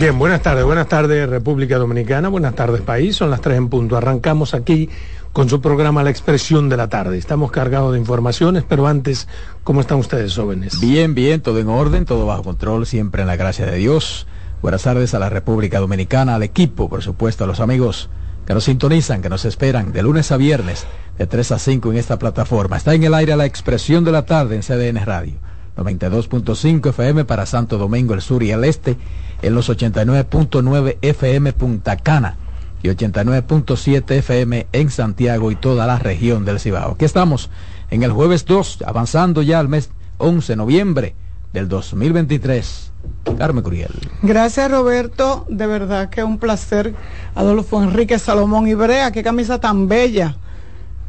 Bien, buenas tardes, buenas tardes República Dominicana, buenas tardes país, son las tres en punto. Arrancamos aquí con su programa La Expresión de la Tarde. Estamos cargados de informaciones, pero antes, ¿cómo están ustedes jóvenes? Bien, bien, todo en orden, todo bajo control, siempre en la gracia de Dios. Buenas tardes a la República Dominicana, al equipo, por supuesto, a los amigos que nos sintonizan, que nos esperan de lunes a viernes, de 3 a 5 en esta plataforma. Está en el aire la expresión de la tarde en CDN Radio. 92.5 FM para Santo Domingo, el sur y el este, en los 89.9 FM Punta Cana y 89.7 FM en Santiago y toda la región del Cibao. Aquí estamos en el jueves 2, avanzando ya al mes 11 de noviembre del 2023. Carmen Curiel. Gracias Roberto, de verdad que un placer. Adolfo Enrique Salomón Ibrea, qué camisa tan bella,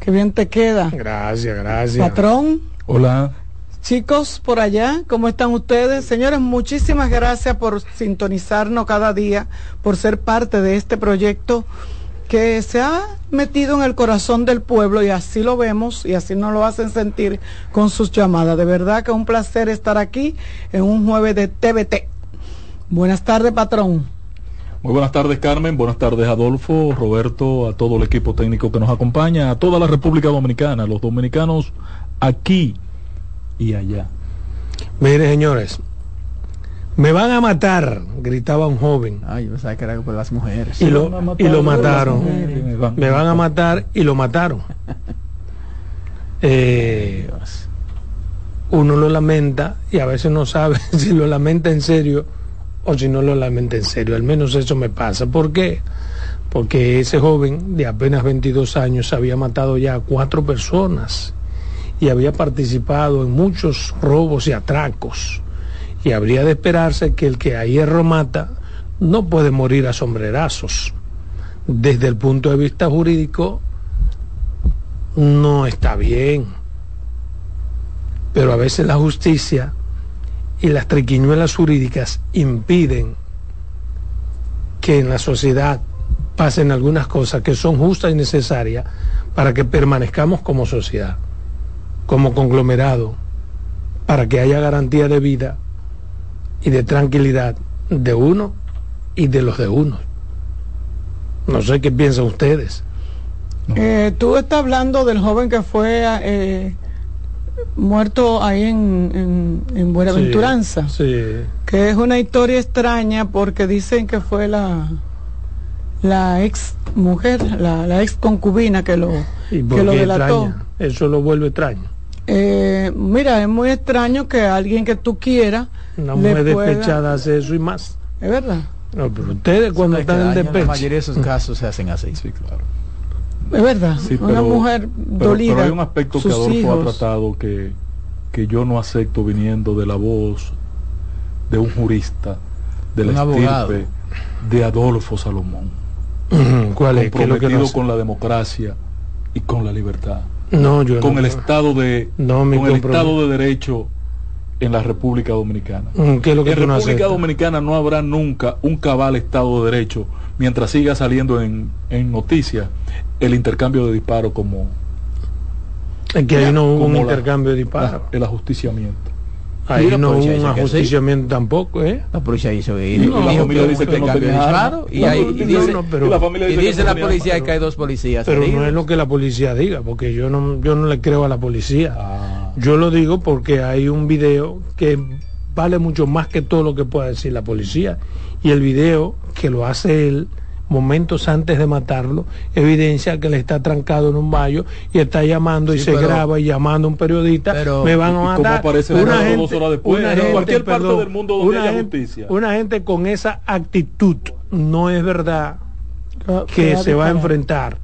qué bien te queda. Gracias, gracias. Patrón. Hola. Chicos, por allá, ¿cómo están ustedes? Señores, muchísimas gracias por sintonizarnos cada día, por ser parte de este proyecto que se ha metido en el corazón del pueblo y así lo vemos y así nos lo hacen sentir con sus llamadas. De verdad que es un placer estar aquí en un jueves de TVT. Buenas tardes, patrón. Muy buenas tardes, Carmen. Buenas tardes, Adolfo, Roberto, a todo el equipo técnico que nos acompaña, a toda la República Dominicana, los dominicanos aquí y allá. Mire, señores, me van a matar, gritaba un joven. Ay, yo sabía que era por las mujeres. Y lo, y lo mataron. Me van a matar y lo mataron. Eh, uno lo lamenta y a veces no sabe si lo lamenta en serio o si no lo lamenta en serio. Al menos eso me pasa. ¿Por qué? Porque ese joven de apenas 22 años había matado ya a cuatro personas y había participado en muchos robos y atracos. Y habría de esperarse que el que a hierro mata no puede morir a sombrerazos. Desde el punto de vista jurídico, no está bien. Pero a veces la justicia y las triquiñuelas jurídicas impiden que en la sociedad pasen algunas cosas que son justas y necesarias para que permanezcamos como sociedad como conglomerado para que haya garantía de vida y de tranquilidad de uno y de los de uno. No sé qué piensan ustedes. Eh, tú estás hablando del joven que fue eh, muerto ahí en, en, Buenaventuranza. Sí, Que es una historia extraña porque dicen que fue la, la ex mujer, la, ex concubina que lo, que lo delató. Eso lo vuelve extraño. Eh, mira, es muy extraño que alguien que tú quieras. Una mujer despechada hace eso y más. Es verdad. No, pero ustedes cuando están en despecho. La mayoría de esos casos se hacen así. Sí, claro. Es verdad. una mujer dolida. Pero, hay un aspecto que Adolfo ha tratado que, que yo no acepto viniendo de la voz de un jurista, de la estirpe de Adolfo Salomón. ¿Cuál es? Comprometido con la democracia y con la libertad no, yo con el estado de con el estado de derecho en la República Dominicana. Mm, ¿Qué es lo que en República Dominicana no habrá nunca un cabal estado de derecho mientras siga saliendo en, en noticias el intercambio de disparos como es que ahí no hubo un intercambio de disparos. el ajusticiamiento. Ahí no hubo un ajusticiamiento tampoco, ¿eh? La policía hizo y, familia dice que no tenía y, ahí, y dice, la, familia dice, y dice la policía que hay dos policías. Pero no es lo que la policía diga, porque yo no, yo no le creo a la policía. Ah. Yo lo digo porque hay un video que vale mucho más que todo lo que pueda decir la policía. Y el video que lo hace él momentos antes de matarlo, evidencia que le está trancado en un baño y está llamando y se graba y llamando a un periodista, me van a matar. una gente, dos horas después, en cualquier parte del mundo donde haya justicia. Una gente con esa actitud no es verdad que se va a enfrentar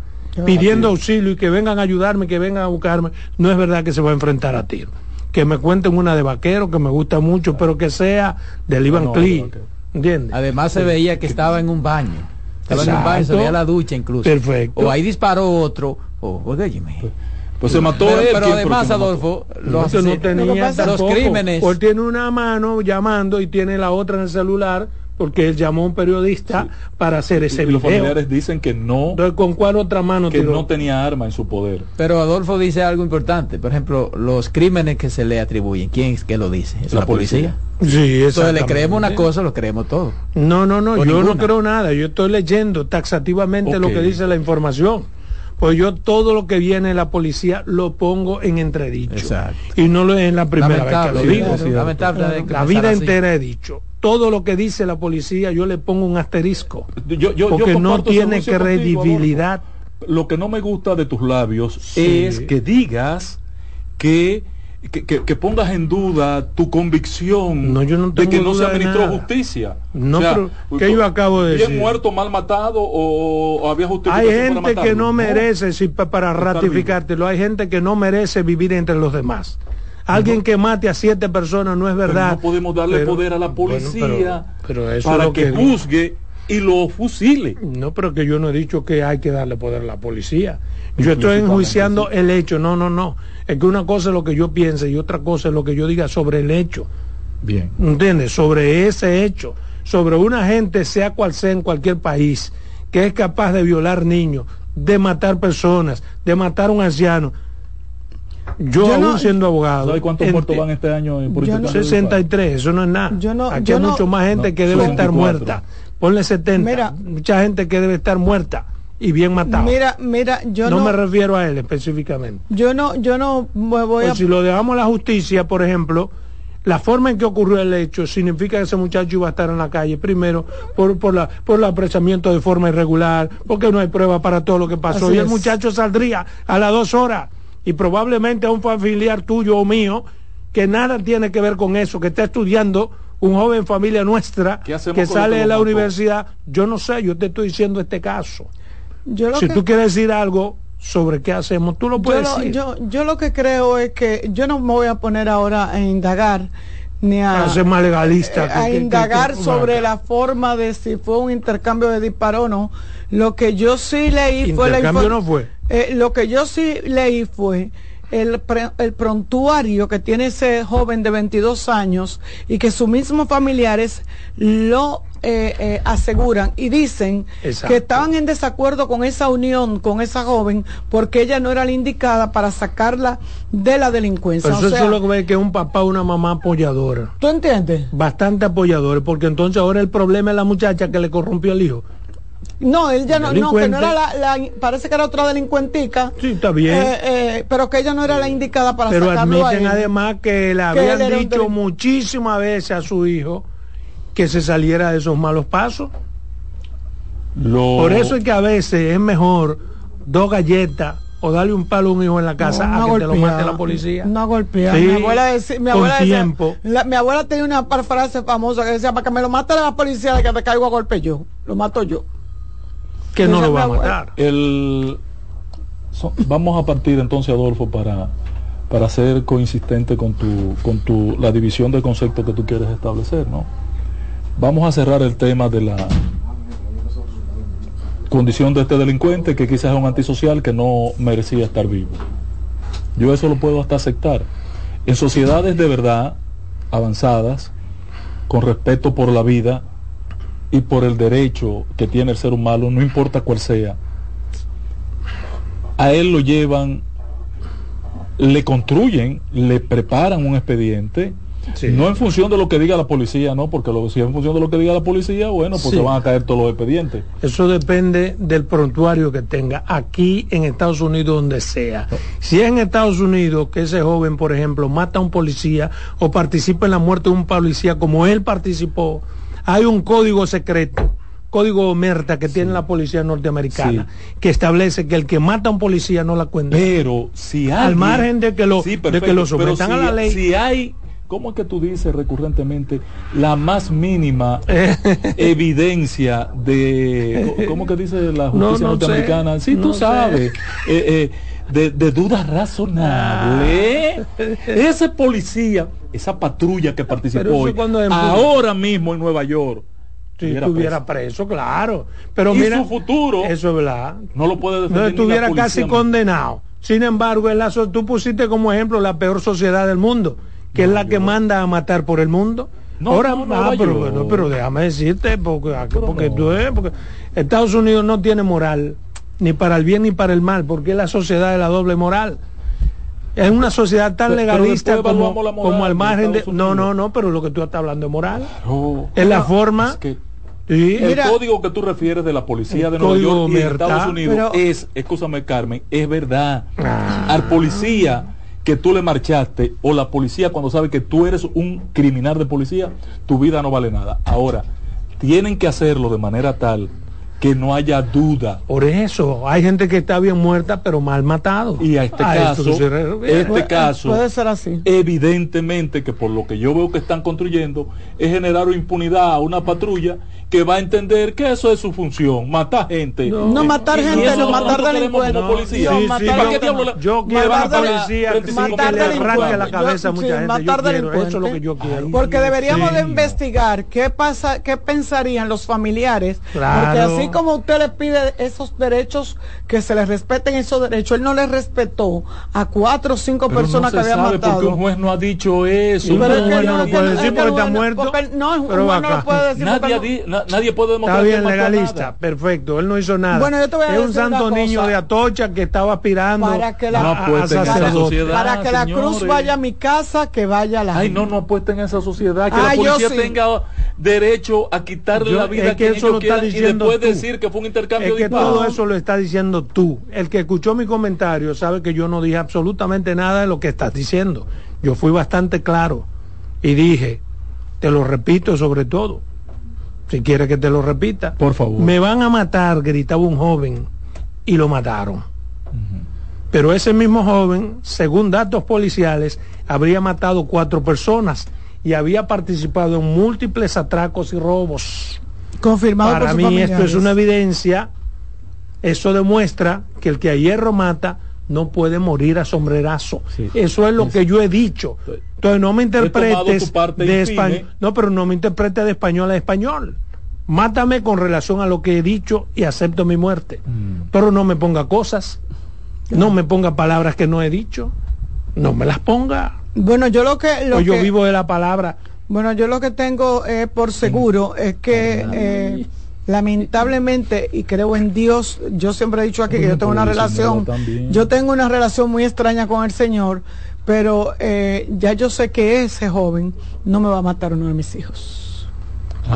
pidiendo auxilio y que vengan a ayudarme, que vengan a buscarme, no es verdad que se va a enfrentar a tiro. Que me cuenten una de vaquero que me gusta mucho, pero que sea del Ivan Clee. Además se veía que estaba en un baño. Estaba en un baño, se veía la ducha incluso. Perfecto. O ahí disparó otro, o Pues se mató pero, él. Pero además, Adolfo, los, no tenía los crímenes. O tiene una mano llamando y tiene la otra en el celular porque él llamó a un periodista para hacer ese y Los familiares dicen que no. ¿con cuál otra mano Que no tenía arma en su poder. Pero Adolfo dice algo importante. Por ejemplo, los crímenes que se le atribuyen. ¿Quién es que lo dice? ¿Es la, policía? Sí, Entonces le creemos una cosa, lo creemos todo. No, no, no, yo no creo nada. Yo estoy leyendo taxativamente lo que dice la información. Pues yo todo lo que viene de la policía lo pongo en entredicho. Exacto. Y no lo es en la primera vez que lo digo. la vida entera he dicho todo lo que dice la policía yo le pongo un asterisco. porque no tiene credibilidad. lo que no me gusta de tus labios es que digas que que, pongas en duda tu convicción de que no se administró justicia. No, pero ¿qué yo acabo de decir? muerto, mal matado o, había justicia? Hay gente que no merece, si, para ratificártelo, hay gente que no merece vivir entre los demás. Alguien que mate a siete personas no es verdad. no podemos darle poder a la policía para que, juzgue y lo fusile. No, pero que yo no he dicho que hay que darle poder a la policía. Yo estoy enjuiciando el hecho. No, no, no. Es que una cosa es lo que yo piense y otra cosa es lo que yo diga sobre el hecho. Bien. ¿Entiendes? Sobre ese hecho. Sobre una gente, sea cual sea en cualquier país, que es capaz de violar niños, de matar personas, de matar a un anciano yo, aún siendo abogado. ¿Sabes cuántos muertos van este año en no, 63, eso no es nada. Aquí hay mucho más gente que debe estar muerta. Ponle 70. mucha gente que debe estar muerta y bien matada. Mira, mira, yo no, me refiero a él específicamente. Yo no, yo no me voy pues a. Si lo dejamos a la justicia, por ejemplo, la forma en que ocurrió el hecho significa que ese muchacho iba a estar en la calle, primero por, por, la, por el apresamiento de forma irregular, porque no hay prueba para todo lo que pasó. y el muchacho saldría a las dos horas y probablemente a un familiar tuyo o mío que nada tiene que ver con eso, que está estudiando un joven familia nuestra que sale de la universidad, yo no sé, yo te estoy diciendo este caso. si tú quieres decir algo sobre qué hacemos, tú lo puedes yo decir. Yo, yo lo que creo es que yo no me voy a poner ahora a indagar ni a, a ser más legalista. Eh, a indagar sobre la forma de si fue un intercambio de disparo o no. Lo que yo sí leí fue la no fue eh, lo que yo sí leí fue el, el, prontuario que tiene ese joven de 22 años y que sus mismos familiares lo eh, eh, aseguran y dicen que estaban en desacuerdo con esa unión con esa joven porque ella no era la indicada para sacarla de la delincuencia. eso es lo que ve que es un papá o una mamá apoyadora. ¿Tú entiendes? Bastante apoyador, porque entonces ahora el problema es la muchacha que le corrompió el hijo. No, él ya no, no, que no era la, parece que era otra delincuentica. Sí, está bien. Eh, eh, pero que ella no era la indicada para pero sacarlo admiten además que le habían dicho muchísimas veces a su hijo que se saliera de esos malos pasos. Por eso es que a veces es mejor dos galletas o darle un palo a un hijo en la casa a que te lo mate la policía. No golpear. mi abuela, decía, mi, abuela tiempo. mi abuela tenía una frase famosa que decía, para que me lo mate la policía de que te caigo a golpe yo, lo mato yo que no lo va a matar. El, vamos a partir entonces, Adolfo, para, para ser coinsistente con, tu, con tu, la división de conceptos que tú quieres establecer, ¿no? Vamos a cerrar el tema de la condición de este delincuente que quizás es un antisocial que no merecía estar vivo. Yo eso lo puedo hasta aceptar. En sociedades de verdad avanzadas, con respeto por la vida, y por el derecho que tiene el ser humano, no importa cuál sea, a él lo llevan, le construyen, le preparan un expediente, no en función de lo que diga la policía, no, porque lo, si es en función de lo que diga la policía, bueno, pues se van a caer todos los expedientes. Eso depende del prontuario que tenga aquí en Estados Unidos, donde sea. Si es en Estados Unidos que ese joven, por ejemplo, mata a un policía o participa en la muerte de un policía como él participó, hay un código secreto, código Omerta que tiene la policía norteamericana, que establece que el que mata a un policía no la cuenta. Pero si hay. Al margen de que lo, de que lo sometan a la ley. Si hay ¿cómo es que tú dices recurrentemente la más mínima evidencia de, ¿cómo que dice la justicia norteamericana? Sí, tú sabes, eh, eh, de, de, duda razonable. Ese policía, esa patrulla que participó hoy, ahora mismo en Nueva York, si estuviera preso. claro. Pero y mira, su futuro, eso es verdad. No lo puede defender. No estuviera casi condenado. Sin embargo, el tú pusiste como ejemplo la peor sociedad del mundo, que es la que manda a matar por el mundo. Ahora, ah, pero, pero déjame decirte, porque, porque tú porque Estados Unidos no tiene moral, ni para el bien ni para el mal, porque es la sociedad de la doble moral. Es una sociedad tan legalista como, como al margen de... No, no, no, pero lo que tú estás hablando es moral. es la forma... el código que tú refieres de la policía de Nueva York y de Estados Unidos es, escúchame Carmen, es verdad. Ah. Al policía que tú le marchaste o la policía cuando sabe que tú eres un criminal de policía, tu vida no vale nada. Ahora, tienen que hacerlo de manera tal que no haya duda. Por eso, hay gente que está bien muerta, pero mal matado. Y a este caso, este caso, puede ser así. Evidentemente que por lo que yo veo que están construyendo es generar impunidad a una patrulla que va a entender que eso es su función, matar gente. No, matar gente, no matar delincuentes. Como policía. No, matar yo quiero una policía matar que arranque la cabeza a mucha gente. Matar delincuentes. Eso es lo que yo quiero. Porque deberíamos de investigar qué pasa, qué pensarían los familiares. Porque así como usted le pide esos derechos, que se les respeten esos derechos, él no les respetó a cuatro o cinco personas que había matado. Porque un juez no ha dicho eso. Pero un juez no lo puede decir porque está muerto. No, un juez no lo puede decir. Nadie nadie puede demostrar está bien legalista perfecto. Él no hizo nada. Bueno, yo te voy a es un santo niño de Atocha que estaba aspirando para que la, no a, sociedad, para que la cruz vaya a mi casa que vaya a la ay no no apuesten en esa sociedad que la policía tenga derecho a quitarle la vida que eso lo está diciendo y después decir que fue un intercambio es que todo eso lo está diciendo tú el que escuchó mi comentario sabe que yo no dije absolutamente nada de lo que estás diciendo yo fui bastante claro y dije te lo repito sobre todo si quiere que te lo repita. Por favor. Me van a matar, gritaba un joven, y lo mataron. Pero ese mismo joven, según datos policiales, habría matado cuatro personas y había participado en múltiples atracos y robos. Confirmado. Para mí esto es una evidencia, eso demuestra que el que a hierro mata no puede morir a sombrerazo. Eso es lo que yo he dicho. Entonces no me interpretes de español. No, pero no me interpretes de español a español. Mátame con relación a lo que he dicho y acepto mi muerte. Mm. Pero no me ponga cosas. No me ponga palabras que no he dicho. No me las ponga. Bueno, yo lo que... Lo yo vivo de la palabra. Bueno, yo lo que tengo por seguro es que... Eh, lamentablemente, y creo en Dios, yo siempre he dicho aquí que yo tengo una relación, yo tengo una relación muy extraña con el Señor, pero eh, ya yo sé que ese joven no me va a matar uno de mis hijos.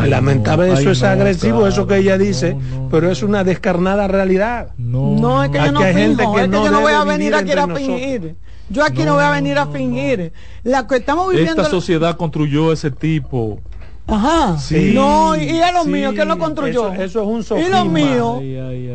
Lamentable, eso es agresivo, eso que ella dice, pero es una descarnada realidad. No, es que yo no finjo, es que yo no voy a venir aquí a fingir. Yo aquí no, voy a venir a fingir. La que estamos viviendo. Esta sociedad construyó ese tipo Ajá. Sí, no, y a los míos, ¿quién lo construyó? Eso, es un sofisma. Y los míos,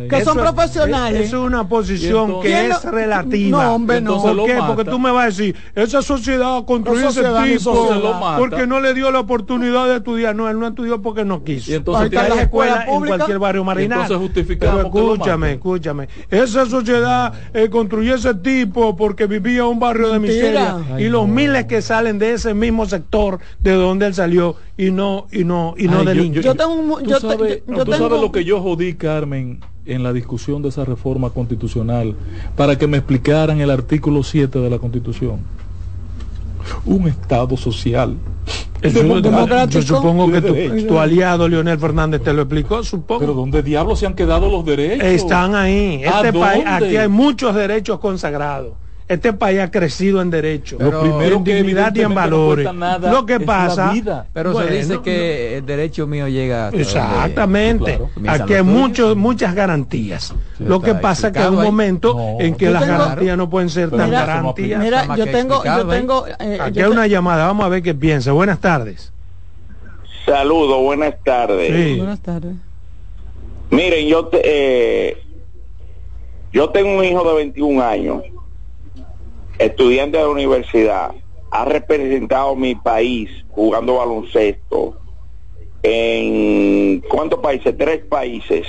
que son profesionales. Eso es una posición que es relativa. No, hombre, no. ¿Por qué? Porque tú me vas a decir, esa sociedad construyó ese tipo porque no le dio la oportunidad de estudiar. No, él no estudió porque no quiso. Y entonces tiene la escuela en cualquier barrio marinal. entonces justificamos Pero escúchame, escúchame. Esa sociedad eh, construyó ese tipo porque vivía en un barrio de miseria. y los miles que salen de ese mismo sector de donde él salió y no y no y no Yo, yo, tengo tú sabes, tú sabes lo que yo jodí Carmen en la discusión de esa reforma constitucional para que me explicaran el artículo 7 de la Constitución. Un estado social. yo supongo que tu, tu, aliado Leonel Fernández te lo explicó, supongo. Pero ¿dónde diablos se han quedado los derechos? Están ahí. Este país, aquí hay muchos derechos consagrados este país ha crecido en derecho, lo primero en dignidad y en valores. lo que pasa, pero se dice que el derecho mío llega exactamente. Aquí hay muchos, muchas garantías. lo que pasa que hay un momento en que las garantías no pueden ser tan garantías. Mira, yo tengo, yo tengo, eh, aquí hay una llamada. Vamos a ver qué piensa. Buenas tardes. Saludos, buenas tardes. Buenas tardes. Miren, yo te, eh, yo tengo un hijo de 21 años estudiante de la universidad, ha representado mi país jugando baloncesto en cuántos países, tres países.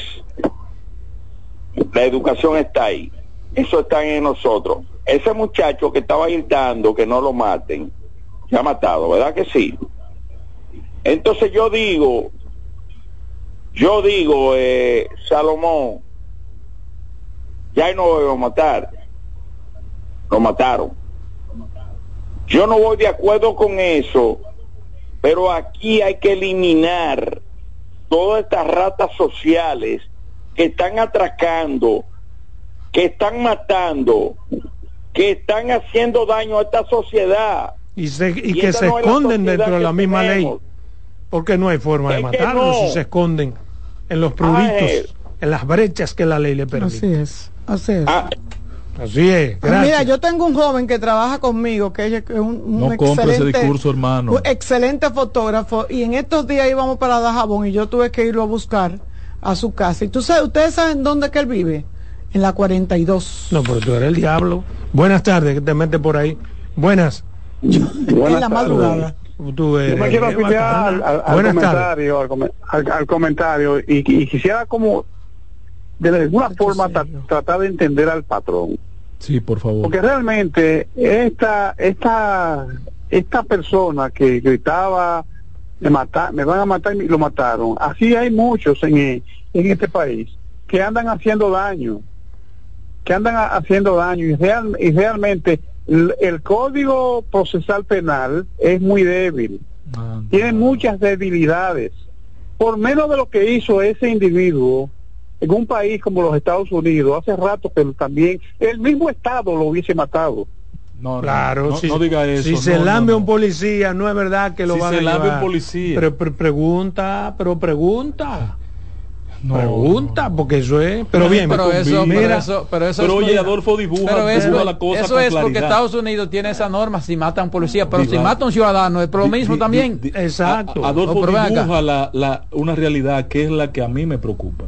La educación está ahí. Eso está en nosotros. Ese muchacho que estaba gritando que no lo maten, se ha matado, ¿verdad que sí? Entonces yo digo, yo digo, eh, Salomón, ya no lo voy a matar lo mataron. Yo no voy de acuerdo con eso, Pero aquí hay que eliminar todas estas ratas sociales que están atracando, que están matando, que están haciendo daño a esta sociedad. Y, que se esconden dentro de la misma ley. Porque no hay forma de matarlos si se esconden en los pruritos, en las brechas que la ley le permite. Así es, así es. Ah, Así es. Pues mira, yo tengo un joven que trabaja conmigo, que es un, excelente, discurso, hermano. Un excelente fotógrafo, y en estos días íbamos para Dajabón y yo tuve que irlo a buscar a su casa. Y tú sabes, ustedes saben dónde que él vive, en la 42. No, pero tú eres el diablo. Buenas tardes, que te metes por ahí. Buenas. en la madrugada. Tú eres, yo me quiero al, comentario, al, comentario y, quisiera como de alguna forma tratar de entender al patrón. Sí, por favor. Porque realmente esta esta esta persona que gritaba me mata, me van a matar y lo mataron. Así hay muchos en, en este país que andan haciendo daño, que andan haciendo daño y, real, y realmente el, código procesal penal es muy débil, ah, tiene muchas debilidades. Por menos de lo que hizo ese individuo, en un país como los Estados Unidos, hace rato, pero también el mismo Estado lo hubiese matado. No, claro, si, no diga eso. Si se lambe un policía, no es verdad que lo va a se lambe un policía. Pero, pregunta, pero pregunta. Pregunta, porque eso es. Pero bien, pero eso, mira, pero eso, oye, Adolfo dibuja, pero eso, la cosa eso es porque Estados Unidos tiene esa norma si mata a un policía, pero si mata a un ciudadano es por lo mismo también. Exacto. Adolfo dibuja la, la, una realidad que es la que a mí me preocupa.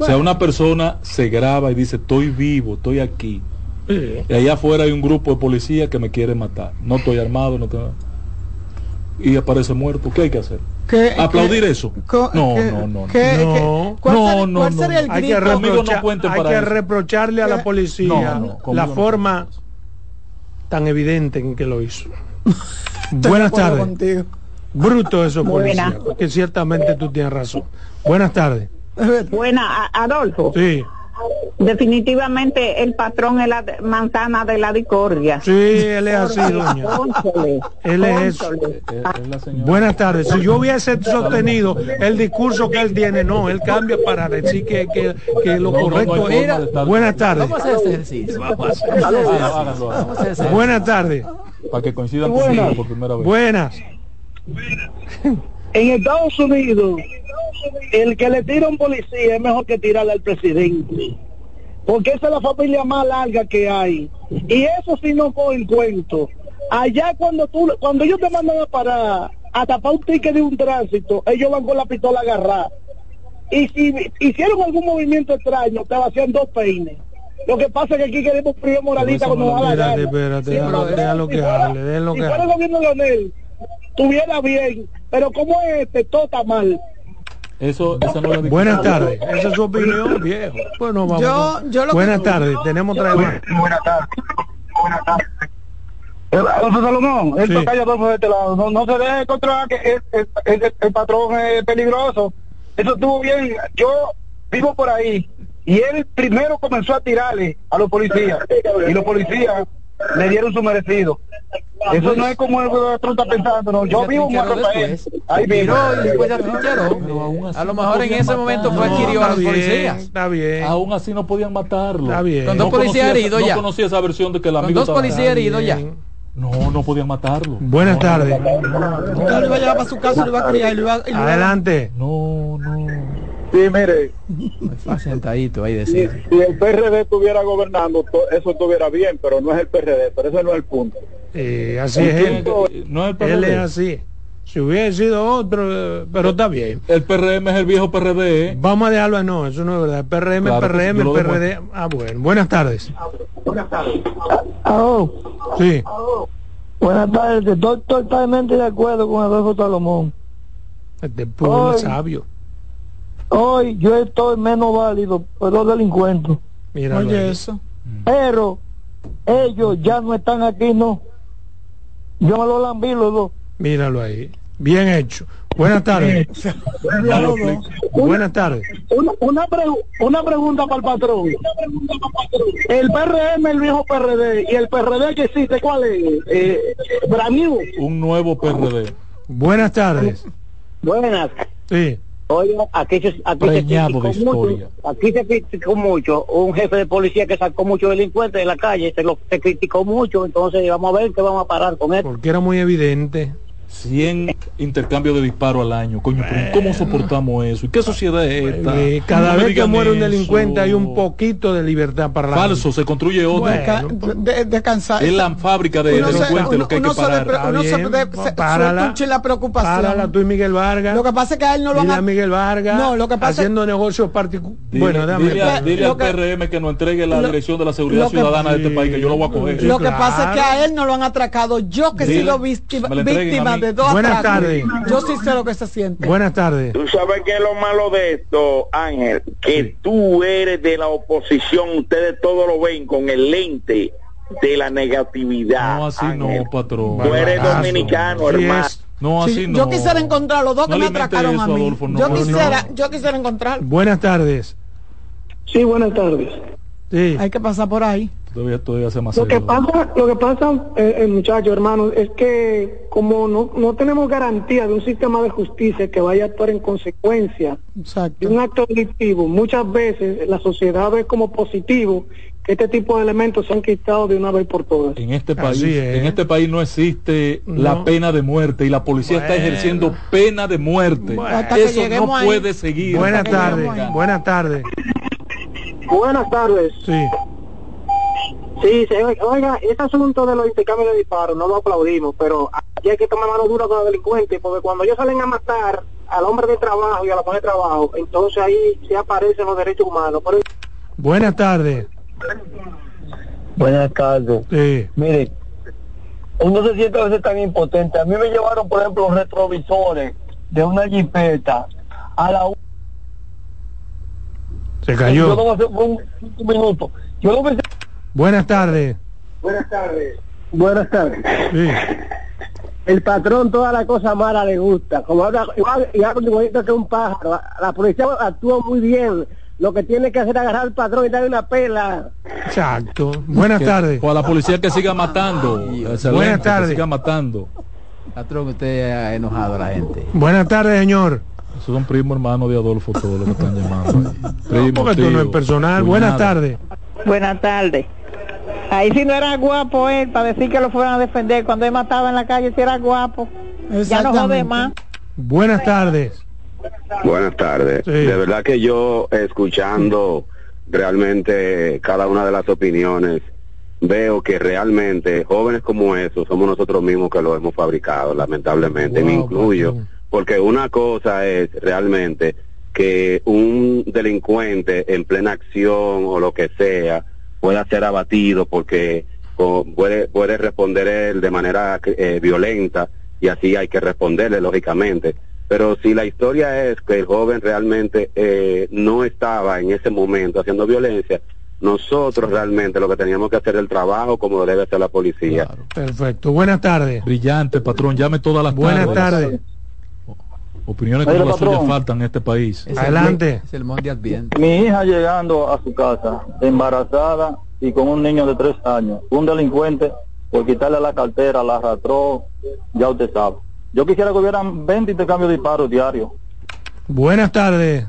O sea, una persona se graba y dice, estoy vivo, estoy aquí. Y allá afuera hay un grupo de policías que me quiere matar. No estoy armado, no tengo... Y aparece muerto. ¿Qué hay que hacer? ¿Aplaudir eso? no, no, no, no. ¿Cuál, no, sería el grito? Hay que, reprochar, hay que reprocharle a la policía la forma tan evidente en que lo hizo. Buenas tardes. Bruto eso, policía. Que ciertamente tú tienes razón. Buenas tardes. Buena, Adolfo. Sí. Definitivamente el patrón es la manzana de la discordia. Sí, él es así, doña. Él es Buenas tardes. Si yo hubiese sostenido el discurso que él tiene, no, él cambia para decir que, que, que lo correcto era. Buenas tardes. Vamos a hacer ejercicio. Buenas tardes. Para que coincidan por primera vez. Buenas. En Estados Unidos el que le tira a un policía es mejor que tirarle al presidente. Porque esa es la familia más larga que hay. Y eso sí no en cuento. Allá cuando tú, cuando ellos te mandan a parar, a tapar un ticket de un tránsito, ellos van con la pistola agarrada. Y si hicieron algún movimiento extraño, te hacían dos peines. Lo que pasa es que aquí queremos frío moralista cuando nos da la gana. Espérate, espérate, lo que hable, lo que Si fuera el gobierno de Leonel, tuviera bien, pero como este, todo está mal. Eso, esa no Buenas tardes. Esa es su opinión, viejo. Bueno, vamos. Yo, yo lo Buenas tardes. Tenemos otra vez. Buenas tardes. Buenas tardes. Adolfo Salomón, el sí. tocayo de este lado. No, no se deje controlar que el, el, el, el, patrón es peligroso. Eso estuvo bien. Yo vivo por ahí. Y él primero comenzó a tirarle a los policías. Y los policías le dieron su merecido. Eso no es como el otro está pensando, no. Yo vivo en otro país. Ahí vivo. y después A lo mejor en ese momento fue adquirido a los policías. Está bien. Aún así no podían matarlo. Está bien. Con dos policías heridos ya. No conocía esa versión de que el amigo Con dos policías heridos ya. No, no podían matarlo. Buenas tardes. Usted lo iba a llevar para su casa, lo iba a criar. Adelante. No, no. Sí, mire. Sentadito ahí decir. Si, el PRD estuviera gobernando, eso estuviera bien, pero no es el PRD, pero ese no es el punto. Eh, así es él. No es el PRD. Él es así. Si hubiera sido otro, pero está bien. El PRM es el viejo PRD. ¿eh? Vamos a dejarlo, no, eso no es verdad. PRM, claro, PRM, el PRD. Ah, bueno. Buenas tardes. Buenas tardes. Oh. Sí. Buenas tardes. Estoy totalmente de acuerdo con Adolfo Salomón. Este pueblo sabio. Hoy yo estoy menos válido, pero delincuente. Mira, Oye eso. Pero ellos ya no están aquí, no. Yo me lo lambí los dos. Míralo ahí. Bien hecho. Buenas tardes. Buenas tardes. Una, una, una, pregunta para el patrón. El PRM, el viejo PRD, y el PRD que existe, ¿cuál es? Eh, Un nuevo PRD. Buenas tardes. Buenas. Sí. Oye, aquí, se, aquí se criticó mucho, aquí se criticó mucho un jefe de policía que sacó muchos delincuentes de la calle, se lo se criticó mucho, entonces vamos a ver qué vamos a parar con esto. Porque era muy evidente. 100 intercambios de disparos al año. Coño, ¿cómo soportamos eso? ¿Y qué sociedad es esta? cada vez que muere un delincuente hay un poquito de libertad para la Falso, se construye otro. Bueno, de, descansar. Es la fábrica de delincuentes lo que hay que parar. Uno se, párala, la preocupación. Párala tú y Miguel Vargas. Lo que pasa es que a él no lo van a... Miguel Vargas no, lo que pasa haciendo negocios particulares. Bueno, dile, dile, dile al PRM que nos entregue la dirección de la seguridad ciudadana de este país, que yo lo voy a coger. Lo que pasa es que a él no lo han atracado. Yo que he sido víctima de Buenas tardes. Yo sí sé lo que se siente. Buenas tardes. Tú sabes que es lo malo de esto, Ángel, que tú eres de la oposición, ustedes todos lo ven con el lente de la negatividad. No, así no, patrón. Tú eres dominicano, hermano. No, así no. Yo quisiera encontrar los dos que me atracaron a mí. yo quisiera, yo quisiera encontrar. Buenas tardes. Sí, buenas tardes. Sí. Hay que pasar por ahí. Todavía, todavía más lo que pasa, lo que pasa, eh, eh, muchachos, hermanos, es que como no, no tenemos garantía de un sistema de justicia que vaya a actuar en consecuencia de un acto delictivo, muchas veces la sociedad ve como positivo que este tipo de elementos se han quitado de una vez por todas. En este país, en este país no existe la pena de muerte y la policía está ejerciendo pena de muerte. Eso no puede seguir. Buenas tardes. Buenas tardes. Buenas tardes. Sí. Sí, oiga, ese asunto de los intercambios de disparos no lo aplaudimos, pero aquí hay que tomar mano dura con los delincuentes, porque cuando ellos salen a matar al hombre de trabajo y a la mujer de trabajo, entonces ahí se aparecen los derechos humanos. Buenas tardes. Buenas tardes. Sí. Mire, uno se siente a veces tan impotente. A mí me llevaron, por ejemplo, los retrovisores de una jipeta a la... Se cayó. Yo no un, un minuto. Yo lo pensé Buenas tardes. Buenas tardes. Buenas tardes. Sí. El patrón toda la cosa mala le gusta. Como habla, igual, igual que un pájaro. La policía actúa muy bien. Lo que tiene que hacer es agarrar al patrón y darle una pela. Exacto. Buenas tardes. O a la policía que siga matando. Buenas tardes. Que siga matando. Patrón, usted ha enojado a la gente. Buenas tardes, señor. Son primo hermano de Adolfo, todos los que están llamando. Primo, porque tú no es personal. Buenas tardes. Buenas tardes. Ahí si no era guapo él, para decir que lo fueran a defender. Cuando él mataba en la calle, si era guapo. Ya no jode más. Buenas tardes. Buenas tardes. De verdad que yo, escuchando realmente cada una de las opiniones, veo que realmente jóvenes como esos somos nosotros mismos que lo hemos fabricado, lamentablemente. Me incluyo. Porque una cosa es realmente que un delincuente en plena acción o lo que sea, pueda ser abatido porque puede, puede responder él de manera eh, violenta y así hay que responderle lógicamente. Pero si la historia es que el joven realmente eh, no estaba en ese momento haciendo violencia, nosotros realmente lo que teníamos que hacer el trabajo como debe hacer la policía. Perfecto. Buenas tardes. Brillante, patrón. Llame todas las Buenas tardes. Opiniones como las suyas faltan en este país. Adelante. Mi hija llegando a su casa, embarazada y con un niño de tres años. Un delincuente, por quitarle la cartera, la arrastró, ya usted sabe. Yo quisiera que hubieran 20 intercambios de disparos diarios. Buenas tardes.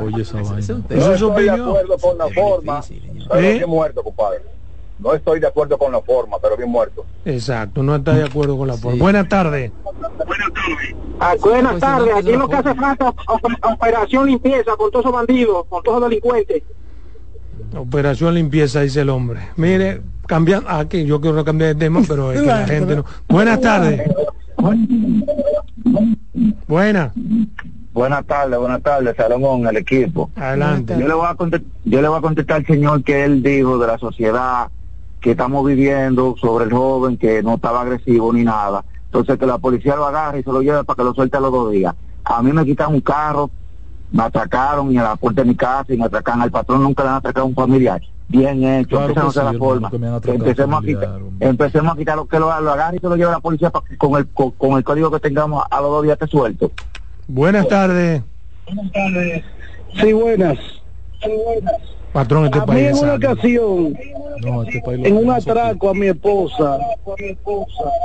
Oye, esa vaina. No estoy de acuerdo con la forma, pero ¿Eh? muerto, compadre. No estoy de acuerdo con la forma, pero bien muerto. Exacto, no está de acuerdo con la forma. Buenas tardes. Buenas tardes. Ah, buenas tardes. Aquí lo que hace falta operación limpieza con todos esos bandidos, con todos esos delincuentes. Operación limpieza, dice el hombre. Mire, cambian, aquí yo quiero cambiar de tema, pero es que la gente no. Buenas tardes. Buenas. Buenas tardes, buenas tardes, Salomón, el equipo. Adelante. Yo le voy a yo le voy a contestar al señor que él dijo de la sociedad que estamos viviendo sobre el joven que no estaba agresivo ni nada. Entonces que la policía lo agarre y se lo lleve para que lo suelte a los dos días. A mí me quitan un carro, me atracaron y a la puerta de mi casa y me atracan al patrón, nunca le han atracado a un familiar. Bien hecho, claro esa no la forma. Empecemos a, quitar, empecemos a quitar lo que lo, lo agarre y se lo lleve a la policía con, el, con, el código que tengamos a los dos días te suelto. Buenas tardes. Buenas tardes. Sí, buenas. Sí, buenas. Patrón, este a mí en una ocasión, este en un atraco a mi esposa,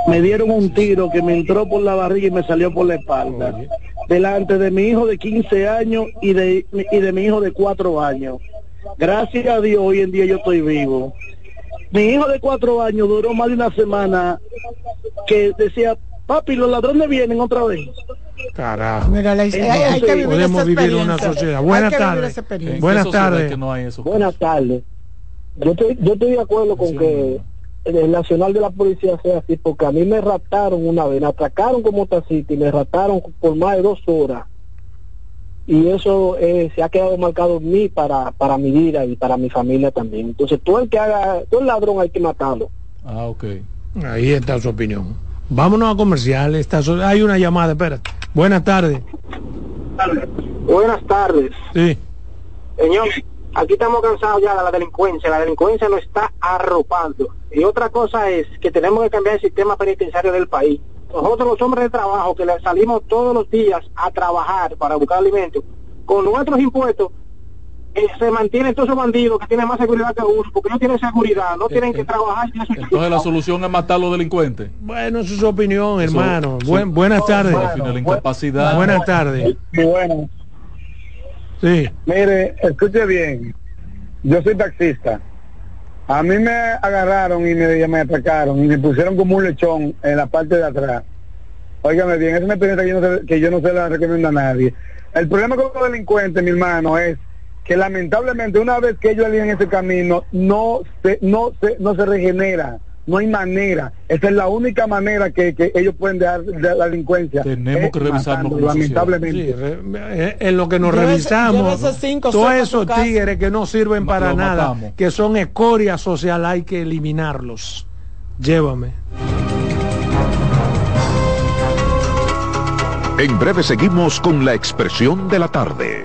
me dieron un tiro que me entró por la barriga y me salió por la espalda. Delante de mi hijo de 15 años y de, y de mi hijo de 4 años. Gracias a Dios, hoy en día yo estoy vivo. Mi hijo de 4 años duró más de una semana que decía, papi, los ladrones vienen otra vez. Carajo. Mira, la, hay, hay que vivir podemos vivir una sociedad. Buenas tardes. Buenas tardes. Buenas tardes. Yo estoy, yo estoy de acuerdo con que el nacional de la policía sea así, porque a mí me raptaron una vez, me atracaron como tacita y me raptaron por más de dos horas. Y eso eh, se ha quedado marcado en mí para, para mi vida y para mi familia también. Entonces, todo el que haga, todo el ladrón hay que matarlo. Ah, ok. Ahí está su opinión. Vámonos a comerciales. Hay una llamada, espérate. Buenas tardes. Buenas tardes. Sí. Señor, aquí estamos cansados ya de la delincuencia. La delincuencia nos está arropando. Y otra cosa es que tenemos que cambiar el sistema penitenciario del país. Nosotros los hombres de trabajo que salimos todos los días a trabajar para buscar alimentos, con nuestros impuestos eh, se mantienen todos esos bandidos que tienen más seguridad que uno, porque no tienen seguridad, no tienen que trabajar. Entonces la solución es matar a los delincuentes. Bueno, es su opinión, hermano. buenas tardes. Buenas tardes. Bueno. Sí. Mire, escuche bien. Yo soy taxista. A mí me agarraron y me, me atacaron y me pusieron como un lechón en la parte de atrás. Óigame bien, es una experiencia que yo no se, que yo no se la recomiendo a nadie. El problema con los delincuentes, mi hermano, es que lamentablemente una vez que ellos en ese camino no se, no se, no se regenera, no hay manera. Esa es la única manera que, ellos pueden dejar de la delincuencia. Tenemos que revisarnos. Lamentablemente. Eh, en lo que nos revisamos, todos esos tigres que no sirven para nada, que son escoria social, hay que eliminarlos. Llévame. En breve seguimos con la expresión de la tarde.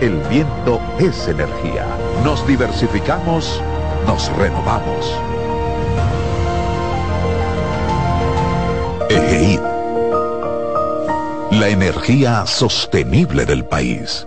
el viento es energía. Nos diversificamos, nos renovamos. EGEID. La energía sostenible del país.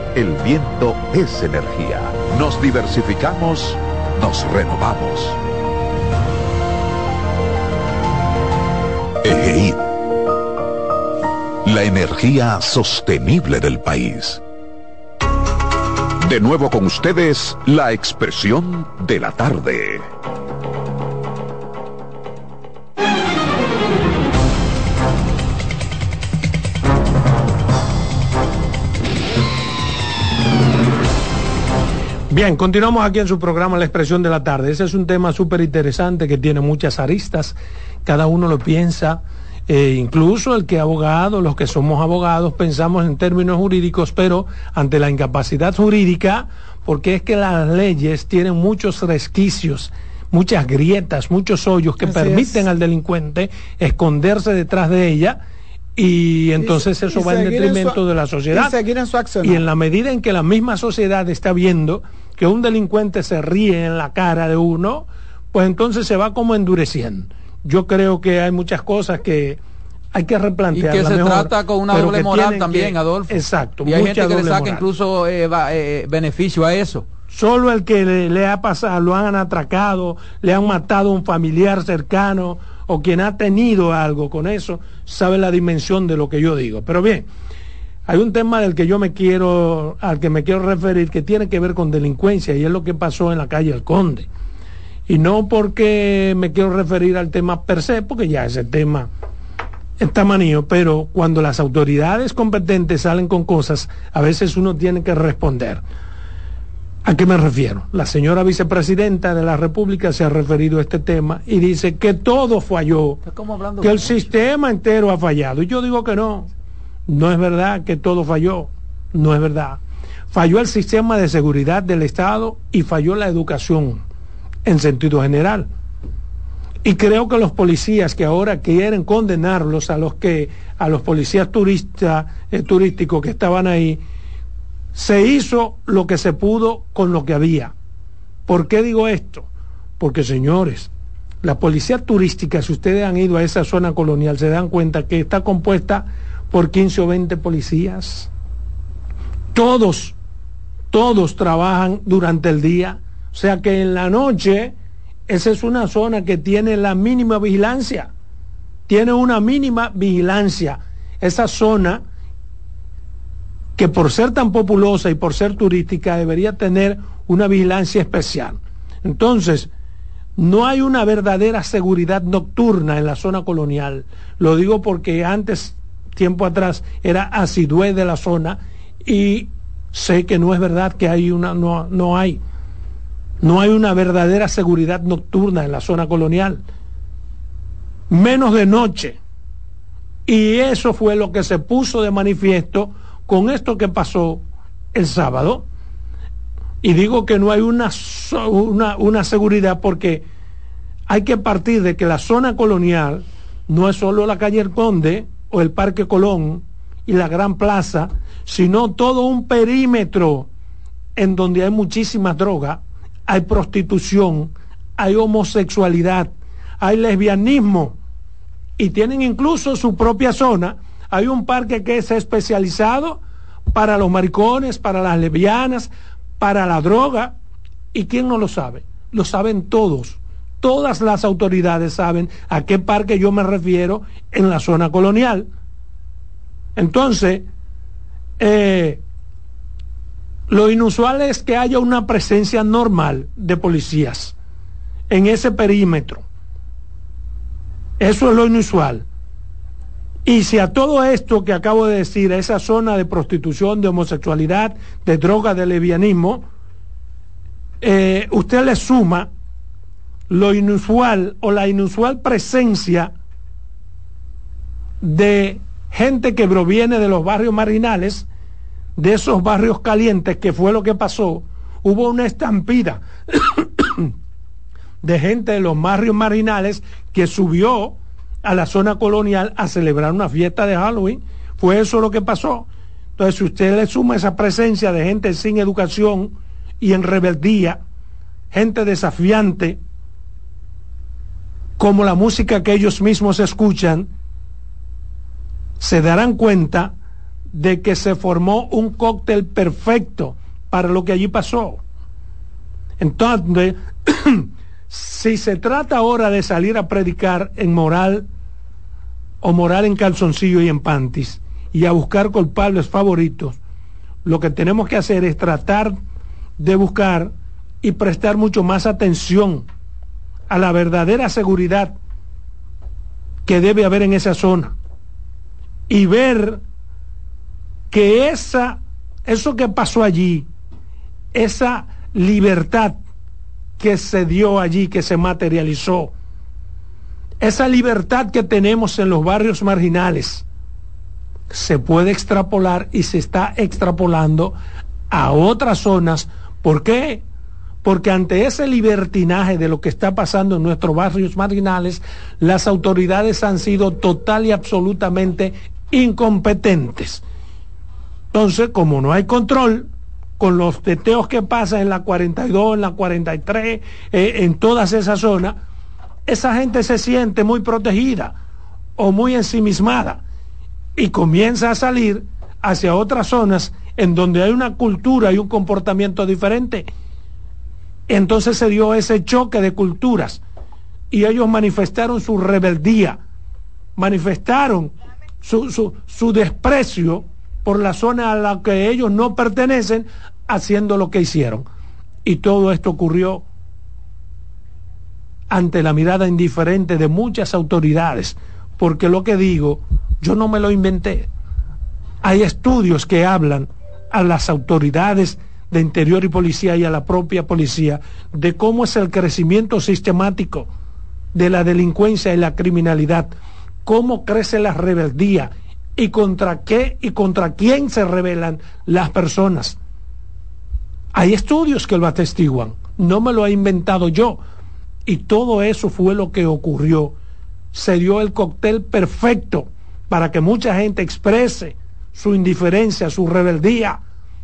el viento es energía. Nos diversificamos, nos renovamos. EGEID, la energía sostenible del país. De nuevo con ustedes, la expresión de la tarde. Bien, continuamos aquí en su programa La Expresión de la Tarde. Ese es un tema súper interesante que tiene muchas aristas. Cada uno lo piensa, eh, incluso el que abogado, los que somos abogados, pensamos en términos jurídicos, pero ante la incapacidad jurídica, porque es que las leyes tienen muchos resquicios muchas grietas, muchos hoyos que permiten al delincuente esconderse detrás de ella y entonces eso va en detrimento de la sociedad. Y, y en la medida en que la misma sociedad está viendo que un delincuente se ríe en la cara de uno, pues entonces se va como endureciendo. Yo creo que hay muchas cosas que hay que replantear. Y que se trata con una doble moral también, Adolfo. Exacto. Y hay gente que le saca incluso eh, eh, beneficio a eso. Solo el que le, ha pasado, lo han atracado, le han matado a un familiar cercano o quien ha tenido algo con eso, sabe la dimensión de lo que yo digo. Pero bien, hay un tema del que yo me quiero, al que me quiero referir, que tiene que ver con delincuencia, y es lo que pasó en la calle El Conde. Y no porque me quiero referir al tema per se, porque ya ese tema está manío, pero cuando las autoridades competentes salen con cosas, a veces uno tiene que responder. ¿A qué me refiero? La señora vicepresidenta de la República se ha referido a este tema y dice que todo falló, que el sistema entero ha fallado. Y yo digo que no. No es verdad que todo falló, no es verdad. Falló el sistema de seguridad del Estado y falló la educación en sentido general. Y creo que los policías que ahora quieren condenarlos a los que a los policías eh, turísticos que estaban ahí se hizo lo que se pudo con lo que había. ¿Por qué digo esto? Porque señores, la policía turística, si ustedes han ido a esa zona colonial, se dan cuenta que está compuesta por 15 o 20 policías. Todos, todos trabajan durante el día. O sea que en la noche, esa es una zona que tiene la mínima vigilancia. Tiene una mínima vigilancia. Esa zona que por ser tan populosa y por ser turística debería tener una vigilancia especial. Entonces, no hay una verdadera seguridad nocturna en la zona colonial. Lo digo porque antes tiempo atrás era asidue de la zona y sé que no es verdad que hay una, no, no hay, no hay una verdadera seguridad nocturna en la zona colonial, menos de noche. Y eso fue lo que se puso de manifiesto con esto que pasó el sábado. Y digo que no hay una, una, una seguridad porque hay que partir de que la zona colonial no es solo la calle El Conde, o el Parque Colón y la Gran Plaza, sino todo un perímetro en donde hay muchísima droga, hay prostitución, hay homosexualidad, hay lesbianismo y tienen incluso su propia zona. Hay un parque que es especializado para los maricones, para las lesbianas, para la droga. ¿Y quién no lo sabe? Lo saben todos todas las autoridades saben a qué parque yo me refiero en la zona colonial. Entonces, eh, lo inusual es que haya una presencia normal de policías en ese perímetro. Eso es lo inusual. Y si a todo esto que acabo de decir, a esa zona de prostitución, de homosexualidad, de droga, de levianismo, eh, usted le suma lo inusual o la inusual presencia de gente que proviene de los barrios marinales, de esos barrios calientes, que fue lo que pasó, hubo una estampida de gente de los barrios marinales que subió a la zona colonial a celebrar una fiesta de Halloween. Fue eso lo que pasó. Entonces, si usted le suma esa presencia de gente sin educación y en rebeldía, gente desafiante, como la música que ellos mismos escuchan, se darán cuenta de que se formó un cóctel perfecto para lo que allí pasó. Entonces, si se trata ahora de salir a predicar en moral o moral en calzoncillo y en pantis, y a buscar culpables favoritos, lo que tenemos que hacer es tratar de buscar y prestar mucho más atención a la verdadera seguridad que debe haber en esa zona y ver que esa, eso que pasó allí, esa libertad que se dio allí, que se materializó, esa libertad que tenemos en los barrios marginales, se puede extrapolar y se está extrapolando a otras zonas. ¿Por qué? Porque ante ese libertinaje de lo que está pasando en nuestros barrios marginales, las autoridades han sido total y absolutamente incompetentes. Entonces, como no hay control, con los teteos que pasan en la 42, en la 43, eh, en todas esas zonas, esa gente se siente muy protegida o muy ensimismada y comienza a salir hacia otras zonas en donde hay una cultura y un comportamiento diferente. Entonces se dio ese choque de culturas y ellos manifestaron su rebeldía, manifestaron su, su, desprecio por la zona a la que ellos no pertenecen, haciendo lo que hicieron. Y todo esto ocurrió ante la mirada indiferente de muchas autoridades, porque lo que digo, yo no me lo inventé. Hay estudios que hablan a las autoridades de interior y policía y a la propia policía de cómo es el crecimiento sistemático de la delincuencia y la criminalidad, cómo crece la rebeldía y contra qué y contra quién se rebelan las personas. Hay estudios que lo atestiguan, no me lo he inventado yo. Y todo eso fue lo que ocurrió. Se dio el cóctel perfecto para que mucha gente exprese su indiferencia, su rebeldía,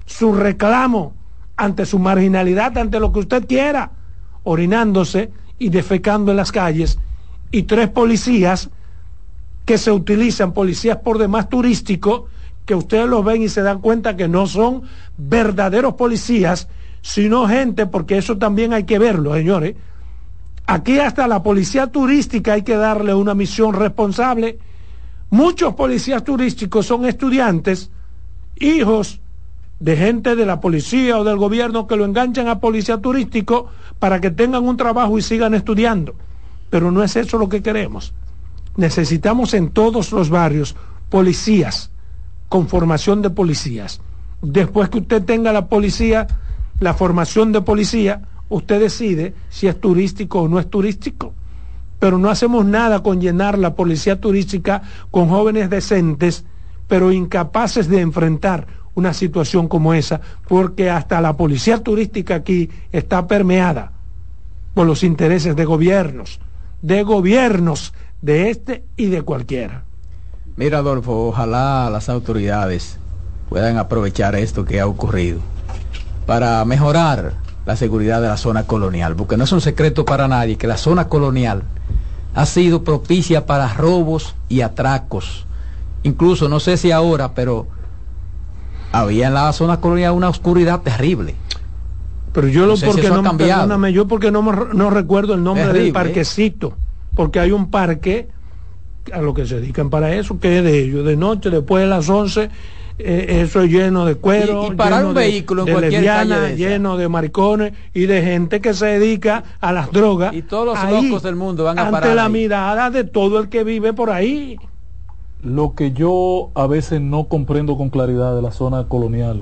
su reclamo ante su marginalidad, ante lo que usted quiera, orinándose y defecando en las calles, y tres policías que se utilizan, policías por demás turísticos, que ustedes los ven y se dan cuenta que no son verdaderos policías, sino gente, porque eso también hay que verlo, señores. Aquí hasta la policía turística hay que darle una misión responsable Muchos policías turísticos son estudiantes, hijos de gente de la policía o del gobierno que lo enganchan a policía turístico para que tengan un trabajo y sigan estudiando. Pero no es eso lo que queremos. Necesitamos en todos los barrios policías con formación de policías. Después que usted tenga la policía, la formación de policía, usted decide si es turístico o no es turístico pero no hacemos nada con llenar la policía turística con jóvenes decentes, pero incapaces de enfrentar una situación como esa, porque hasta la policía turística aquí está permeada por los intereses de gobiernos, de gobiernos de este y de cualquiera. Mira, Adolfo, ojalá las autoridades puedan aprovechar esto que ha ocurrido para mejorar la seguridad de la zona colonial, porque no es un secreto para nadie que la zona colonial ha sido propicia para robos y atracos. Incluso, no sé si ahora, pero había en la zona colonial una oscuridad terrible. Pero yo lo porque no, yo porque no, no recuerdo el nombre del parquecito, porque hay un parque a lo que se dedican para eso, que es de ellos, de noche, después de las 11, eh, eso es lleno de cuero, y, para un vehículo de, en lleno de maricones y de gente que se dedica a las drogas. Y todos los locos del mundo van a ante la mirada de todo el que vive por ahí. Lo que yo a veces no comprendo con claridad de la zona colonial.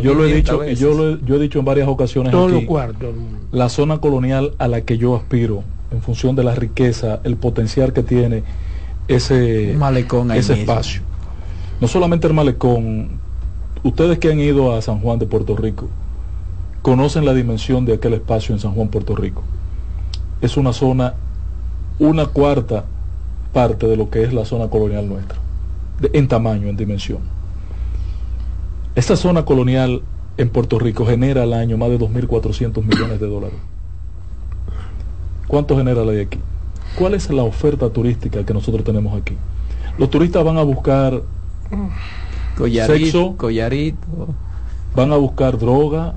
yo lo he dicho, yo, lo, yo he dicho en varias ocasiones todo aquí, la zona colonial a la que yo aspiro en función de la riqueza, el potencial que tiene ese, ese espacio no solamente el malecón, ustedes que han ido a San Juan de Puerto Rico, conocen la dimensión de aquel espacio en San Juan, Puerto Rico. Es una zona, una cuarta parte de lo que es la zona colonial nuestra, en tamaño, en dimensión. Esta zona colonial en Puerto Rico genera al año más de 2.400 millones de dólares. ¿Cuánto genera la de aquí? ¿Cuál es la oferta turística que nosotros tenemos aquí? Los turistas van a buscar sexo, collarito. ¿Van a buscar droga?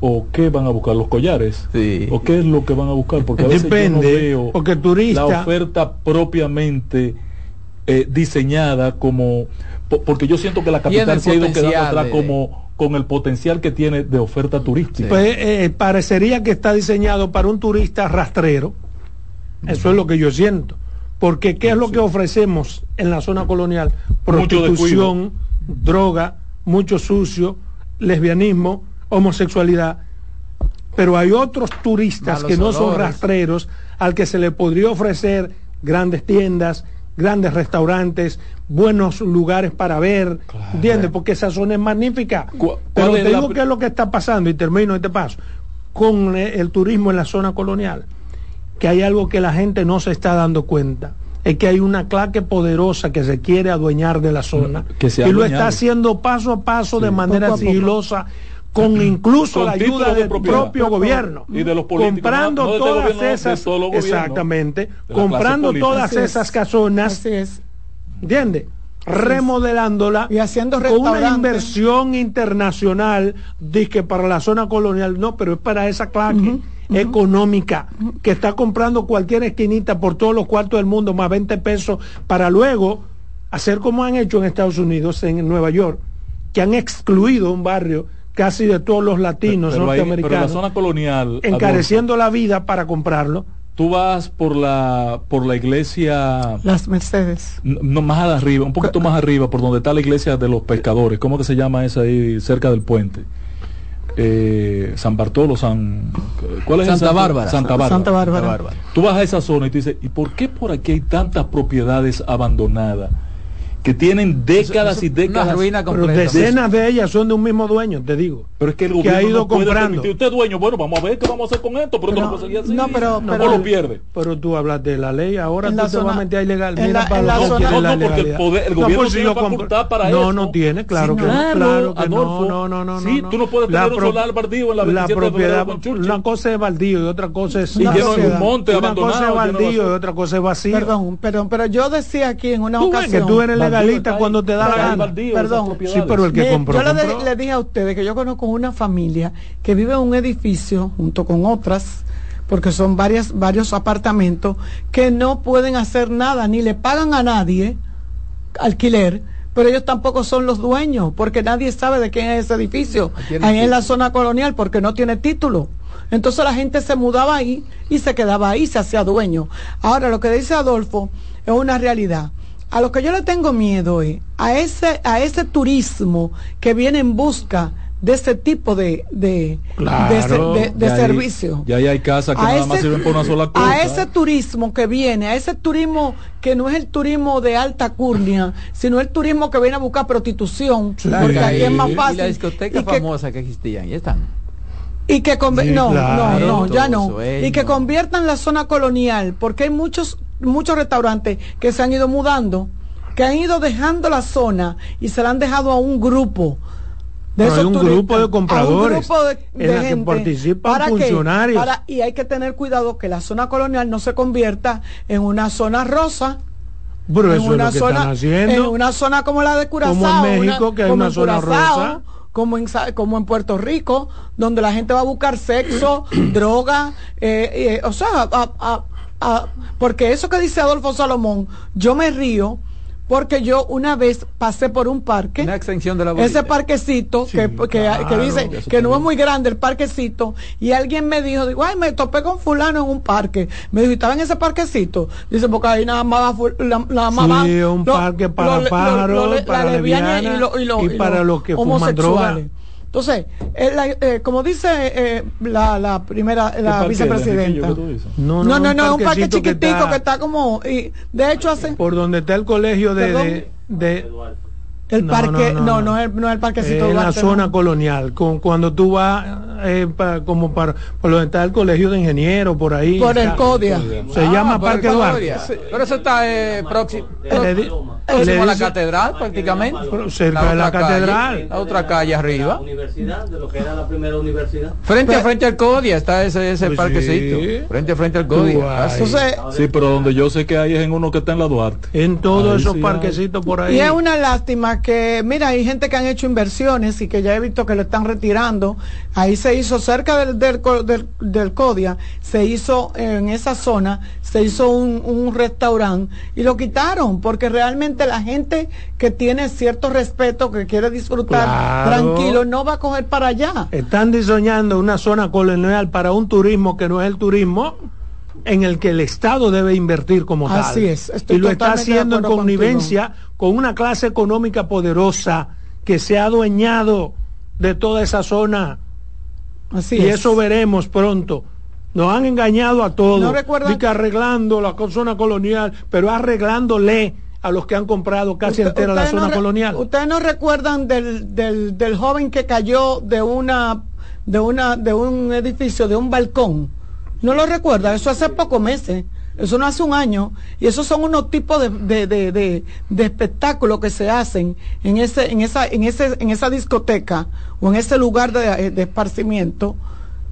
¿O qué van a buscar? ¿Los collares? ¿O qué es lo que van a buscar? Porque a veces Depende, yo no veo porque turista... la oferta propiamente eh, diseñada como porque yo siento que la capital se ha ido quedando atrás como con el potencial que tiene de oferta turística. Pues eh, parecería que está diseñado para un turista rastrero. Eso es lo que yo siento. Porque ¿qué es lo que ofrecemos en la zona colonial? Prostitución, droga, mucho sucio, lesbianismo, homosexualidad. Pero hay otros turistas que no son rastreros al que se le podría ofrecer grandes tiendas, grandes restaurantes, buenos lugares para ver, ¿entiendes? Porque esa zona es magnífica. Pero te digo qué es lo que está pasando, y termino este paso, con el turismo en la zona colonial, que hay algo que la gente no se está dando cuenta. Es que hay una claque poderosa que se quiere adueñar de la zona y lo está haciendo paso a paso de manera sigilosa con incluso la ayuda del propio gobierno. Y de los políticos, comprando todas esas exactamente comprando todas esas casonas ¿entiendes? remodelándola y haciendo con una inversión internacional que para la zona colonial no pero es para esa clase económica que está comprando cualquier esquinita por todos los cuartos del mundo más 20 pesos para luego hacer como han hecho en Estados Unidos en Nueva York que han excluido un barrio casi de todos los latinos norteamericanos. la zona colonial. Encareciendo la vida para comprarlo. Tú vas por la por la iglesia. Las Mercedes. No, más arriba, un poquito más arriba, por donde está la iglesia de los pescadores. ¿Cómo que se llama esa ahí, cerca del puente? Eh, San Bartolo, San. ¿Cuál es Santa Bárbara. Santa Bárbara. Santa Bárbara. Tú vas a esa zona y tú dices, ¿y por qué por aquí hay tantas propiedades abandonadas? Que tienen décadas y décadas. pero decenas de ellas son de un mismo dueño, te digo. Pero es que el gobierno ha ido comprando. Usted dueño, bueno, vamos a ver qué vamos a hacer con esto, pero, no, no así. No, pero, no, lo pierde. Pero tú hablas de la ley, ahora tú te vas a meter ilegal. Mira para la, zona. No, no, porque el, poder, el gobierno no, tiene facultad para eso. No, no tiene, claro que claro que no, no, no, no. Sí, tú no puedes tener un solar baldío en la La propiedad, una cosa es baldío y otra cosa es... Un monte abandonado. Una cosa es baldío y otra cosa es vacío. Perdón, pero yo decía aquí en una ocasión... legalista cuando te da la gana. Perdón, sí, pero el que compró, Yo le, dije a ustedes que yo conozco una familia que vive en un edificio junto con otras porque son varias, varios apartamentos que no pueden hacer nada, ni le pagan a nadie alquiler, pero ellos tampoco son los dueños, porque nadie sabe de quién es ese edificio, ahí en la zona colonial, porque no tiene título. Entonces la gente se mudaba ahí y se quedaba ahí, se hacía dueño. Ahora, lo que dice Adolfo es una realidad. A lo que yo le tengo miedo es a ese, a ese turismo que viene en busca de ese tipo de, de, de, servicio. Ya hay casas que nada más sirven por una sola cosa. A ese turismo que viene, a ese turismo que no es el turismo de alta curnia, sino el turismo que viene a buscar prostitución, porque aquí es más fácil. Y la discoteca famosa que, existían, ya están. Y que no, no, no, ya no. y que conviertan la zona colonial, porque hay muchos muchos restaurantes que se han ido mudando, que han ido dejando la zona y se la han dejado a un grupo. De hay un grupo de compradores en la que participan funcionarios. y hay que tener cuidado que la zona colonial no se convierta en una zona rosa. en una zona, En una zona como la de Curazao. Como en México, que hay una zona rosa. Como en, como en Puerto Rico, donde la gente va a buscar sexo, droga, eh, eh, o sea, a, Ah, porque eso que dice Adolfo Salomón, yo me río porque yo una vez pasé por un parque, una extensión de la ese parquecito que, que, dice que no es muy grande el parquecito y alguien me dijo, digo, ay, me topé con fulano en un parque, me dijo, estaba en ese parquecito, dice, porque ahí nada más va, la, mamá, sí, un parque para pájaros, para lesbianas y, para los que fuman droga. Entonces, eh, como dice eh, la, la, primera, la vicepresidenta. No, no, no, es un parque chiquitico que está, como. Y de hecho, hace. Por donde está el colegio de, de el parque, no, no, es, no es el parquecito. en la zona colonial, con, cuando tú vas eh, como para, por donde está el colegio de ingenieros, por ahí. Por el CODIA. Se llama ah, Parque Duarte. Pero eso está eh, próximo, próximo a la catedral prácticamente. Cerca de la catedral. La otra calle arriba. La universidad, de lo que era la primera universidad. Frente a frente al CODIA está ese, ese pues parquecito. Frente a frente al CODIA. sí, pero donde yo sé que hay es en uno que está en la Duarte. En todos esos parquecitos por ahí. Y es una lástima que, mira, hay gente que han hecho inversiones y que ya he visto que lo están retirando. Ahí se hizo cerca del, del, del, CODIA, se hizo en esa zona, se hizo un, un restaurante y lo quitaron porque realmente la gente que tiene cierto respeto, que quiere disfrutar tranquilo, no va a coger para allá. Están diseñando una zona colonial para un turismo que no es el turismo en el que el Estado debe invertir como tal. Así es. y lo está haciendo en connivencia con una clase económica poderosa que se ha adueñado de toda esa zona. Así y eso veremos pronto. Nos han engañado a todos. No recuerdan... que arreglando la zona colonial, pero arreglándole a los que han comprado casi entera la zona colonial. ¿Ustedes no recuerdan del, del, del joven que cayó de una de una de un edificio, de un balcón? ¿No lo recuerda? Eso hace pocos meses. Eso no hace un año. Y esos son unos tipos de, de, de, espectáculos que se hacen en, ese, en, esa, en, ese, en esa discoteca o en ese lugar de, esparcimiento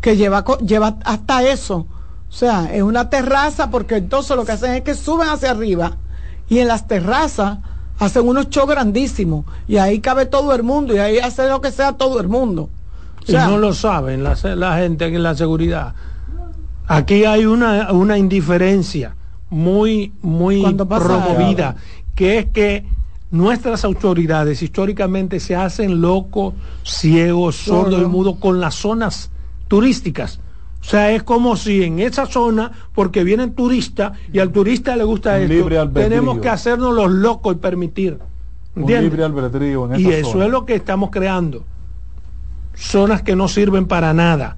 que lleva, lleva hasta eso. O sea, es una terraza porque entonces lo que hacen es que suben hacia arriba y en las terrazas hacen unos shows grandísimos y ahí cabe todo el mundo y ahí hace lo que sea todo el mundo. y no lo saben la, la gente en la seguridad Aquí hay una, una indiferencia muy, muy promovida, que es que nuestras autoridades históricamente se hacen locos, ciegos, sordos y mudos con las zonas turísticas. O sea, es como si en esa zona, porque vienen turistas y al turista le gusta esto, tenemos que hacernos los locos y permitir. libre albedrío y eso es lo que estamos creando. Zonas que no sirven para nada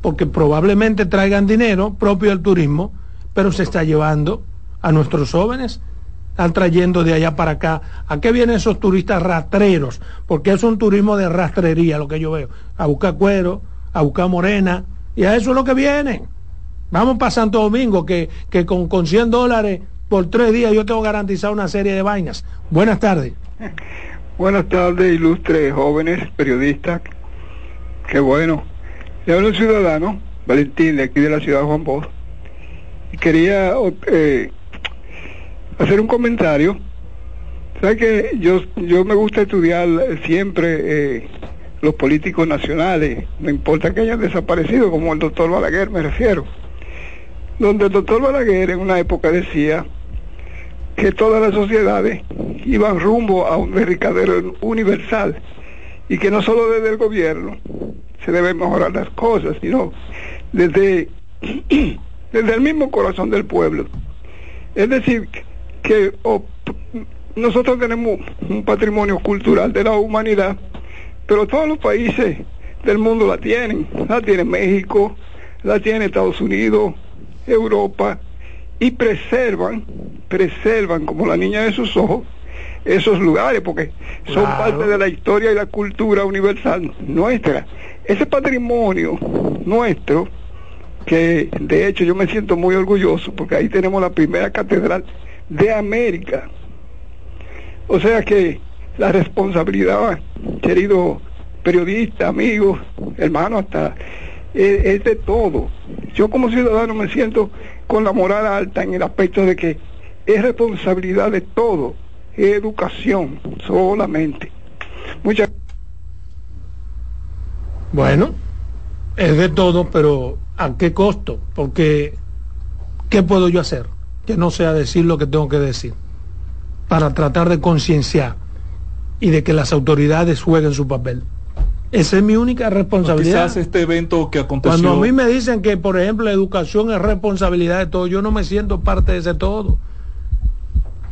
porque probablemente traigan dinero propio del turismo, pero se está llevando a nuestros jóvenes, están trayendo de allá para acá. ¿A qué vienen esos turistas rastreros? Porque es un turismo de rastrería lo que yo veo, a buscar cuero, a buscar morena, y a eso es lo que vienen. Vamos para Santo Domingo, que, que con, con 100 dólares por tres días yo tengo garantizado una serie de vainas. Buenas tardes. Buenas tardes, ilustres jóvenes periodistas. Qué bueno le hablo un ciudadano, Valentín, de aquí de la ciudad de Juan Bosch, y quería eh, hacer un comentario. ¿Sabe que yo, yo me gusta estudiar siempre eh, los políticos nacionales, no importa que hayan desaparecido, como el doctor Balaguer me refiero? Donde el doctor Balaguer en una época decía que todas las sociedades iban rumbo a un derricadero universal y que no solo desde el gobierno, se deben mejorar las cosas, sino desde, desde el mismo corazón del pueblo. Es decir, que nosotros tenemos un patrimonio cultural de la humanidad, pero todos los países del mundo la tienen. La tiene México, la tiene Estados Unidos, Europa, y preservan, preservan como la niña de sus ojos esos lugares, porque son parte de la historia y la cultura universal nuestra ese patrimonio nuestro, que de hecho yo me siento muy orgulloso porque ahí tenemos la primera catedral de América. O sea que la responsabilidad, querido periodista, amigos, hermanos, hasta es, de todo. Yo como ciudadano me siento con la moral alta en el aspecto de que es responsabilidad de todo, educación solamente. Muchas bueno, es de todo, pero ¿a qué costo? Porque ¿qué puedo yo hacer? Que no sea decir lo que tengo que decir para tratar de concienciar y de que las autoridades jueguen su papel. Esa es mi única responsabilidad. quizás este evento que aconteció. Cuando a mí me dicen que, por ejemplo, la educación es responsabilidad de todo, yo no me siento parte de ese todo.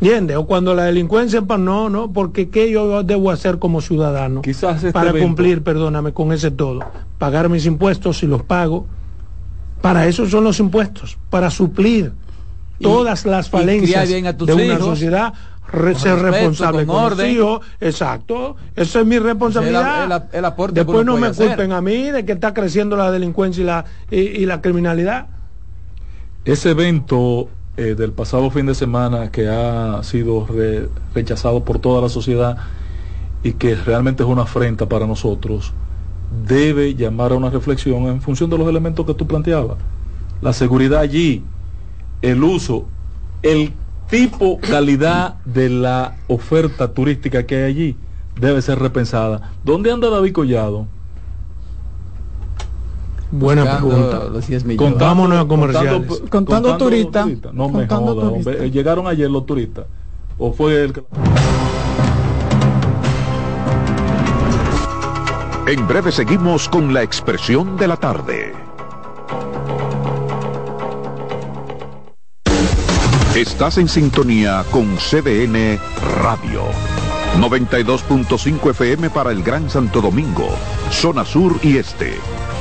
¿Entiendes? O cuando la delincuencia, pues no, no, porque ¿qué yo debo hacer como ciudadano? Quizás este para cumplir, perdóname, con ese todo. Pagar mis impuestos si los pago. Para eso son los impuestos, para suplir todas las falencias de una sociedad ser responsable con, orden. exacto, esa es mi responsabilidad. Después no me culpen a mí de que está creciendo la delincuencia y la, y la criminalidad. Ese evento eh, del pasado fin de semana que ha sido rechazado por toda la sociedad y que realmente es una afrenta para nosotros, debe llamar a una reflexión en función de los elementos que tú planteabas. La seguridad allí, el uso, el tipo, calidad de la oferta turística que hay allí debe ser repensada. ¿Dónde anda David Collado? Buena pregunta. Contámonos a comerciales. Contando, contando turistas. No me joda, Llegaron ayer los turistas. ¿O fue el que... En breve seguimos con la expresión de la tarde. Estás en sintonía con CDN Radio. 92.5 FM para el Gran Santo Domingo, zona sur y este.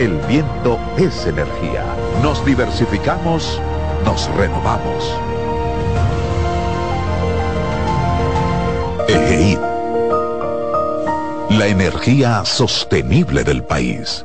el viento es energía. Nos diversificamos, nos renovamos. EGEID. La energía sostenible del país.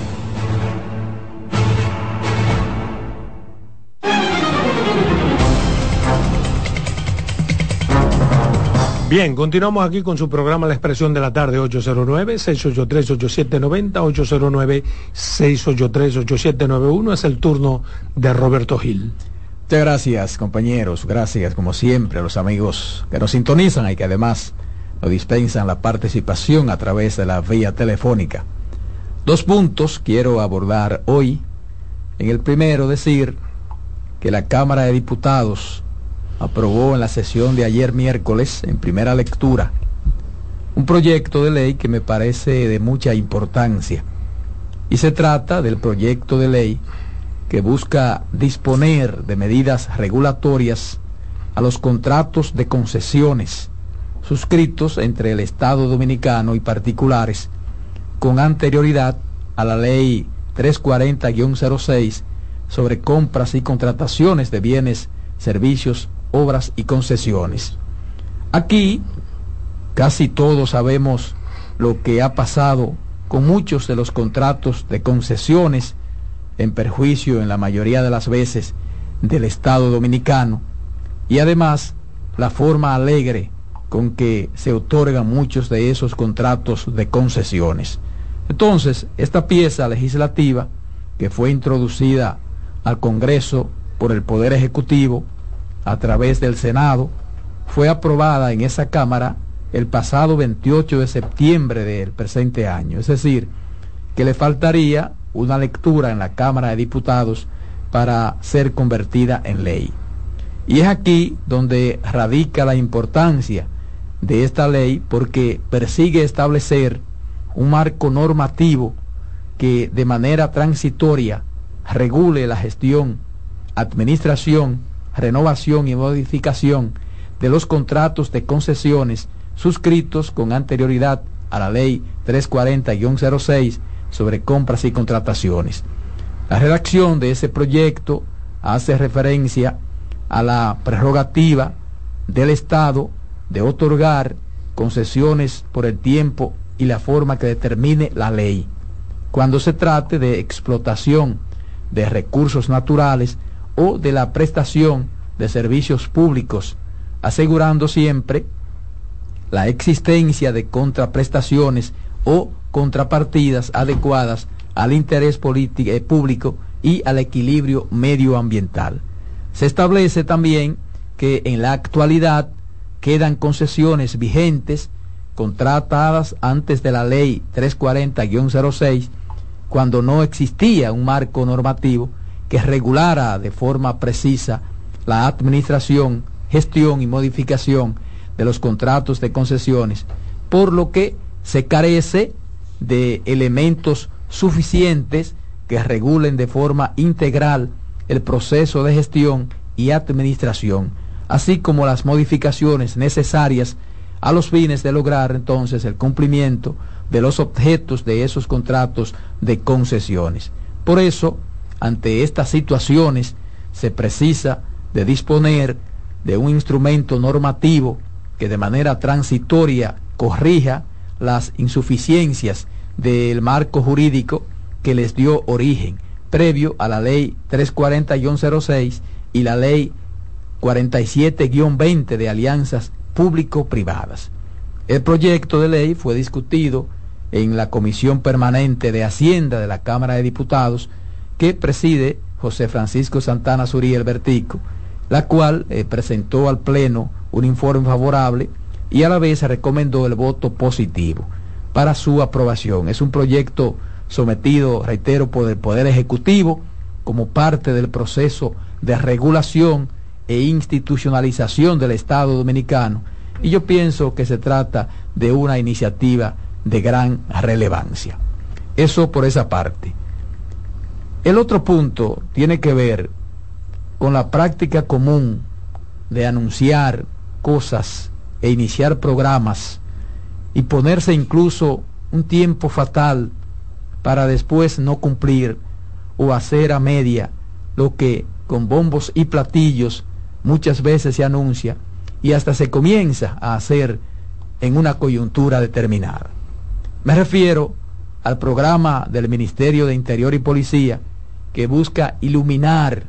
Bien, continuamos aquí con su programa La Expresión de la Tarde, 809-683-8790, 809-683-8791. Es el turno de Roberto Gil. Muchas gracias, compañeros. Gracias, como siempre, a los amigos que nos sintonizan y que además nos dispensan la participación a través de la vía telefónica. Dos puntos quiero abordar hoy. En el primero, decir que la Cámara de Diputados aprobó en la sesión de ayer miércoles, en primera lectura, un proyecto de ley que me parece de mucha importancia. Y se trata del proyecto de ley que busca disponer de medidas regulatorias a los contratos de concesiones suscritos entre el Estado dominicano y particulares con anterioridad a la ley 340-06 sobre compras y contrataciones de bienes, servicios obras y concesiones. Aquí casi todos sabemos lo que ha pasado con muchos de los contratos de concesiones en perjuicio en la mayoría de las veces del Estado dominicano y además la forma alegre con que se otorgan muchos de esos contratos de concesiones. Entonces, esta pieza legislativa que fue introducida al Congreso por el Poder Ejecutivo a través del Senado, fue aprobada en esa Cámara el pasado 28 de septiembre del presente año. Es decir, que le faltaría una lectura en la Cámara de Diputados para ser convertida en ley. Y es aquí donde radica la importancia de esta ley porque persigue establecer un marco normativo que de manera transitoria regule la gestión, administración, renovación y modificación de los contratos de concesiones suscritos con anterioridad a la ley 340-06 sobre compras y contrataciones. La redacción de ese proyecto hace referencia a la prerrogativa del Estado de otorgar concesiones por el tiempo y la forma que determine la ley, cuando se trate de explotación de recursos naturales o de la prestación de servicios públicos, asegurando siempre la existencia de contraprestaciones o contrapartidas adecuadas al interés eh, público y al equilibrio medioambiental. Se establece también que en la actualidad quedan concesiones vigentes contratadas antes de la ley 340-06 cuando no existía un marco normativo que regulara de forma precisa la administración, gestión y modificación de los contratos de concesiones, por lo que se carece de elementos suficientes que regulen de forma integral el proceso de gestión y administración, así como las modificaciones necesarias a los fines de lograr entonces el cumplimiento de los objetos de esos contratos de concesiones. Por eso, ante estas situaciones, se precisa de disponer de un instrumento normativo que de manera transitoria corrija las insuficiencias del marco jurídico que les dio origen, previo a la ley 340-06 y la ley 47-20 de alianzas público-privadas. El proyecto de ley fue discutido en la Comisión Permanente de Hacienda de la Cámara de Diputados que preside José Francisco Santana Suriel Bertico, la cual eh, presentó al Pleno un informe favorable y a la vez recomendó el voto positivo para su aprobación. Es un proyecto sometido, reitero, por el Poder Ejecutivo como parte del proceso de regulación e institucionalización del Estado dominicano y yo pienso que se trata de una iniciativa de gran relevancia. Eso por esa parte. El otro punto tiene que ver con la práctica común de anunciar cosas e iniciar programas y ponerse incluso un tiempo fatal para después no cumplir o hacer a media lo que con bombos y platillos muchas veces se anuncia y hasta se comienza a hacer en una coyuntura determinada. Me refiero al programa del Ministerio de Interior y Policía que busca iluminar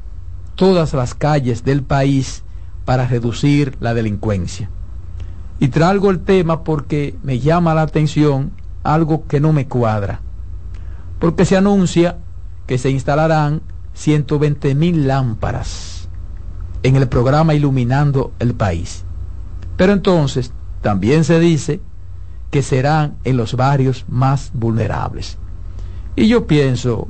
todas las calles del país para reducir la delincuencia. Y traigo el tema porque me llama la atención algo que no me cuadra. Porque se anuncia que se instalarán 120 mil lámparas en el programa Iluminando el País. Pero entonces también se dice que serán en los barrios más vulnerables. Y yo pienso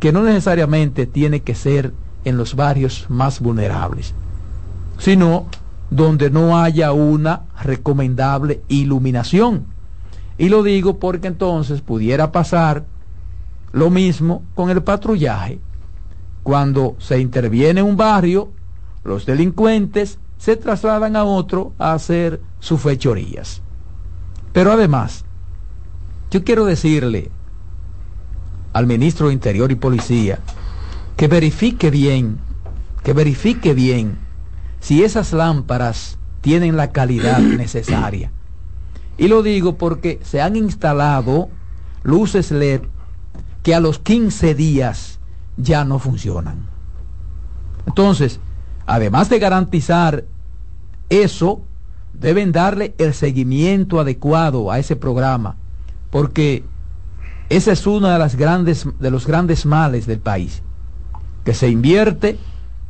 que no necesariamente tiene que ser en los barrios más vulnerables, sino donde no haya una recomendable iluminación. Y lo digo porque entonces pudiera pasar lo mismo con el patrullaje. Cuando se interviene en un barrio, los delincuentes se trasladan a otro a hacer sus fechorías. Pero además, yo quiero decirle al ministro de Interior y Policía que verifique bien, que verifique bien si esas lámparas tienen la calidad necesaria. Y lo digo porque se han instalado luces LED que a los 15 días ya no funcionan. Entonces, además de garantizar eso, deben darle el seguimiento adecuado a ese programa, porque ese es uno de, las grandes, de los grandes males del país que se invierte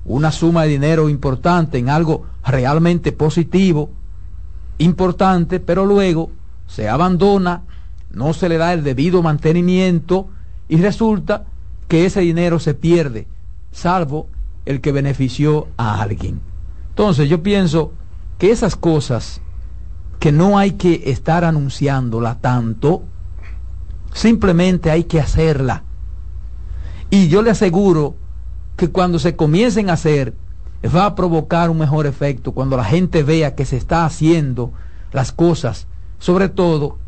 una suma de dinero importante en algo realmente positivo, importante, pero luego se abandona, no se le da el debido mantenimiento y resulta que ese dinero se pierde, salvo el que benefició a alguien. Entonces yo pienso que esas cosas que no hay que estar anunciándola tanto, simplemente hay que hacerla Y yo le aseguro que cuando se comiencen a hacer, va a provocar un mejor efecto cuando la gente vea que se está haciendo las cosas, sobre todo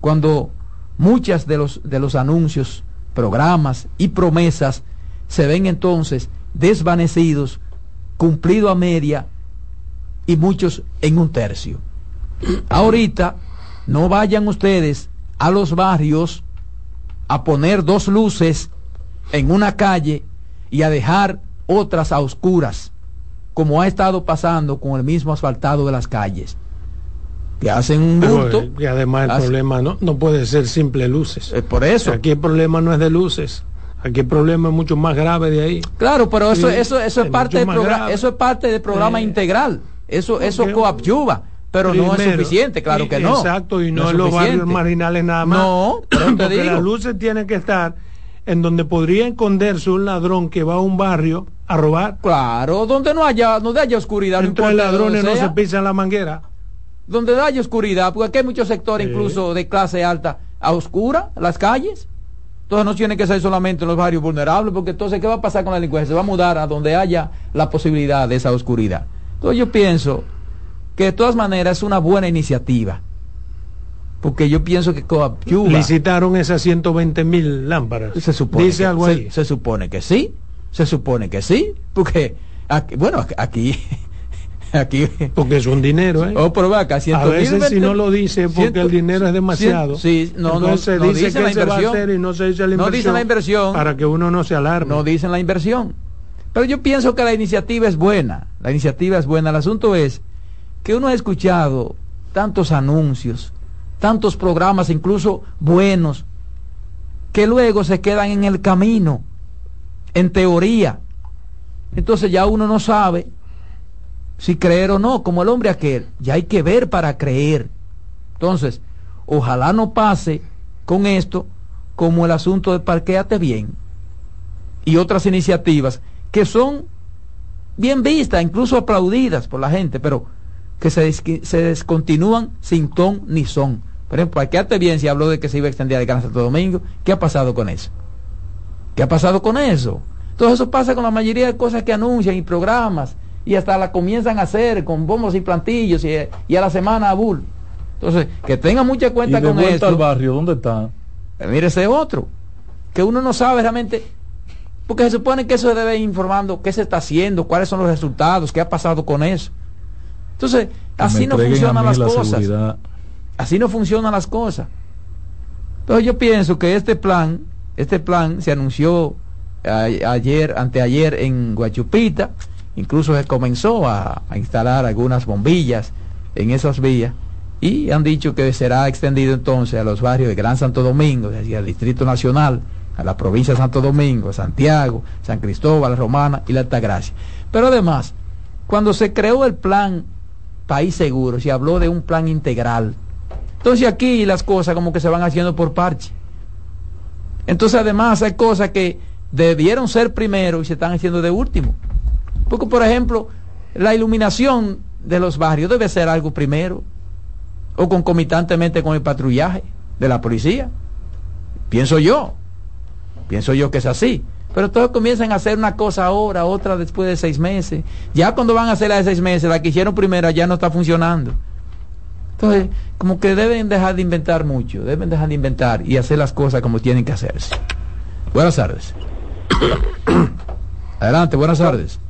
cuando muchas de los, de los anuncios, programas y promesas se ven entonces desvanecidos, cumplido a media y muchos en un tercio. Ahorita no vayan ustedes a los barrios a poner dos luces en una calle y a dejar otras a oscuras, como ha estado pasando con el mismo asfaltado de las calles. Que hacen un bulto. y además el problema no, no puede ser simple luces. por eso. aquí el problema no es de luces. Aquí el problema es mucho más grave de ahí. Claro, pero eso, eso, eso es, parte del programa, eso es parte del programa integral. Eso, eso coadyuva pero no es suficiente, claro que no. Exacto, y no, en los barrios marginales nada más. No, porque las luces tienen que estar en donde podría esconderse un ladrón que va a un barrio a robar. Claro, donde no haya, donde haya oscuridad. Entre ladrones no se pisan la manguera. Donde haya oscuridad, porque aquí hay muchos sectores incluso de clase alta a oscura, las calles. Entonces no tiene que ser solamente en los barrios vulnerables, porque entonces ¿qué va a pasar con la delincuencia? Se va a mudar a donde haya la posibilidad de esa oscuridad. Entonces yo pienso que de todas maneras es una buena iniciativa. Porque yo pienso que. Licitaron esas 120 mil lámparas. Se supone Dice algo ahí. Se, supone que sí. Se supone que sí. Porque, bueno, aquí. Aquí. Porque es un dinero, ¿eh? Oh, pero acá, a veces si no lo dice porque el dinero es demasiado. sí, no, no, se dice que la se va a hacer y no se dice la inversión. No dicen la inversión. Para que uno no se alarme. No dicen la inversión. Pero yo pienso que la iniciativa es buena. La iniciativa es buena. El asunto es que uno ha escuchado tantos anuncios, tantos programas, incluso buenos, que luego se quedan en el camino, en teoría. Entonces ya uno no sabe si creer o no, como el hombre aquel. Ya hay que ver para creer. Entonces, ojalá no pase con esto como el asunto de parqueate bien y otras iniciativas que son bien vistas, incluso aplaudidas por la gente, pero que se, se descontinúan sin ton ni son. Por ejemplo, parqueate bien si habló de que se iba a extender al Gran Santo Domingo. ¿Qué ha pasado con eso? ¿Qué ha pasado con eso? Todo eso pasa con la mayoría de cosas que anuncian y programas y hasta la comienzan a hacer con bombos y plantillos y, a la semana a bull. Entonces, que tenga mucha cuenta ¿Y de con vuelta al barrio, ¿dónde está? Eh, mire ese otro, que uno no sabe realmente, porque se supone que eso debe ir informando qué se está haciendo, cuáles son los resultados, qué ha pasado con eso. Entonces, así no funcionan las cosas. Así no funcionan las cosas. Entonces yo pienso que este plan, este plan se anunció ayer, anteayer en Guachupita, incluso se comenzó a, instalar algunas bombillas en esas vías y han dicho que será extendido entonces a los barrios de Gran Santo Domingo, es decir, al Distrito Nacional, a la provincia de Santo Domingo, Santiago, San Cristóbal, Romana y la Altagracia. Pero además, cuando se creó el plan País Seguro, se habló de un plan integral. Entonces aquí las cosas como que se van haciendo por parche. Entonces además hay cosas que debieron ser primero y se están haciendo de último. Porque, por ejemplo, la iluminación de los barrios debe ser algo primero, o concomitantemente con el patrullaje de la policía. Pienso yo, pienso yo que es así. Pero todos comienzan a hacer una cosa ahora, otra después de seis meses. Ya cuando van a hacer la de seis meses, la que hicieron primero ya no está funcionando. Entonces, como que deben dejar de inventar mucho, deben dejar de inventar y hacer las cosas como tienen que hacerse. Buenas tardes. Adelante, buenas tardes.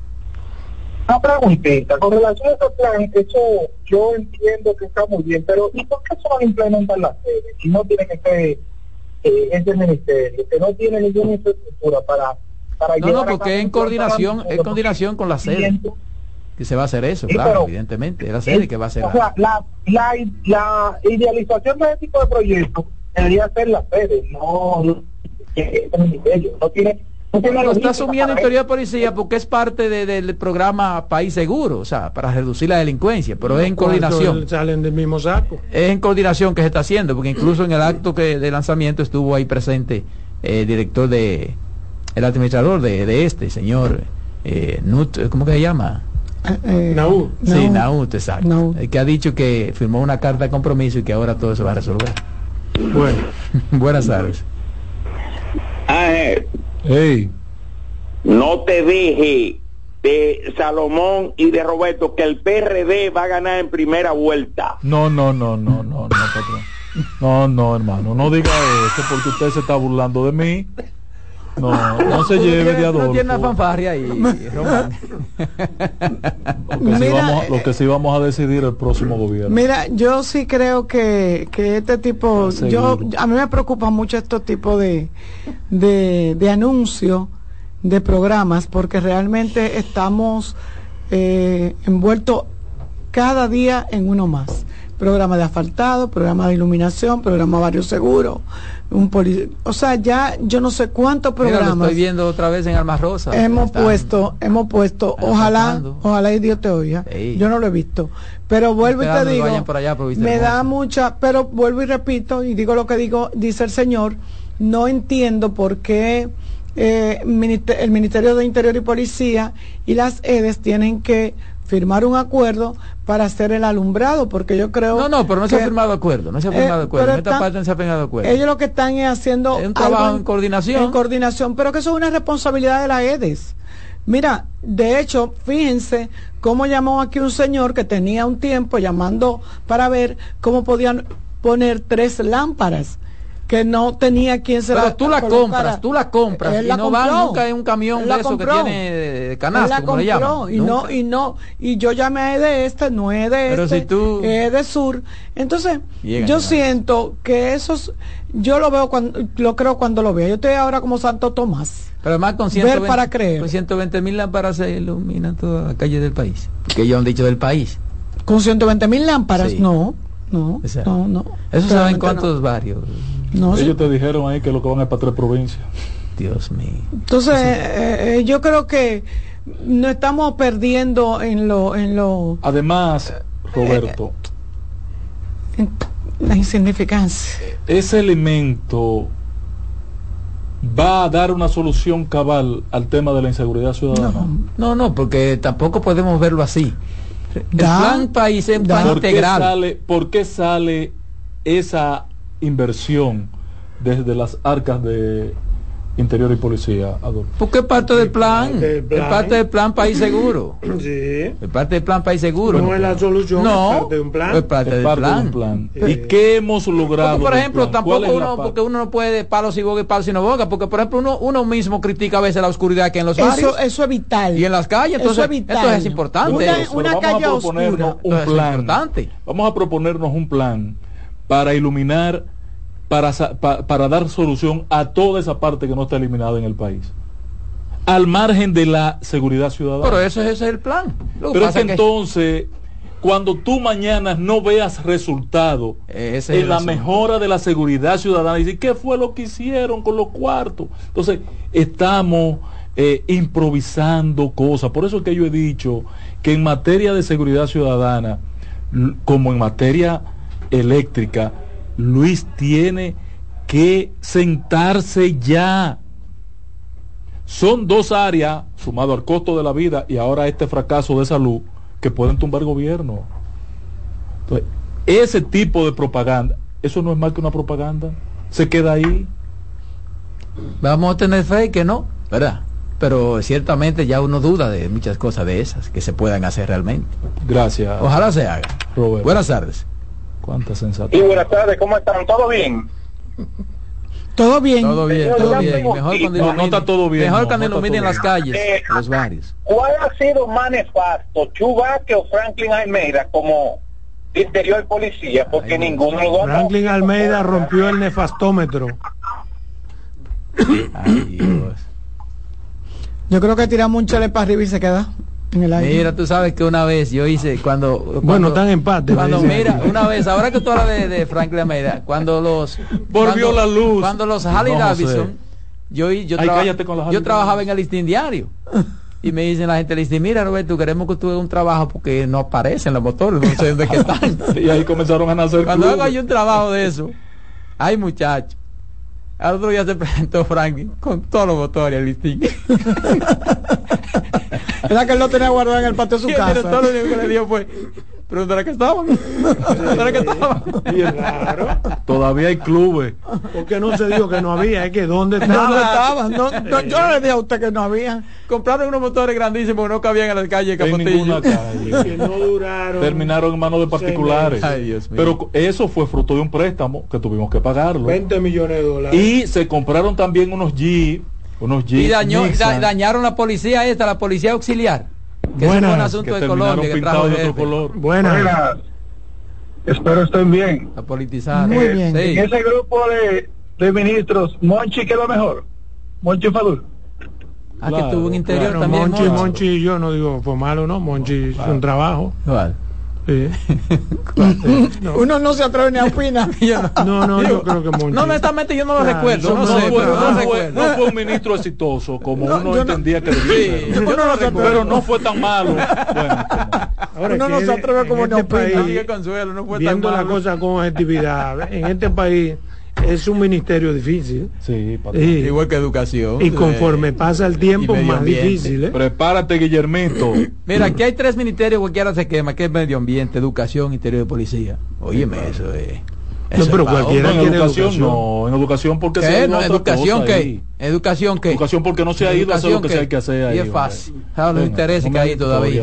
Una preguntita, con relación a ese plan, eso yo entiendo que está muy bien, pero ¿y por qué se van a implementar las sedes? Si no tiene que ser eh, ese ministerio, que no tiene ninguna infraestructura para... para no, no, porque en coordinación, es coordinación con la sede. Que se va a hacer eso, claro, evidentemente, es la sede que va a hacer. O sea, la, la, la idealización de ese tipo de proyectos debería ser la sede, no, no, no tiene lo está asumiendo en teoría de policía porque es parte del programa País Seguro, o sea, para reducir la delincuencia, pero es en coordinación. Salen del mismo saco. Es en coordinación que se está haciendo, porque incluso en el acto que de lanzamiento estuvo ahí presente el director de, el administrador de, este, señor eh, Nut, ¿cómo que se llama? Eh, Naut. Sí, Naut, exacto. El que ha dicho que firmó una carta de compromiso y que ahora todo se va a resolver. Bueno. Buenas tardes. Ah, eh, Hey. no te deje de Salomón y de Roberto que el PRD va a ganar en primera vuelta. No, no, no, no, no, no, patrón. No, no, hermano, no diga eso porque usted se está burlando de mí. No, no se lleve de Adolfo. No tiene una fanfarria ahí, lo que sí vamos a decidir el próximo gobierno. Mira, yo sí creo que, que este tipo, yo a mí me preocupa mucho estos tipos de, de, de anuncios de programas porque realmente estamos eh, envueltos cada día en uno más programa de asfaltado, programa de iluminación, programa varios seguros, un o sea, ya yo no sé cuántos programas. estoy viendo otra vez en Almas Rosa. Hemos puesto, hemos puesto, ojalá, ojalá y Dios te oiga. Yo no lo he visto, pero vuelvo y te digo, me da mucha, pero vuelvo y repito y digo lo que digo, dice el señor, no entiendo por qué eh, el Ministerio de Interior y Policía y las EDES tienen que firmar un acuerdo para hacer el alumbrado, porque yo creo... No, no, pero no se ha firmado acuerdo, no se ha eh, firmado acuerdo, en esta parte no se ha firmado acuerdo. Ellos lo que están es haciendo... un trabajo en, coordinación. En coordinación, pero que eso es una responsabilidad de la EDES. Mira, de hecho, fíjense cómo llamó aquí un señor que tenía un tiempo llamando para ver cómo podían poner tres lámparas que no tenía quien se Pero tú la compras, tú la compras y no va nunca en un camión de eso que tiene de canasto, como le llaman. Y no, y no, y yo llamé de este, no es de Pero este, si tú... es de sur. Entonces, yo siento que esos, yo lo veo cuando, lo creo cuando lo veo. Yo estoy ahora como Santo Tomás. Pero además con 120, para creer. con 120 mil lámparas se iluminan toda la calle del país. Que ellos han dicho del país. Con 120 mil lámparas, no. No, no, no. Eso saben cuántos barrios. Ellos te dijeron ahí que lo que van es para tres provincias. Dios mío. Entonces, eh, eh, yo creo que no estamos perdiendo en lo... En lo Además, Roberto. la insignificancia. Ese elemento va a dar una solución cabal al tema de la inseguridad ciudadana. No, no, porque tampoco podemos verlo así. El plan país es plan integral. Sale, ¿Por qué sale esa inversión desde las arcas de Interior y Policía, Adolfo. Porque es parte del plan, es parte del plan País Seguro. Sí. Es parte del plan País Seguro. No es la solución, no, es parte de un plan. Es parte, del, plan. ¿Y qué hemos logrado? por ejemplo, tampoco uno, porque uno no puede palos y boga y palos y no boga, porque por ejemplo uno, uno mismo critica a veces la oscuridad que en los barrios. Eso es vital. Y en las calles, entonces, eso es, vital. es importante. Una, calle oscura. Un plan. Vamos a proponernos un plan para iluminar para, para, dar solución a toda esa parte que no está eliminada en el país. Al margen de la seguridad ciudadana. Pero eso, ese es el plan. Pero es que, entonces, cuando tú mañana no veas resultado en la mejora de la seguridad ciudadana, y ¿qué fue lo que hicieron con los cuartos? Entonces, estamos eh, improvisando cosas. Por eso es que yo he dicho que en materia de seguridad ciudadana, como en materia eléctrica, Luis tiene que sentarse ya. Son dos áreas, sumado al costo de la vida y ahora este fracaso de salud, que pueden tumbar gobierno. Entonces, ese tipo de propaganda, eso no es más que una propaganda, se queda ahí. Vamos a tener fe que no, ¿verdad? Pero ciertamente ya uno duda de muchas cosas de esas que se puedan hacer realmente. Gracias. Ojalá se haga. Buenas tardes. Cuánta Y buenas tardes, ¿cómo están? ¿Todo bien? Todo bien. Todo bien, todo bien. Mejor cuando no, está todo bien. Mejor cuando iluminen las calles, eh, los barrios. ¿Cuál ha sido más nefasto, Chubaque o Franklin Almeida como interior policía? Porque ninguno lo Franklin Almeida rompió el nefastómetro. Ay, Dios. Yo creo que tiramos un chale para arriba y se queda. Mira, tú sabes que una vez yo hice cuando, bueno están en empate cuando mira una vez ahora que tú hablas de, de Franklin Almeida cuando los volvió la luz. cuando los Harley Davidson yo yo, yo trabajaba en el listín diario. Y me dicen la gente le dice mira Roberto queremos que tú hagas un trabajo porque no aparecen los motores no sé dónde que están y ahí comenzaron a nacer cuando hago yo un trabajo de eso hay muchachos al otro día se presentó Franklin con todos los motores el listín Era que él lo tenía guardado en el patio de su casa. Todo lo único que le dio fue Pero ¿dónde era que estaban? ¿Dónde era que estaban? Claro. Todavía hay clubes. Porque no se dijo que no había, es que ¿dónde estaban? No, no, yo le dije a usted que no había. Compraron unos motores grandísimos que no cabían en las calles En ninguna calle. que no duraron. Terminaron en manos de particulares. Ay, Dios mío. Pero eso fue fruto de un préstamo que tuvimos que pagarlo. 20 millones de dólares. Y se compraron también unos Jeep, unos. Y dañó, da- dañaron la policía esta, la policía auxiliar. Que Buenas, fue un que asunto de terminaron Colombia que pintados trajo de otro color. Buenas. Espero estén bien. La politizada. Muy bien. Sí. En ese grupo de, de ministros, Monchi quedó mejor. Monchi Fadul. Ah, que Claro, tuvo un interior Bueno, también. Monchi, Monchi. Yo no digo fue malo, ¿no? Monchi hizo un trabajo. ¿Cuál? Sí. Uno no se atreve ni a opinar. No. No, no, yo creo que Monchi. No, honestamente yo no lo recuerdo. No, no sé, fue- no, no no un ministro exitoso como No, uno no- entendía que Sí, debía ser. yo no lo recuerdo. Pero no fue tan malo. Bueno, Ahora, Uno no se atreve como este ni a opinar. país, consuelo, no fue tan viendo la malo. cosa con objetividad, en este país es un ministerio difícil. sí. Sí. Igual que educación. Y conforme Eh, pasa el tiempo, y más difícil. ¿eh? Prepárate, Guillermito. Mira, aquí hay tres ministerios, cualquiera se quema, que es medio ambiente, educación, interior de policía. Óyeme, eso es. No, pero es cualquiera No, en educación, educación. no. En educación porque se ha ¿Qué? ido No, a otra educación cosa qué? ahí. Educación qué? Educación porque no se ha ido a hacer lo que Educación se qué? hay que hacer ahí. Y es fácil. ¿Sabes los Venga, intereses no que me- hay todavía?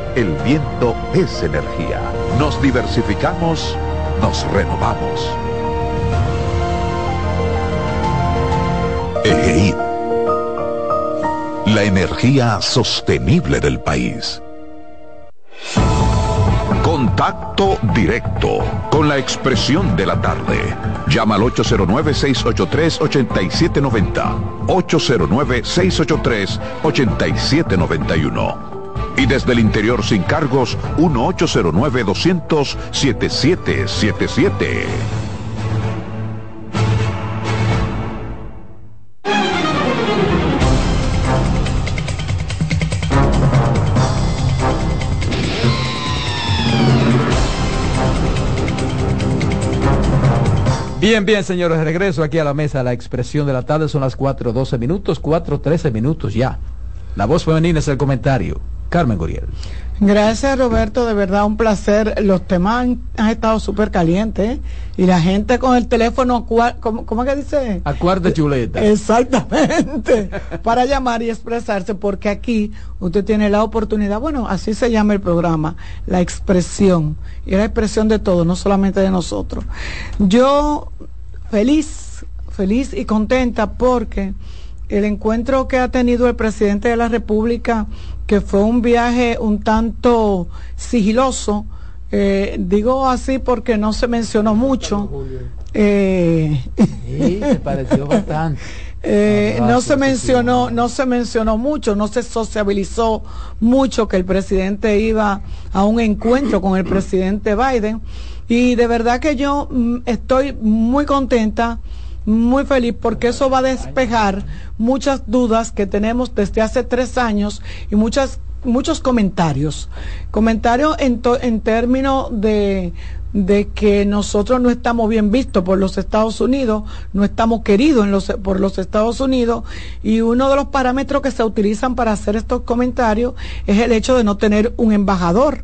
el viento es energía. Nos diversificamos, nos renovamos. EGI. La energía sostenible del país. Contacto directo con la expresión de la tarde. Llama al 809-683-8790. 809-683-8791. Y desde el interior sin cargos, 1-809-200-7777. Bien, bien, señores, regreso aquí a la mesa. La expresión de la tarde son las 4.12 minutos, 4.13 minutos ya. La voz femenina es el comentario. Carmen Guriel. Gracias Roberto, de verdad un placer. Los temas han, han estado súper calientes ¿eh? y la gente con el teléfono, ¿cómo, cómo que dice? A cuarta chuleta. Exactamente, para llamar y expresarse, porque aquí usted tiene la oportunidad, bueno, así se llama el programa, la expresión, y la expresión de todo, no solamente de nosotros. Yo feliz, feliz y contenta porque el encuentro que ha tenido el presidente de la República, que fue un viaje un tanto sigiloso, eh, digo así porque no se mencionó mucho. Eh, Sí, me pareció bastante. eh, Ah, no se mencionó, no se mencionó mucho, no se sociabilizó mucho que el presidente iba a un encuentro con el presidente Biden. Y de verdad que yo mm, estoy muy contenta, muy feliz, porque eso va a despejar muchas dudas que tenemos desde hace tres años y muchas muchos comentarios. Comentarios en, en términos de, de que nosotros no estamos bien vistos por los Estados Unidos, no estamos queridos en los, por los Estados Unidos y uno de los parámetros que se utilizan para hacer estos comentarios es el hecho de no tener un embajador.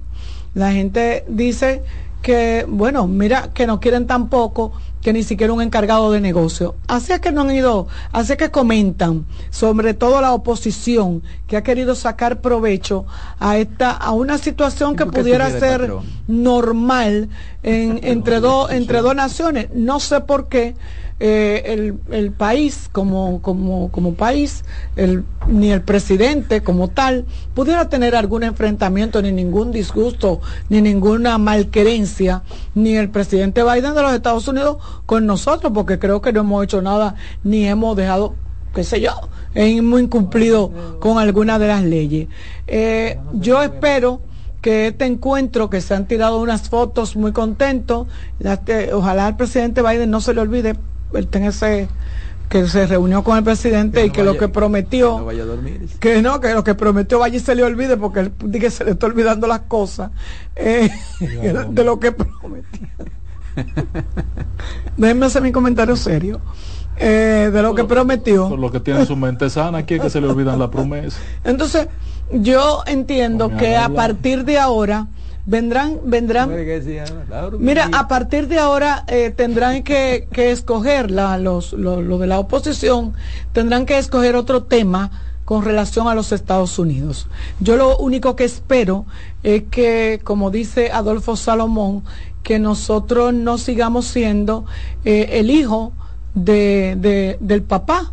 La gente dice que, bueno, mira, que no quieren tampoco que ni siquiera un encargado de negocio. Así es que no han ido, así es que comentan, sobre todo la oposición, que ha querido sacar provecho a esta, a una situación que pudiera ser normal en, entre dos, entre dos naciones. No sé por qué eh, el, el, país como, como, como país, el, ni el presidente como tal, pudiera tener algún enfrentamiento, ni ningún disgusto, ni ninguna malquerencia, ni el presidente Biden de los Estados Unidos con nosotros, porque creo que no hemos hecho nada, ni hemos dejado, qué sé yo, hemos incumplido con alguna de las leyes. Eh, yo espero que este encuentro, que se han tirado unas fotos muy contentos, ojalá el presidente Biden no se le olvide ese que se reunió con el presidente y que lo que prometió que no que lo que prometió vaya y se le olvide porque él que se le está olvidando las cosas eh, de lo que prometió. Déjenme hacer mi comentario serio eh, de lo que prometió. por lo que tiene su mente sana aquí es que se le olvidan las promesas. Entonces yo entiendo que a partir de ahora vendrán, vendrán. Mira, a partir de ahora eh, tendrán que, que escoger la, los, lo, de la oposición, tendrán que escoger otro tema con relación a los Estados Unidos. Yo lo único que espero es que, como dice Adolfo Salomón, que nosotros no sigamos siendo eh, el hijo de, de, del papá,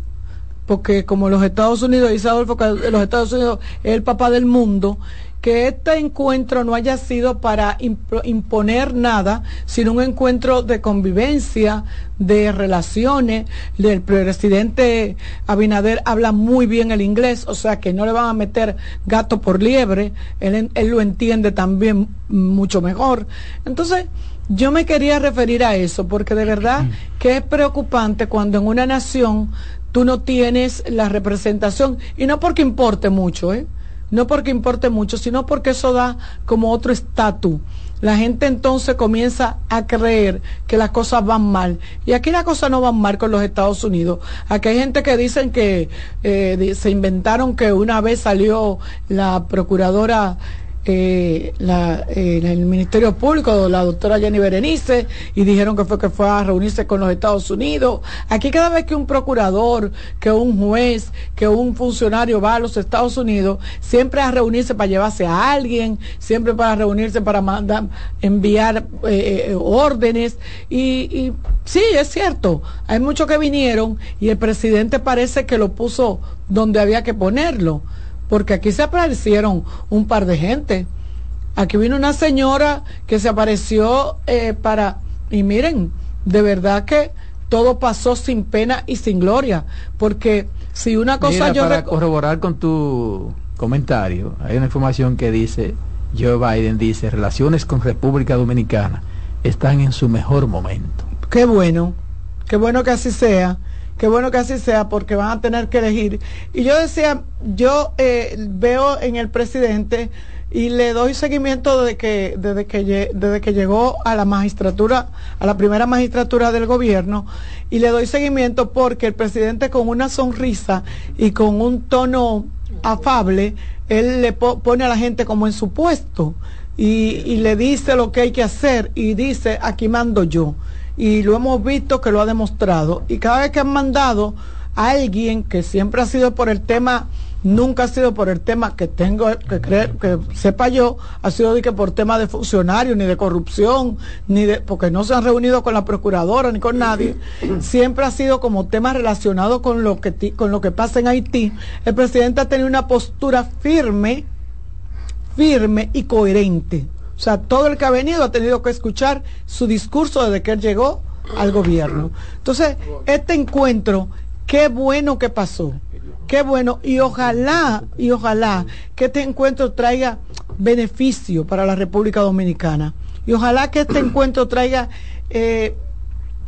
porque como los Estados Unidos, dice Adolfo que los Estados Unidos es el papá del mundo, que este encuentro no haya sido para imponer nada, sino un encuentro de convivencia, de relaciones. El presidente Abinader habla muy bien el inglés, o sea que no le van a meter gato por liebre, él, él lo entiende también mucho mejor. Entonces, yo me quería referir a eso, porque de verdad que es preocupante cuando en una nación tú no tienes la representación, y no porque importe mucho, ¿eh? No porque importe mucho, sino porque eso da como otro estatus. La gente entonces comienza a creer que las cosas van mal. Y aquí las cosas no van mal con los Estados Unidos. Aquí hay gente que dicen que eh, se inventaron que una vez salió la procuradora eh, la, eh, el Ministerio Público, la doctora Jenny Berenice, y dijeron que fue que fue a reunirse con los Estados Unidos. Aquí cada vez que un procurador, que un juez, que un funcionario va a los Estados Unidos, siempre a reunirse para llevarse a alguien, siempre para reunirse para mandar, enviar eh, eh, órdenes. Y, y sí, es cierto, hay muchos que vinieron y el presidente parece que lo puso donde había que ponerlo porque aquí se aparecieron un par de gente. Aquí vino una señora que se apareció eh, para, y miren, de verdad que todo pasó sin pena y sin gloria, porque si una cosa yo... Para corroborar con tu comentario, hay una información que dice, Joe Biden dice, relaciones con República Dominicana están en su mejor momento. Qué bueno, qué bueno que así sea. Qué bueno que así sea porque van a tener que elegir. Y yo decía, yo eh, veo en el presidente y le doy seguimiento desde que, desde que, desde que llegó a la magistratura, a la primera magistratura del gobierno, y le doy seguimiento porque el presidente con una sonrisa y con un tono afable, él le pone a la gente como en su puesto y, y le dice lo que hay que hacer y dice, aquí mando yo y lo hemos visto que lo ha demostrado. Y cada vez que han mandado a alguien que siempre ha sido por el tema, nunca ha sido por el tema que tengo que creer, que sepa yo, ha sido de que por tema de funcionarios, ni de corrupción, ni de, porque no se han reunido con la procuradora ni con nadie, siempre ha sido como tema relacionado con lo que, con lo que pasa en Haití. El presidente ha tenido una postura firme, firme y coherente o sea, todo el que ha venido ha tenido que escuchar su discurso desde que él llegó al gobierno. Entonces, este encuentro, qué bueno que pasó. Qué bueno. Y ojalá, y ojalá que este encuentro traiga beneficio para la República Dominicana. Y ojalá que este encuentro traiga, eh,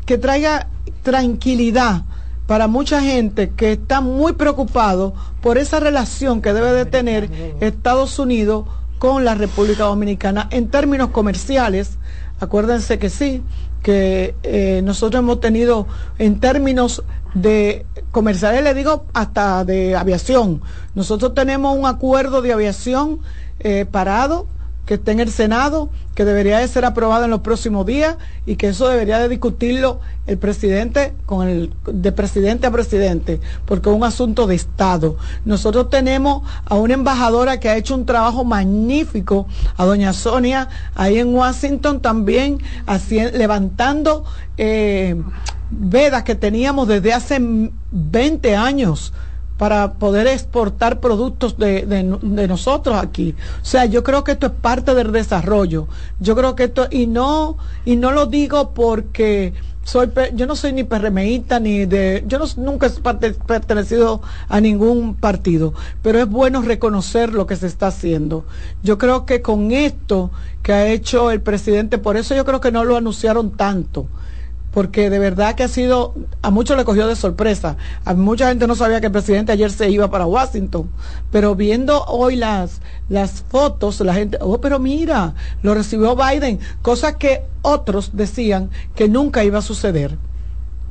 que traiga tranquilidad para mucha gente que está muy preocupado por esa relación que debe de tener Estados Unidos con la República Dominicana en términos comerciales. Acuérdense que sí, que eh, nosotros hemos tenido en términos de comerciales, le digo hasta de aviación. Nosotros tenemos un acuerdo de aviación eh, parado que está en el Senado, que debería de ser aprobado en los próximos días y que eso debería de discutirlo el presidente con el de presidente a presidente, porque es un asunto de Estado. Nosotros tenemos a una embajadora que ha hecho un trabajo magnífico, a doña Sonia, ahí en Washington también, levantando eh, vedas que teníamos desde hace 20 años para poder exportar productos de, de, nosotros aquí. O sea, yo creo que esto es parte del desarrollo. Yo creo que esto, y no, y no lo digo porque soy, yo no soy ni perremeíta ni de, yo no, nunca he pertenecido a ningún partido, pero es bueno reconocer lo que se está haciendo. Yo creo que con esto que ha hecho el presidente, por eso yo creo que no lo anunciaron tanto porque de verdad que ha sido, a muchos le cogió de sorpresa. A mucha gente no sabía que el presidente ayer se iba para Washington, pero viendo hoy las, las fotos, la gente, oh, pero mira, lo recibió Biden, cosa que otros decían que nunca iba a suceder,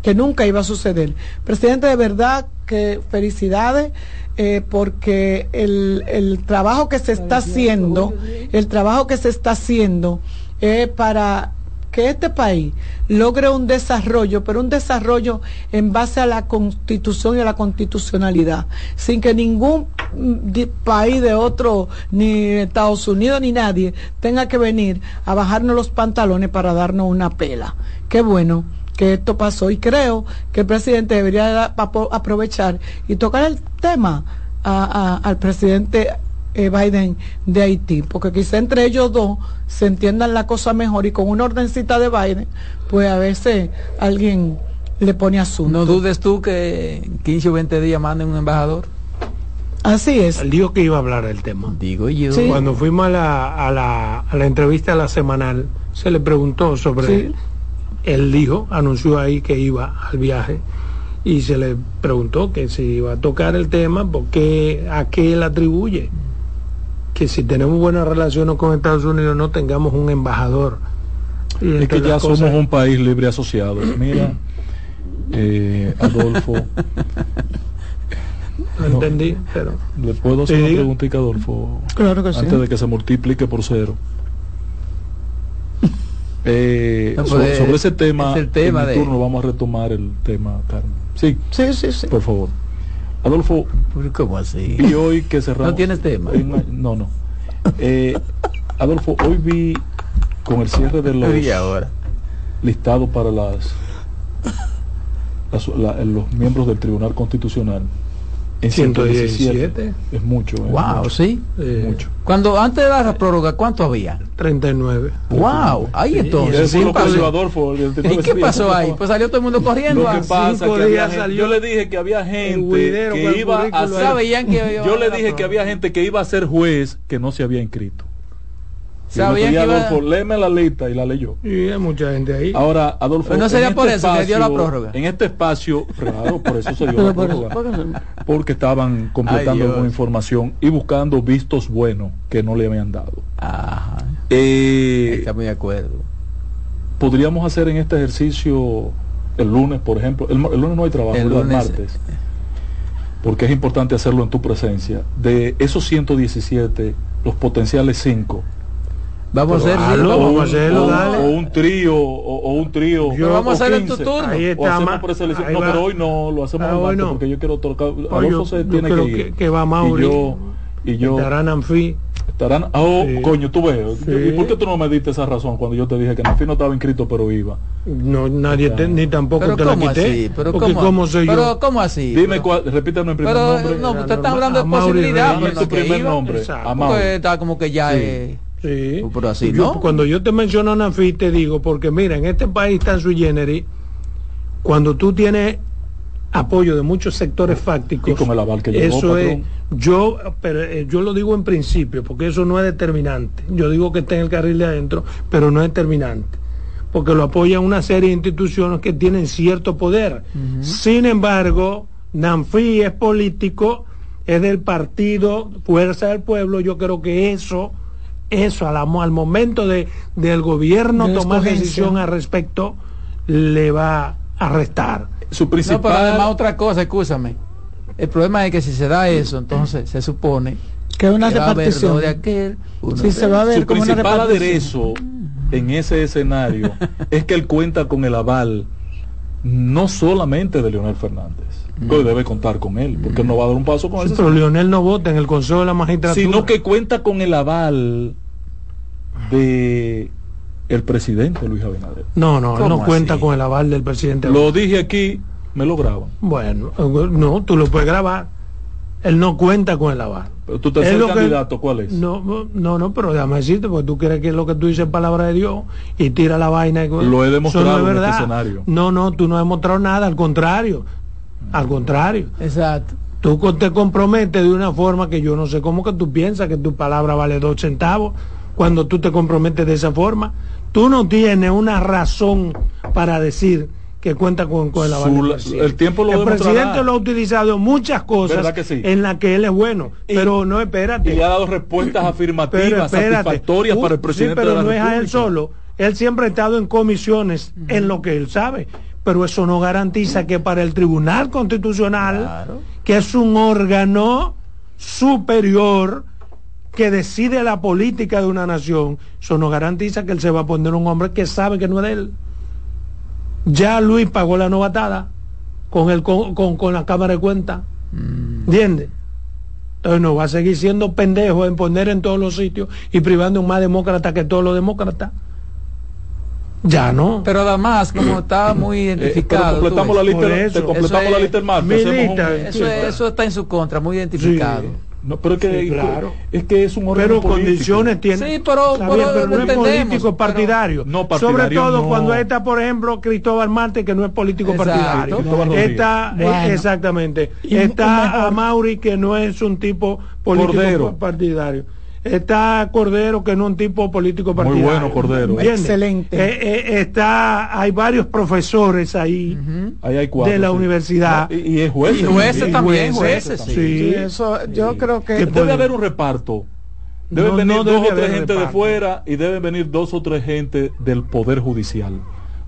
que nunca iba a suceder. Presidente, de verdad que felicidades. Eh, porque el, el trabajo que se está haciendo, el trabajo que se está haciendo es para que este país logre un desarrollo, pero un desarrollo en base a la constitución y a la constitucionalidad, sin que ningún mm, país de otro, ni Estados Unidos, ni nadie, tenga que venir a bajarnos los pantalones para darnos una pela. Qué bueno que esto pasó y creo que el presidente debería aprovechar y tocar el tema al presidente eh, Biden de Haití, porque quizá entre ellos dos se entiendan la cosa mejor y con una ordencita de Biden, pues a veces alguien le pone asunto. No dudes tú que 15 o 20 días manden un embajador. Así es. Él dijo que iba a hablar del tema. Digo yo. Cuando fuimos a la, a, la, a la entrevista a la semanal, se le preguntó sobre... Él dijo, anunció ahí que iba al viaje y se le preguntó que si iba a tocar el tema, porque a qué él atribuye que si tenemos buenas relaciones con Estados Unidos no tengamos un embajador. es que ya somos un país libre asociado. Mira, eh, Adolfo. No entendí, pero. ¿Le puedo hacer una pregunta, Adolfo? Claro que Antes de que se multiplique por cero. Eh, pues, sobre, ese tema, el tema en turno vamos a retomar el tema, Carmen. Sí, sí, sí, sí. Por favor. Adolfo, ¿cómo así? Y hoy que cerramos. ¿No tienes tema? no, no. Eh, Adolfo, hoy vi con el cierre de los listados para las, los miembros del Tribunal Constitucional en 117. Es mucho. wow, sí. Eh, mucho. Cuando antes de la prórroga, ¿cuánto había? 39. Wow, ahí entonces. ¿Y, ¿Y qué pasó ahí? Pues salió todo el mundo corriendo. Lo que pasa que yo le dije que había gente que iba a ser, Yo le dije que había gente que iba a ser juez que no se había inscrito. Sabían que Adolfo, léeme la lista y la leyó. Y hay mucha gente ahí. Ahora, Adolfo. no sería por este eso que dio la prórroga. En este espacio, claro, por eso se dio la prórroga. Porque estaban completando con información y buscando vistos buenos que no le habían dado. Ajá. Eh, Está muy de acuerdo. Podríamos hacer en este ejercicio el lunes, por ejemplo. El, lunes no hay trabajo, el, lunes, martes. Porque es importante hacerlo en tu presencia. De esos 117, los potenciales 5 Vamos a hacerlo, vamos a hacerlo, dale. O un trío, o, un trío. Yo, vamos a hacer en tu turno. Ahí está, o hacemos no, pero hoy no, lo hacemos ah, hoy no. porque yo quiero tocar. Adolfo se tiene que ir. Que, que va Mauri. Y yo, y yo estarán Anfi. Estarán, oh, sí. coño, tú ves. Sí. ¿Y por qué tú no me diste esa razón cuando yo te dije que Anfi no estaba inscrito, pero iba? No, nadie te, ni tampoco te la quité. Así? Pero porque ¿cómo, ¿cómo soy pero yo? ¿cómo así? Dime cuál, repítame el primer pero, nombre. No, usted está hablando de posibilidad. Dime tu primer nombre. Está como que ya es Sí. Pero así, yo, ¿no? Cuando yo te menciono a Nafi, te digo, porque mira, en este país tan sui generis, cuando tú tienes apoyo de muchos sectores fácticos, y con el aval que llegó, eso es, yo, pero, eh, yo lo digo en principio, porque eso no es determinante. Yo digo que está en el carril de adentro, pero no es determinante. porque lo apoya una serie de instituciones que tienen cierto poder. Sin embargo, Nanfi es político, es del partido Fuerza del Pueblo, yo creo que eso, eso al, al momento de, del gobierno tomar decisión al respecto, le va a restar. Su principal... No, pero además otra cosa, escúchame. El problema es que si se da eso, entonces se supone que una repartición de aquel, se va a ver su principal aderezo en ese escenario es que él cuenta con el aval no solamente de Leonel Fernández. Que debe contar con él, porque no va a dar un paso con él. Pero Leonel no vota en el Consejo de la Magistratura. Sino que cuenta con el aval de el presidente Luis Abinader. No, no, él no cuenta con el aval del presidente. Lo dije aquí, me lo graban. Bueno, no, tú lo puedes grabar. Él no cuenta con el aval. Pero tu tercer candidato, ¿cuál es? No, no, no, pero déjame decirte, porque tú crees que es lo que tú dices palabra de Dios y tira la vaina. Y, lo he demostrado no en este escenario. No, no, tú no has demostrado nada, al contrario. Al contrario. Exacto. Tú te comprometes de una forma que yo no sé cómo que tú piensas que tu palabra vale dos centavos cuando tú te comprometes de esa forma. Tú no tienes una razón para decir que cuenta con, con el aval El tiempo lo El presidente lo ha utilizado en muchas cosas en las que él es bueno, pero no espérate. Y le ha dado respuestas afirmativas, satisfactorias para el presidente pero no es a él solo. Él siempre ha estado en comisiones en lo que él sabe, pero eso no garantiza que para el Tribunal Constitucional, que es un órgano superior que decide la política de una nación, eso no garantiza que él se va a poner un hombre que sabe que no es de él. Ya Luis pagó la novatada con, el, con, con, la Cámara de Cuentas. Mm. ¿Entiendes? Entonces no va a seguir siendo pendejo en poner en todos los sitios y privando un más demócrata que todos los demócratas. Ya no. Pero además, como está muy eh, identificado. completamos la lista, completamos la lista eso, eso, está en su contra, muy identificado. No, pero es que, claro. es que es un órgano Pero condiciones tiene. Sí, pero, pero, no es político partidario. no partidario. Sobre todo cuando está, por ejemplo, Cristóbal Marte, que no es político partidario. Está, eh, exactamente. está a Mauri, que no es un tipo político partidario. Está Cordero, que no es un tipo político partidario. Muy bueno, Cordero. Excelente. Eh, eh, está, hay varios profesores ahí, de la universidad. y, es jueces. Y jueces también, jueces. Sí. eso, yo creo que... debe haber un reparto. Deben venir dos o tres gente de fuera y deben venir dos o tres gente del Poder Judicial.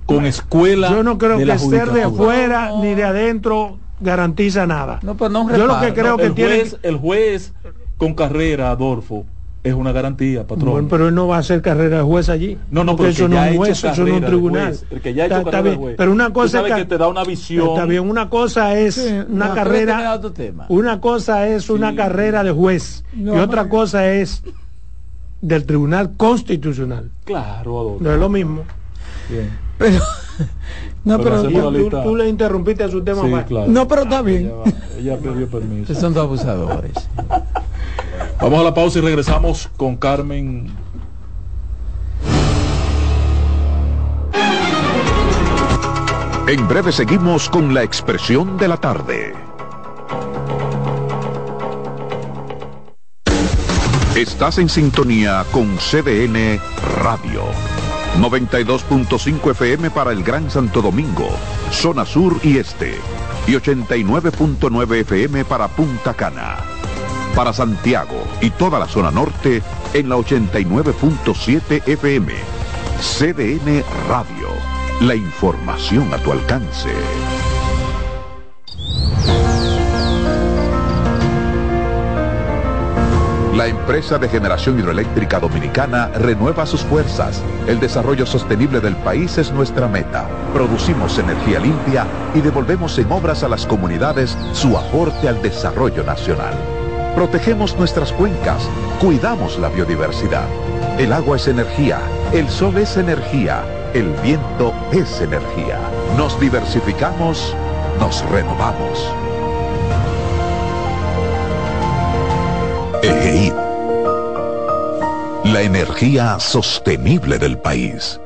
Con escuela. Yo no creo que ser de fuera ni de adentro garantiza nada. No, pero no Yo lo que creo que tiene. El juez con carrera, Adolfo, es una garantía, patrón. Bueno, pero él no va a hacer carrera de juez allí. No, no, pero eso no es juez, eso no es un tribunal. el que ya ha hecho juez. Pero una cosa es que, te da una visión. Está bien, una cosa es una carrera. Una cosa es una carrera de juez y otra cosa es del Tribunal Constitucional. Claro, Adolfo. No es lo mismo. Bien. Pero no, pero, tú, le interrumpiste a su tema. Sí, claro. No, pero está bien. Ella, ella pidió permiso. Son dos abusadores. Vamos a la pausa y regresamos con Carmen. En breve seguimos con la expresión de la tarde. Estás en sintonía con CDN Radio. 92.5 FM para el Gran Santo Domingo, zona sur y este. Y 89.9 FM para Punta Cana para Santiago y toda la zona norte en la 89.7 FM. CDN Radio. La información a tu alcance. La empresa de generación hidroeléctrica dominicana renueva sus fuerzas. El desarrollo sostenible del país es nuestra meta. Producimos energía limpia y devolvemos en obras a las comunidades su aporte al desarrollo nacional. Protegemos nuestras cuencas, cuidamos la biodiversidad. El agua es energía, el sol es energía, el viento es energía. Nos diversificamos, nos renovamos. EGI. La energía sostenible del país.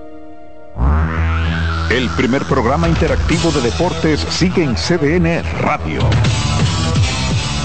El primer programa interactivo de deportes sigue en CDN Radio.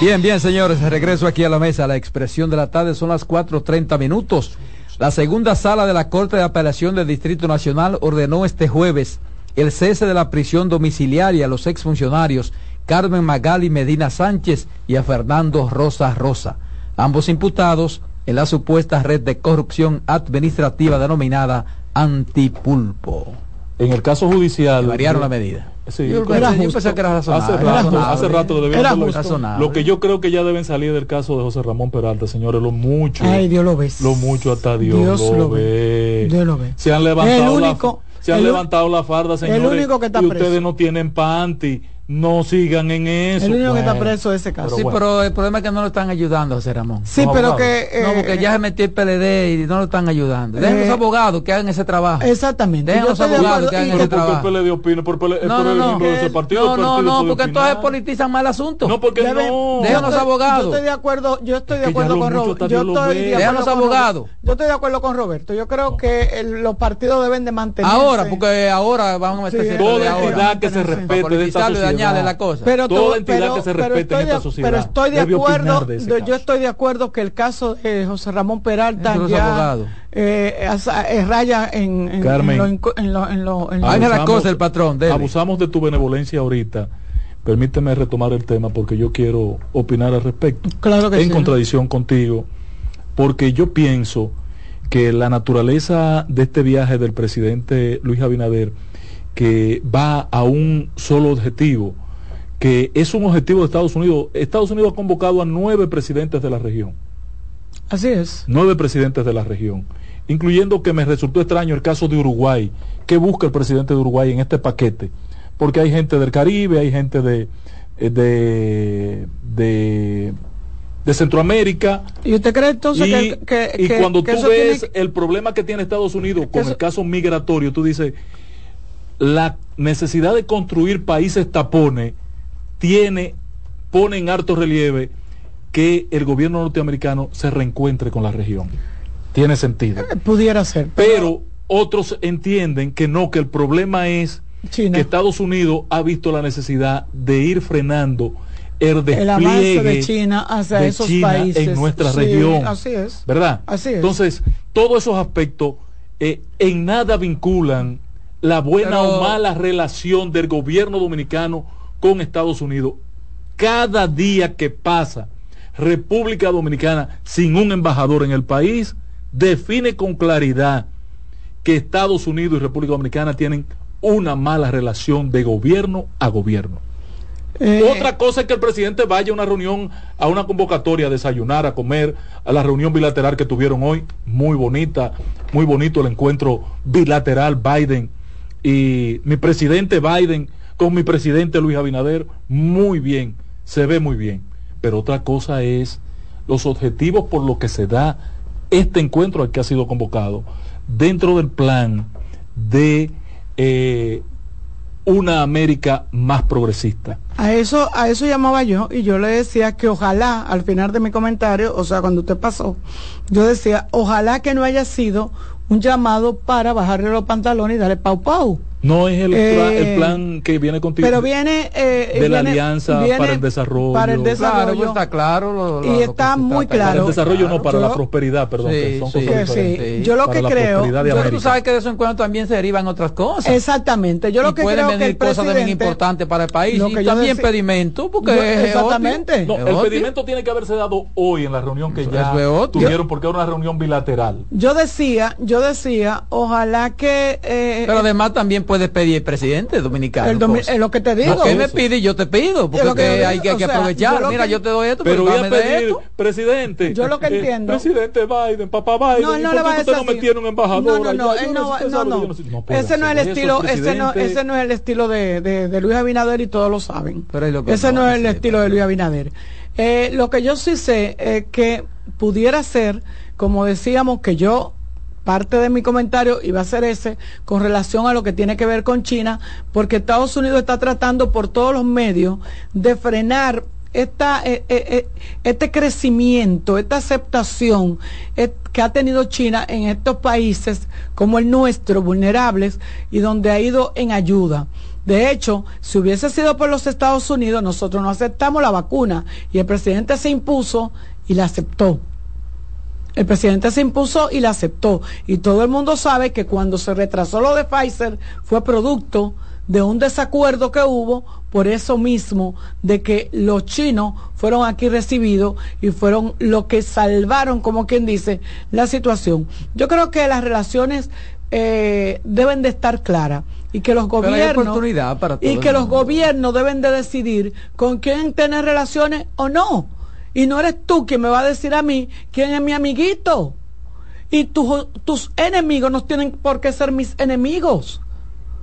Bien, bien, señores, regreso aquí a la mesa. La expresión de la tarde son las 4.30 minutos. La segunda sala de la Corte de Apelación del Distrito Nacional ordenó este jueves el cese de la prisión domiciliaria a los exfuncionarios Carmen Magali Medina Sánchez y a Fernando Rosa Rosa, ambos imputados en la supuesta red de corrupción administrativa denominada Antipulpo. En el caso judicial. variaron la medida. Sí, yo, pensé que era razonable. Hace rato, hace rato era Lo que yo creo que ya deben salir del caso de José Ramón Peralta, señores, lo mucho. Ay, Dios lo ve. Lo mucho hasta Dios, lo, ve. Dios lo ve. Se han levantado, la, se han levantado la farda, señores. El único que está y ustedes no tienen panty no sigan en eso. El único que está preso es ese caso. sí, pero el problema es que no lo están ayudando a Ramón. Sí, pero que... no, porque eh, ya se metió el PLD y no lo están ayudando. Dejen los eh, abogados que hagan ese trabajo. Exactamente. Dejen los abogados que hagan ese trabajo. Porque el PLD opina, por, no, no, no, de ese partido. No, no, no, porque entonces politizan mal el asunto. No, porque no. Dejen los abogados. Yo estoy de acuerdo, yo estoy de acuerdo con Roberto. Yo estoy Dejen los abogados. Yo estoy de acuerdo con Roberto. Yo creo que los partidos deben de mantener. Ahora, porque ahora vamos a meterse. Toda entidad que se respete de esta sociedad. La cosa pero toda entidad que se respete en esta sociedad. Pero estoy de acuerdo, yo estoy de acuerdo que el caso de José Ramón Peralta ya eh, eh, raya en, en, Carmen, en lo, en lo, en abusamos, el patrón. Abusamos de tu benevolencia ahorita. Permíteme retomar el tema porque yo quiero opinar al respecto. Claro que en contradicción contigo, porque yo pienso que la naturaleza de este viaje del presidente Luis Abinader, que va a un solo objetivo, que es un objetivo de Estados Unidos. Estados Unidos ha convocado a nueve presidentes de la región. Así es. Nueve presidentes de la región, incluyendo que me resultó extraño el caso de Uruguay. ¿Qué busca el presidente de Uruguay en este paquete? Porque hay gente del Caribe, hay gente de, eh, de, de, de Centroamérica. ¿Y usted cree entonces que, Y cuando tú ves el problema que tiene Estados Unidos con el caso migratorio, tú dices, la necesidad de construir países tapones tiene, pone en harto relieve que el gobierno norteamericano se reencuentre con la región. Tiene sentido. Eh, pudiera ser. Pero... otros entienden que no, que el problema es que Estados Unidos ha visto la necesidad de ir frenando el despliegue de China hacia esos países en nuestra región. Así es. ¿Verdad? Así es. Entonces, todos esos aspectos eh, en nada vinculan la buena o mala relación del gobierno dominicano con Estados Unidos. Cada día que pasa República Dominicana sin un embajador en el país define con claridad que Estados Unidos y República Dominicana tienen una mala relación de gobierno a gobierno. Eh, Otra cosa es que el presidente vaya a una reunión, a una convocatoria, a desayunar, a comer, a la reunión bilateral que tuvieron hoy, muy bonita, muy bonito el encuentro bilateral Biden y mi presidente Biden con mi presidente Luis Abinader, muy bien, se ve muy bien. Pero otra cosa es los objetivos por los que se da este encuentro al que ha sido convocado dentro del plan de eh, una América más progresista. A eso, a eso llamaba yo y yo le decía que ojalá, al final de mi comentario, o sea, cuando usted pasó, yo decía, ojalá que no haya sido un llamado para bajarle los pantalones y darle pau pau. No es el, eh, plan que viene contigo. Pero viene eh, de la alianza para el desarrollo. Para el desarrollo. Pues está claro. y está muy claro. Para el desarrollo no, para la prosperidad, perdón. Sí, son cosas sí, Yo lo que creo. Yo, tú sabes que de eso en cuando también se derivan otras cosas. Exactamente. Yo lo que creo que el cosas también importantes para el país. y también pedimento, porque exactamente. No, el pedimento tiene que haberse dado hoy en la reunión que ya tuvieron, porque era una reunión bilateral. Yo decía, yo decía, ojalá que. Eh, Pero además también puede pedir el presidente dominicano. es lo que te digo. Lo que me pide yo te pido, porque hay, que, aprovechar. Mira, yo te doy esto, pero voy a pedir, presidente. Yo lo que eh, entiendo. presidente Biden, papá Biden, no, no le va a usted no metieron embajador? No, no, no, no, no, Ese no es el estilo, ese no, ese no es el estilo de, de, de Luis Abinader y todos lo saben. ese no, es el estilo de Luis Abinader. Eh, lo que yo sí sé es que pudiera ser, como decíamos, que yo parte de mi comentario iba a ser ese con relación a lo que tiene que ver con China, porque Estados Unidos está tratando por todos los medios de frenar esta, eh, eh, eh, este crecimiento, esta aceptación que ha tenido China en estos países como el nuestro, vulnerables, y donde ha ido en ayuda. De hecho, si hubiese sido por los Estados Unidos, nosotros no aceptamos la vacuna y el presidente se impuso y la aceptó. El presidente se impuso y la aceptó. Y todo el mundo sabe que cuando se retrasó lo de Pfizer fue producto de un desacuerdo que hubo por eso mismo de que los chinos fueron aquí recibidos y fueron los que salvaron, como quien dice, la situación. Yo creo que las relaciones eh, deben de estar claras y que los gobiernos y que los gobiernos deben de decidir con quién tener relaciones o no y no eres tú quien me va a decir a mí quién es mi amiguito. Y tus enemigos no tienen por qué ser mis enemigos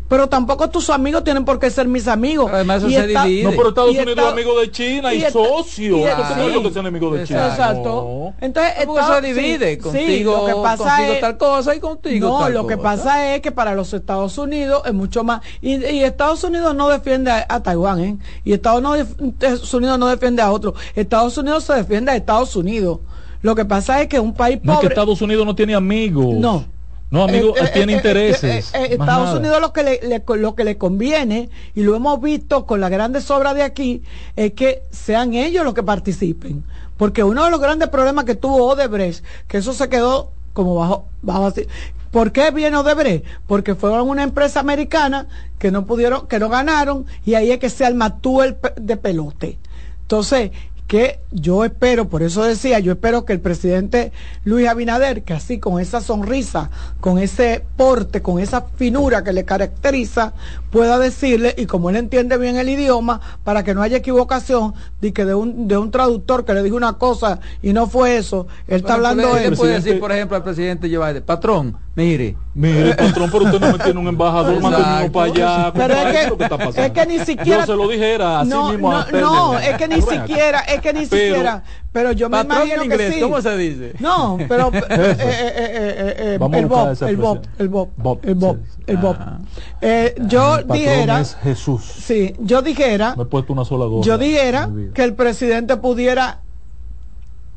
pero tampoco tus amigos tienen por qué ser mis amigos. además eso se divide. No, pero Estados Unidos es amigo de China y, socio. no que sean amigos de China. Exacto. Entonces, Estados, se divide. contigo, lo que pasa es, tal cosa y contigo No, lo que pasa es que para los Estados Unidos es mucho más. Y, Estados Unidos no defiende a, Taiwán, ¿eh? Y Estados Unidos no defiende a otro. Estados Unidos se defiende a Estados Unidos. Lo que pasa es que un país pobre... No es que Estados Unidos no tiene amigos. No. No, amigo, eh, eh, tiene eh, intereses. Estados Unidos lo que, le, lo que le conviene, y lo hemos visto con la grandes obras de aquí, es que sean ellos los que participen. Porque uno de los grandes problemas que tuvo Odebrecht, que eso se quedó como bajo, bajo así. ¿Por qué viene Odebrecht? Porque fueron una empresa americana que no pudieron, que no ganaron, y ahí es que se arma el de pelote. Entonces, que yo espero, por eso decía, yo espero que el presidente Luis Abinader, que así con esa sonrisa, con ese porte, con esa finura que le caracteriza, pueda decirle, y como él entiende bien el idioma, para que no haya equivocación, de que de un, de un traductor que le dijo una cosa y no fue eso, él está hablando... Él puede decir, por ejemplo, al presidente patrón, mire, Mire, patrón, pero usted no me tiene un embajador, mándenlo para allá. Pero es que, es que ni siquiera. Yo se lo dijera así no, mismo. No, no, es que ni siquiera, es que ni siquiera. Pero yo me imagino en inglés, que sí. ¿Cómo se dice? No, pero eh, eh, eh, eh el Bob, el Bob, el Bob, el Bob, el Bob. Eh, yo dijera. Es Jesús. Sí, yo dijera. Me he puesto una sola gorra. Yo dijera que el presidente pudiera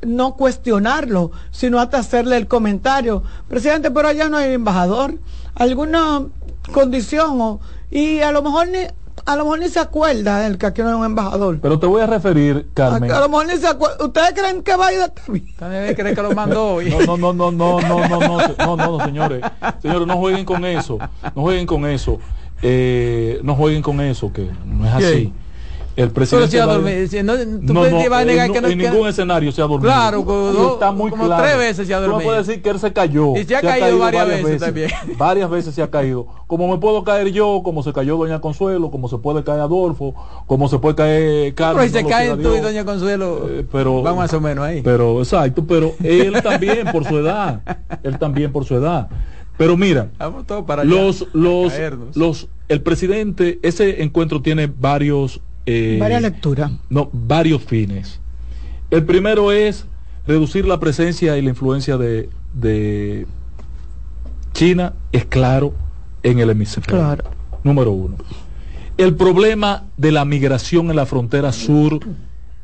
no cuestionarlo, sino hasta hacerle el comentario. Presidente, pero allá no hay embajador. ¿Alguna condición? O, y a lo mejor ni, a lo mejor ni se acuerda el que aquí no hay un embajador. Pero te voy a referir, Carmen. A, lo mejor ni se acuerda. ¿Ustedes creen que Biden también creen que lo mandó hoy? No, no, no, no, no, no, no, no, no, no, señores. Señores, no jueguen con eso. No jueguen con eso. Eh, no jueguen con eso, que no es así el presidente se ha dormido. no, tú no, no, a negar que no, en ningún escenario se ha dormido. Claro, como, está muy como claro. tres veces se ha dormido. No puede decir que él se cayó. Y se ha, caído, caído, varias, veces, veces, también. Varias veces se ha caído. Como me puedo caer yo, como se cayó Doña Consuelo, como se puede caer Adolfo, como se puede caer Carlos. Pero si se caen tú y Doña Consuelo, eh, pero, va más o menos ahí. Pero, exacto, pero él también por su edad. Él también por su edad. Pero mira, para los, los, los, el presidente, ese encuentro tiene varios eh, varias lecturas. No, varios fines. El primero es reducir la presencia y la influencia de, de China, es claro, en el hemisferio. Número uno. el problema de la migración en la frontera sur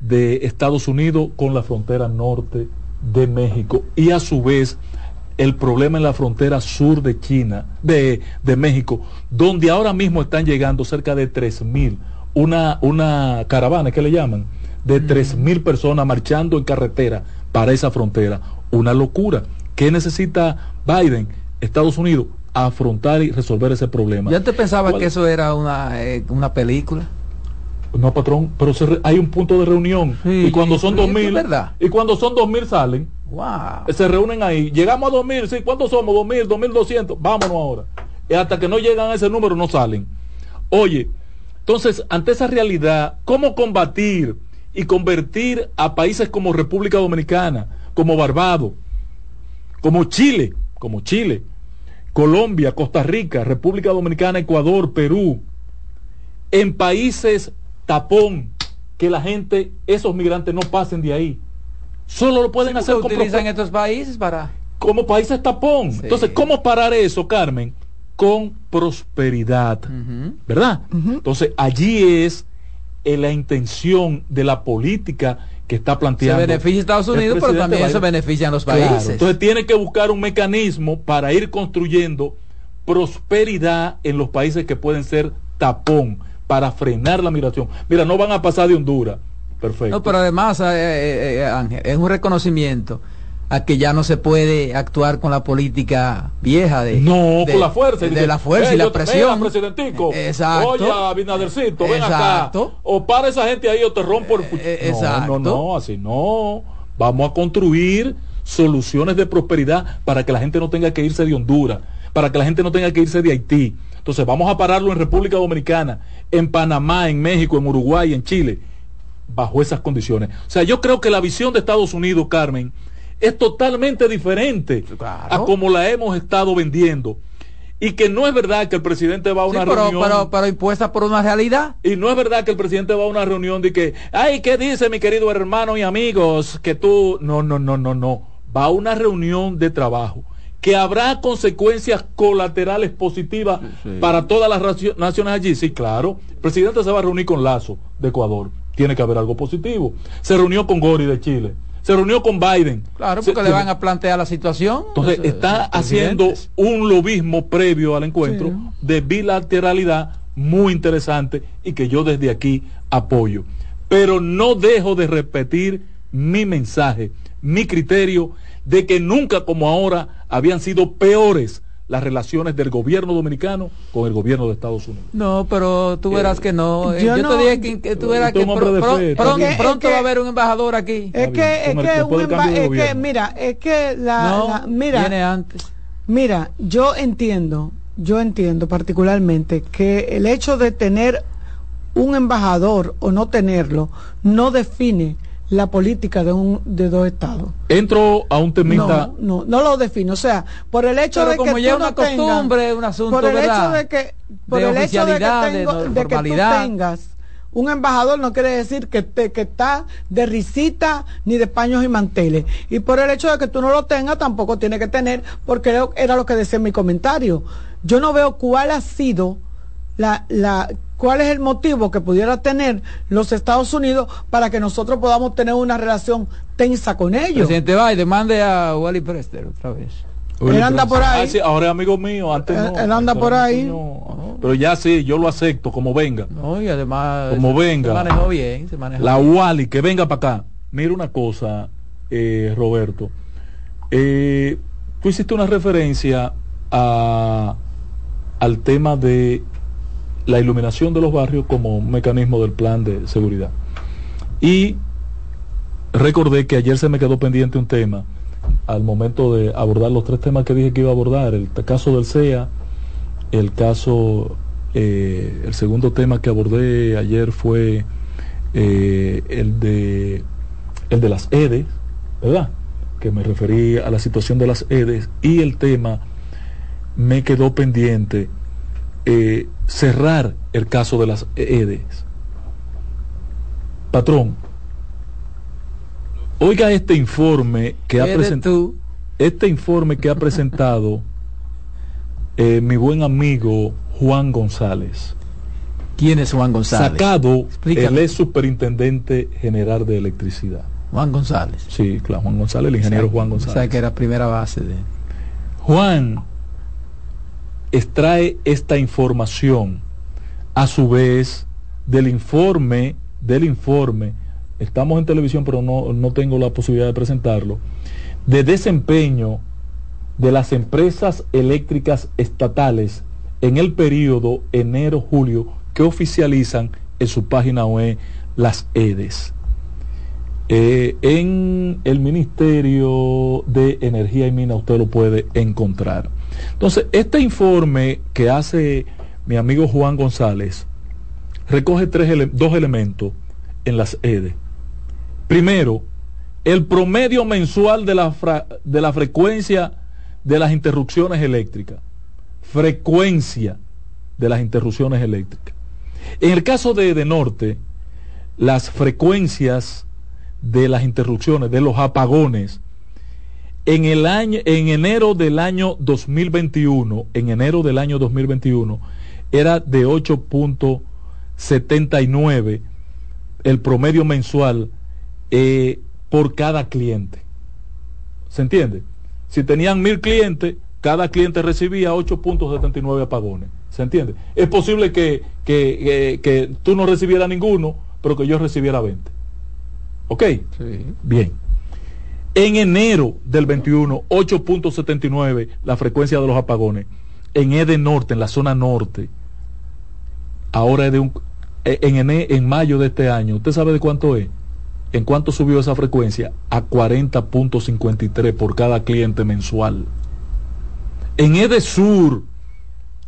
de Estados Unidos con la frontera norte de México y a su vez el problema en la frontera sur de China, de, de México, donde ahora mismo están llegando cerca de 3.000, una, una caravana que le llaman, de 3.000 personas marchando en carretera para esa frontera. Una locura. ¿Qué necesita Biden, Estados Unidos? afrontar y resolver ese problema. ¿Ya te pensaba que eso era una, eh, una película? No, patrón, pero hay un punto de reunión. y cuando son dos mil, y cuando son dos mil salen, wow. se reúnen ahí. Llegamos a dos mil, sí, ¿cuántos somos? Dos mil, dos mil doscientos, vámonos ahora. Y hasta que no llegan a ese número no salen. Oye, entonces, ante esa realidad, ¿cómo combatir y convertir a países como República Dominicana, como Barbados, como Chile, como Chile, Colombia, Costa Rica, República Dominicana, Ecuador, Perú, en países tapón, que la gente, esos migrantes no pasen de ahí. Solo lo pueden hacer con estos países para como países tapón. Entonces, ¿cómo parar eso, Carmen? Con prosperidad, ¿verdad? Entonces, allí es eh, la intención de la política que está planteando. Se beneficia Estados Unidos, pero también se benefician los países. Entonces tiene que buscar un mecanismo para ir construyendo prosperidad en los países que pueden ser tapón para frenar la migración. Mira, no van a pasar de Honduras. Perfecto. No, pero además, eh, eh, eh, Ángel, es un reconocimiento a que ya no se puede actuar con la política vieja de no con la fuerza de, la fuerza y la presión presidentico exacto. Oye Abinadercito ven acá o para esa gente ahí o te rompo el exacto. no no no así no. Vamos a construir soluciones de prosperidad para que la gente no tenga que irse de Honduras para que la gente no tenga que irse de Haití. Entonces vamos a pararlo en República Dominicana en Panamá en México en Uruguay en Chile bajo esas condiciones. O sea yo creo que la visión de Estados Unidos Carmen es totalmente diferente a como la hemos estado vendiendo. Y que no es verdad que el presidente va a una reunión. Pero, pero, impuesta por una realidad. Y no es verdad que el presidente va a una reunión de que, ay, ¿qué dice mi querido hermano y amigos? Que tú. No, no, no, no, no. Va a una reunión de trabajo. Que habrá consecuencias colaterales positivas para todas las naciones allí. Sí, claro. El presidente se va a reunir con Lazo de Ecuador. Tiene que haber algo positivo. Se reunió con Gori de Chile se reunió con Biden. Claro, porque le van a plantear la situación. Entonces, está haciendo un lobismo previo al encuentro de bilateralidad muy interesante y que yo desde aquí apoyo. Pero no dejo de repetir mi mensaje, mi criterio de que nunca como ahora habían sido peores las relaciones del gobierno dominicano con el gobierno de Estados Unidos. No, pero tú verás que no. Yo, te dije que, tú verás que pronto va a haber un embajador aquí. Es que, es que, un es que, mira, es que la, mira, viene antes. Mira, yo entiendo, yo entiendo particularmente que el hecho de tener un embajador o no tenerlo no define la política de un de dos estados. Entro a un temita. No, no, no lo defino. O sea, por el hecho de como que ya una costumbre, un asunto por el hecho de que por el hecho de que, tú tengas un embajador no quiere decir que, te, que está de risita ni de paños y manteles. Y por el hecho de que tú no lo tengas, tampoco tiene que tener, porque era lo que decía en mi comentario. Yo no veo cuál ha sido la, la, cuál es el motivo que pudiera tener los Estados Unidos para que nosotros podamos tener una relación tensa con ellos. Presidente Biden, mande a Wally Prester otra vez. él anda por ahí. Ah, ahora es amigo mío, antes no. Él anda por ahí. Pero ya sí, yo lo acepto, como venga. No, y además. Como venga. Se manejó bien, se manejó La Wally, que venga para acá. Mira una cosa, eh, Roberto. Eh, tú hiciste una referencia a, al tema de la iluminación de los barrios como un mecanismo del plan de seguridad. Y recordé que ayer se me quedó pendiente un tema al momento de abordar los tres temas que dije que iba a abordar, el caso del CEA, el caso, eh, el segundo tema que abordé ayer fue eh, el, de, el de las EDES, ¿verdad? Que me referí a la situación de las EDES y el tema me quedó pendiente eh, cerrar el caso de las EDES. Patrón, oiga este informe que ha presentado este informe que ha presentado eh, mi buen amigo Juan González. ¿Quién es Juan González? Sacado, él es superintendente general de electricidad. Juan González. Sí, claro, Juan González, el ingeniero Juan González. O sea, que era primera base de... Juan extrae esta información a su vez del informe, del informe, estamos en televisión pero no, no tengo la posibilidad de presentarlo, de desempeño de las empresas eléctricas estatales en el periodo enero-julio que oficializan en su página web las EDES. Eh, en el Ministerio de Energía y Mina usted lo puede encontrar. Entonces, este informe que hace mi amigo Juan González recoge tres dos elementos en las EDES. Primero, el promedio mensual de la, de la frecuencia de las interrupciones eléctricas. Frecuencia de las interrupciones eléctricas. En el caso de, de Norte, las frecuencias de las interrupciones, de los apagones, en el año, en enero del año 2021, en enero del año 2021, era de 8.79 el promedio mensual eh, por cada cliente. ¿Se entiende? Si tenían mil clientes, cada cliente recibía 8.79 apagones. ¿Se entiende? Es posible que, que, tú no recibieras ninguno, pero que yo recibiera 20. ¿Ok? Sí. Bien. En enero del 21, 8.79 la frecuencia de los apagones. En Eden Norte, en la zona norte, ahora es de un... En, en mayo de este año, ¿usted sabe de cuánto es? ¿En cuánto subió esa frecuencia? A 40.53 por cada cliente mensual. En Edesur,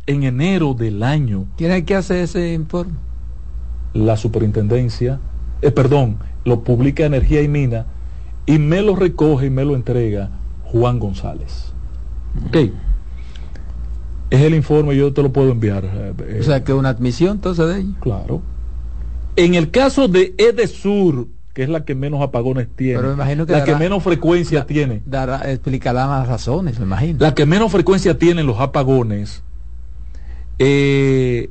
en enero del año. ¿Quién hay que hacer ese informe? La superintendencia, eh, perdón, lo publica Energía y Mina y me lo recoge y me lo entrega Juan González. Ok. Es el informe, yo te lo puedo enviar. Eh, o sea, que una admisión entonces de ellos. Claro. En el caso de Edesur, que es la que menos apagones tiene, la que menos frecuencia tiene. Dará, explicará las razones, me imagino. La que menos frecuencia tienen los apagones, eh,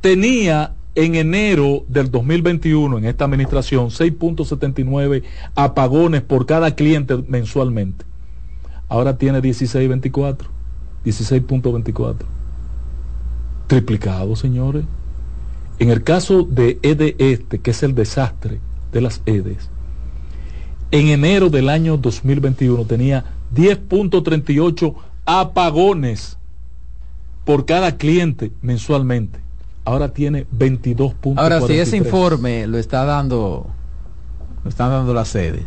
tenía en enero del 2021 en esta administración 6.79 apagones por cada cliente mensualmente. Ahora tiene 16.24, 16.24. Triplicado, señores. En el caso de EDE Este, que es el desastre, de las EDES, en enero del año 2021 tenía 10.38 apagones por cada cliente mensualmente. Ahora tiene 22. Ahora, si ese informe lo está dando, lo están dando las sedes,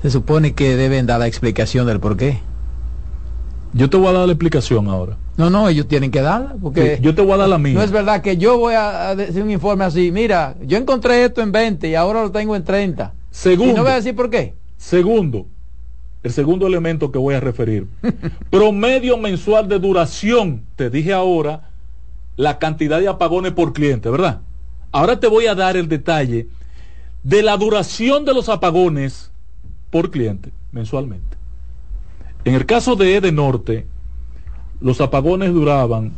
se supone que deben dar la explicación del por qué. Yo te voy a dar la explicación ahora. No, no, ellos tienen que darla, porque yo te voy a dar la mía. No es verdad que yo voy a, decir un informe así, mira, yo encontré esto en 20 y ahora lo tengo en 30. Segundo. Y no voy a decir por qué. Segundo, el segundo elemento que voy a referir. Promedio mensual de duración, te dije ahora, la cantidad de apagones por cliente, ¿verdad? Ahora te voy a dar el detalle de la duración de los apagones por cliente mensualmente. En el caso de Ede Norte, los apagones duraban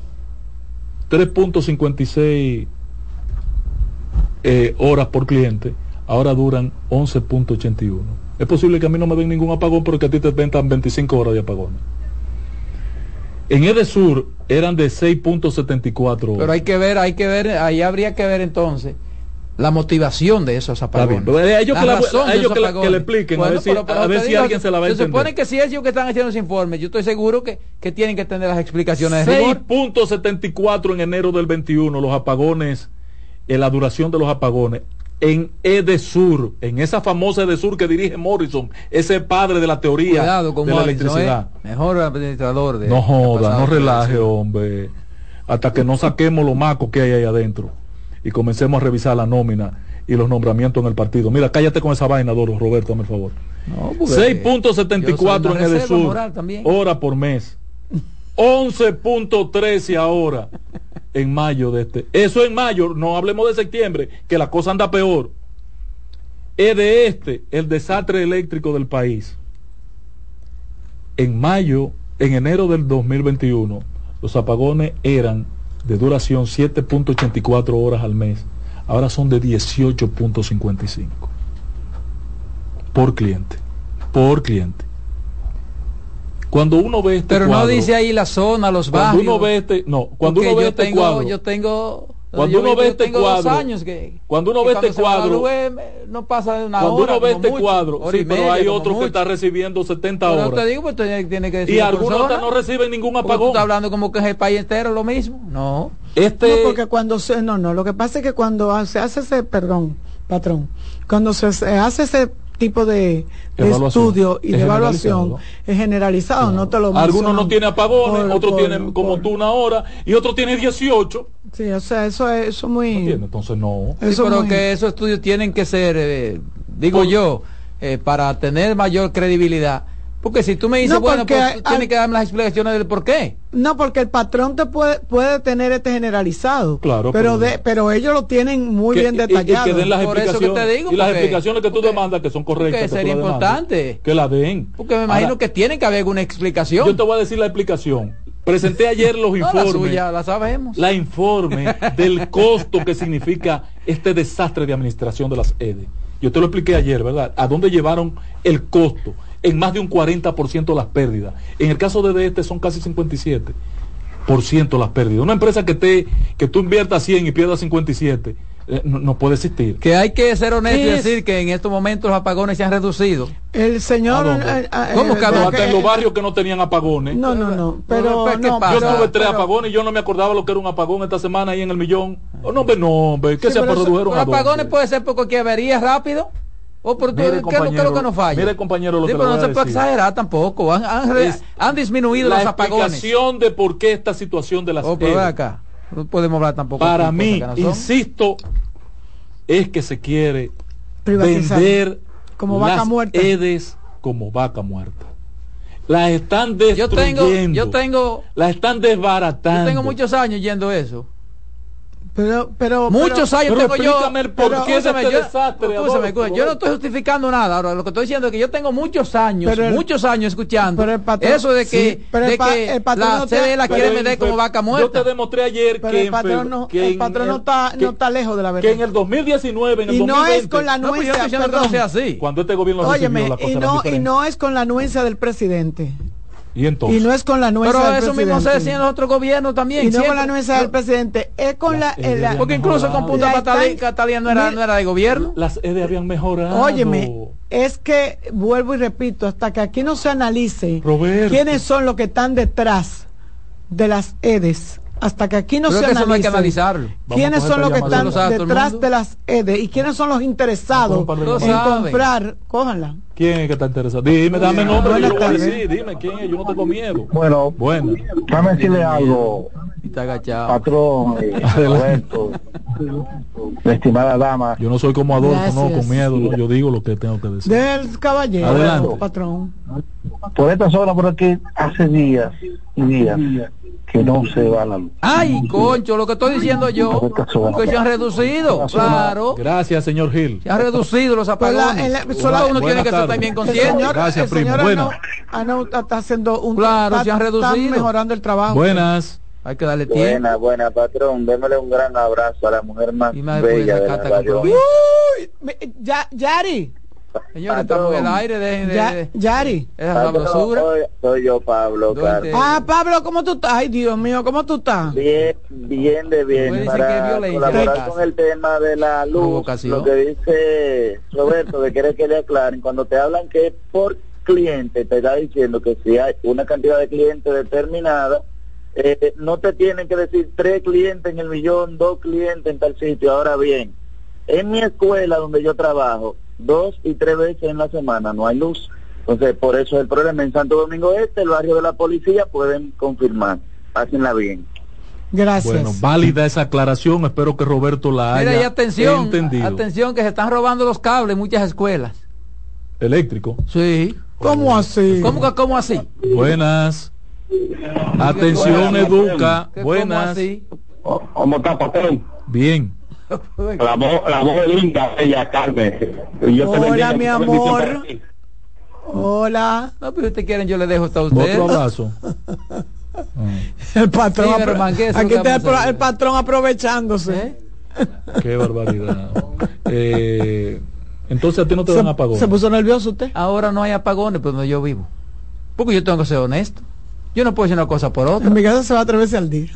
3.56 eh, horas por cliente, ahora duran 11.81. Es posible que a mí no me den ningún apagón, pero que a ti te ventan 25 horas de apagones. En Edesur eran de 6.74 horas. Pero hay que ver, hay que ver, ahí habría que ver entonces la motivación de esos apagones. A ellos, que, le expliquen, a ver si, alguien se la va a entender. Se supone que si ellos que están haciendo ese informe, yo estoy seguro que, que tienen que tener las explicaciones. 6.74 en enero del 21, los apagones, en la duración de los apagones. En Edesur, en esa famosa Edesur que dirige Morrison, ese padre de la teoría de la electricidad. ¿eh? Mejor administrador de. No joda, no relaje, hombre. Hasta que no saquemos lo maco que hay ahí adentro y comencemos a revisar la nómina y los nombramientos en el partido. Mira, cállate con esa vaina, Doro, Roberto, el favor. 6.74 en el sur, hora por mes. 11.13 ahora en mayo de este. Eso en mayo, no hablemos de septiembre, que la cosa anda peor. Es de este el desastre eléctrico del país. En mayo, en enero del 2021, los apagones eran de duración 7.84 horas al mes, ahora son de 18.55 por cliente, por cliente. Cuando uno ve este Pero no dice ahí la zona, los barrios. Cuando uno ve este, no, cuando uno ve este tengo, cuadro. Yo tengo cuando uno ve este cuadro, años que, cuando uno ve este cuadro, no pasa de una cuando hora, uno ve este mucho, cuadro, sí, pero hay otro que está recibiendo 70 pero horas. te digo, pues, tiene que decir y algunos no reciben ningún apagón. Tú estás hablando como que es el país entero lo mismo. No. Este... No, porque cuando se, no, no, lo que pasa es que cuando se hace ese, perdón, patrón, cuando se hace ese tipo de, de estudio y de evaluación es generalizado, claro. no te lo Algunos no tienen apagones, otros tienen como por, tú una hora y otros tienen 18. Sí, o sea, eso es eso muy... ¿No Entonces no. Sí, Eso pero muy- que esos estudios tienen que ser, eh, digo Por- yo, eh, para tener mayor credibilidad. Porque si tú me dices, No, bueno, porque pues tienes que darme las explicaciones del por qué. No, porque el patrón te puede, puede tener este generalizado. Claro, pero, pero- de, pero ellos lo tienen muy Que- bien y- detallado. Y, que den las Por eso que explicaciones. te digo, y las porque- explicaciones que tú demandas que son correctas. que sería demandas, importante. Que la den. Porque me imagino Ahora, que tiene que haber alguna explicación. Yo te voy a decir la explicación. Presenté ayer los No, la informes. suya, la sabemos. la informe del costo que significa este desastre de administración de las EDE. Yo te lo expliqué ayer, ¿verdad? ¿A dónde llevaron el costo? En más de un 40% las pérdidas. En el caso de este son casi 57% las pérdidas. Una empresa que te que tú inviertas 100 y pierdas 57 eh, no, no puede existir. Que hay que ser honesto y decir que en estos momentos los apagones se han reducido. El señor... ¿A dónde? eh, eh, ¿Cómo que? Hasta en los barrios que no tenían apagones. No, no, no. Pero, Pero, ¿qué no, pasa? Yo tuve tres pero- apagones y yo no me acordaba lo que era un apagón esta semana ahí en el millón. Oh, no, hombre, no, hombre, ¿qué Sí, se dónde? apagones puede ser por cualquier avería rápido. O por Mire, ¿qué, es lo- qué es lo que compañero, nos falla? mire, compañero, lo Sí, que pero no se puede decir. exagerar tampoco. Han, han Es han disminuido la los apagones. explicación de por qué esta situación de las Oh, pero acá. No podemos hablar tampoco. para mí, no insisto, es que se quiere Privatizar. vender Como vaca las muerta. EDES como vaca muerta. Las están Yo destruyendo. tengo, yo tengo, las están desbaratando. yo tengo muchos años yendo eso. Pero, pero, Muchos años pero tengo yo. de escúchame, este yo- desastre, yo no estoy justificando nada. Ahora, lo que estoy diciendo es que yo tengo muchos años, Pero el- muchos años escuchando pero el patrón- eso de que, sí, pero el de pa- que el patrón la no la pero quiere en vender como vaca Yo muerta. te demostré ayer pero que, el patrón, no, que el patrón no, está, que- no está lejos de la verdad. que en el 2019, en el y no 2020, es con la pero yo anuencia, estoy diciendo que no perdón. sea así. cuando este gobierno recibió Óyeme, la cosa y no, y no es con la anuencia del presidente. Y entonces, Y no es con la anuencia Pero del eso mismo se decía en los otros gobiernos también. Y no con la anuencia del presidente, es con la... Eh, la- ideas Porque incluso con Punta Catalina, están- Catalina no era, no era de gobierno. las EDE habían mejorado. Óyeme, es que, vuelvo y repito, hasta que aquí no se analice Roberto. quiénes son los que están detrás de las EDES, hasta que aquí no se no hay que analice analizarlo. quiénes son los que están detrás de las EDES y quiénes son los interesados en comprar, cójanla. ¿Quién es que está interesado? Dime, dame nombre, yo Buenas lo voy a tardes. decir. Dime quién es, yo no tengo miedo. Bueno, Bueno, déjame decirle algo, está agachado. patrón, eh, Roberto, la estimada dama. yo no soy como Adolfo, no, con miedo, no, yo digo lo que tengo que decir. Del caballero, Adelante. patrón. Por esta zona por aquí hace días y días que no se va la luz. Ay, concho, lo que estoy diciendo yo, que se han reducido, claro. Gracias, señor Gil. Se han reducido los Pues la- apagones. sola- uno tiene que ser. También consciente. señor, Gracias, el primo. Ano- está haciendo un Claro, está, se han está reducido. mejorando el trabajo. Buenas. Hay que darle tiempo. Buena, buena, patrón. Démosle un gran abrazo a la mujer más Y más bella de la. Uy, me- ya, Yari, Señores, estamos en el aire de, de, ya, de- Yari. esa sabrosura. soy, soy yo, Pablo. Ah, Pablo, ¿cómo tú estás? Ay, Dios mío, ¿cómo tú estás? Bien, bien de bien. Para violencia colaborar con el tema de la luz, lo que dice Roberto, que quiere que le aclaren, cuando te hablan que es por cliente, te está diciendo que si hay una cantidad de clientes determinada, eh, no te tienen que decir tres clientes en el millón, dos clientes en tal sitio. Ahora bien, en mi escuela donde yo trabajo, dos y tres veces en la semana no hay luz. Entonces, por eso es el problema. En Santo Domingo Este, el barrio de la policía, pueden confirmar. Pásenla bien. Gracias. Bueno, válida esa aclaración. Espero que Roberto la haya Mira, y atención, entendido. atención, que se están robando los cables en muchas escuelas. Eléctrico. Sí. ¿Cómo así? ¿Cómo que cómo así? Buenas. Atención, Educa. ¿Qué, ¿Cómo Buenas. ¿Cómo está, patrón? Bien. La voz, la voz linda, bella Carmen. Hola, mi amor. Hola. No, pero si ustedes quieren, yo le dejo hasta a usted. Otro abrazo. El patrón, aquí está el, patrón aprovechándose. ¿Eh? Qué barbaridad. Eh, entonces a ti no te dan apagón. ¿Se puso nervioso usted? Ahora no hay apagones pero donde yo vivo. Porque yo tengo que ser honesto. Yo no puedo decir una cosa por otra. En mi casa se va a veces al día.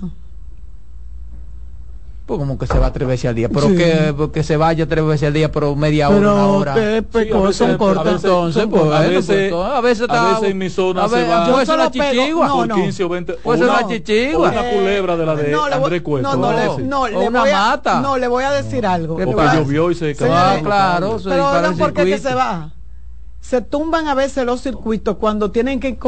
Pues como que se va tres veces al día, pero que, que, se vaya tres veces al día por media hora, una hora. Pero son cortas. Entonces, pues, a veces, a veces, está, a veces en mi zona se va. Puede ser una chichigua. No, no. 15 o 20. Puede ser una chichigua. una culebra de la de no, André Cueto. No, no, no, le una voy a, mata. No, le voy a decir algo. Porque llovió y se cayó. Ah, claro. Pero ¿por qué que se va? Se tumban a veces los circuitos cuando tienen que,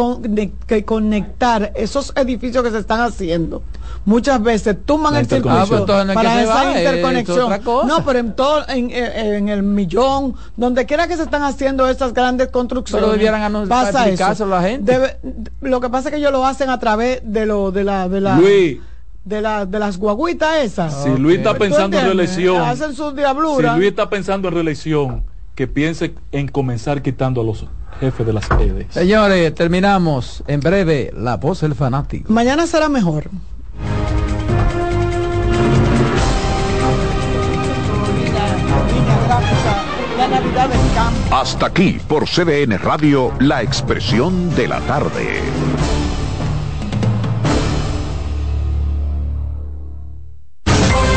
que, conectar esos edificios que se están haciendo. Muchas veces tumban el circuito para esa interconexión. No, pero en todo, en, el millón, donde quiera que se están haciendo esas grandes construcciones. Pero debieran pasa eso. la gente. lo que pasa es que ellos lo hacen a través de lo de la de la de, la, de las guaguitas esas. Si Luis está pensando en reelección. Hacen sus diabluras. Si Luis está pensando en reelección que piense en comenzar quitando a los jefes de las redes. Señores, terminamos en breve la voz del fanático. Mañana será mejor. Hasta aquí por CDN Radio, la expresión de la tarde.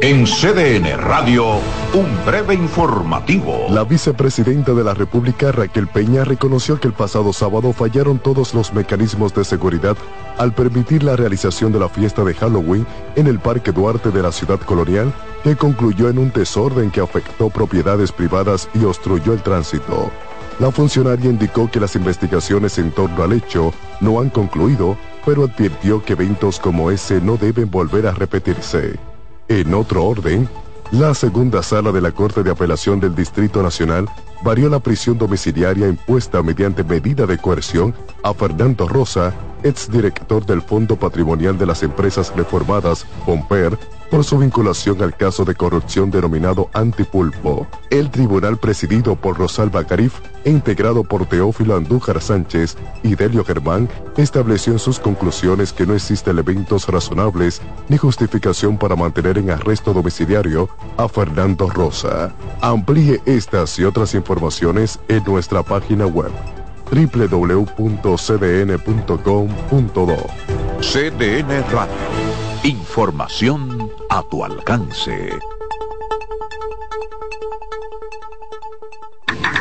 En CDN Radio, un breve informativo. La vicepresidenta de la República, Raquel Peña, reconoció que el pasado sábado fallaron todos los mecanismos de seguridad al permitir la realización de la fiesta de Halloween en el Parque Duarte de la ciudad colonial, que concluyó en un desorden que afectó propiedades privadas y obstruyó el tránsito. La funcionaria indicó que las investigaciones en torno al hecho no han concluido, pero advirtió que eventos como ese no deben volver a repetirse. En otro orden, la segunda sala de la Corte de Apelación del Distrito Nacional varió la prisión domiciliaria impuesta mediante medida de coerción a Fernando Rosa, exdirector del Fondo Patrimonial de las Empresas Reformadas, POMPER, por su vinculación al caso de corrupción denominado Antipulpo. El tribunal presidido por Rosalba Carif e integrado por Teófilo Andújar Sánchez y Delio Germán estableció en sus conclusiones que no existen elementos razonables ni justificación para mantener en arresto domiciliario a Fernando Rosa. Amplíe estas y otras informaciones en nuestra página web www.cdn.com.do. CDN Radio Información a tu alcance.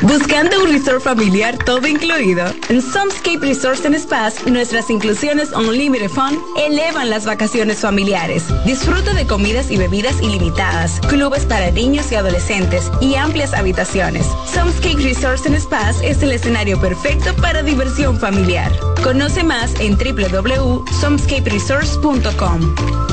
Buscando un resort familiar todo incluido. En Somscape Resorts and Spas, nuestras inclusiones Unlimited Fun elevan las vacaciones familiares. Disfruta de comidas y bebidas ilimitadas, clubes para niños y adolescentes y amplias habitaciones. Somscape Resorts and Spas es el escenario perfecto para diversión familiar. Conoce más en www.somscaperesorts.com.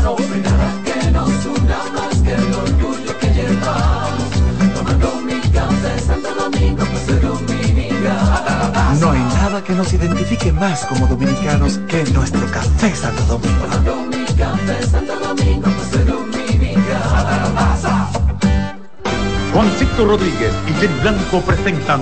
Nos identifique más como dominicanos que nuestro café Santo Domingo. Juancito Rodríguez y Jenny Blanco presentan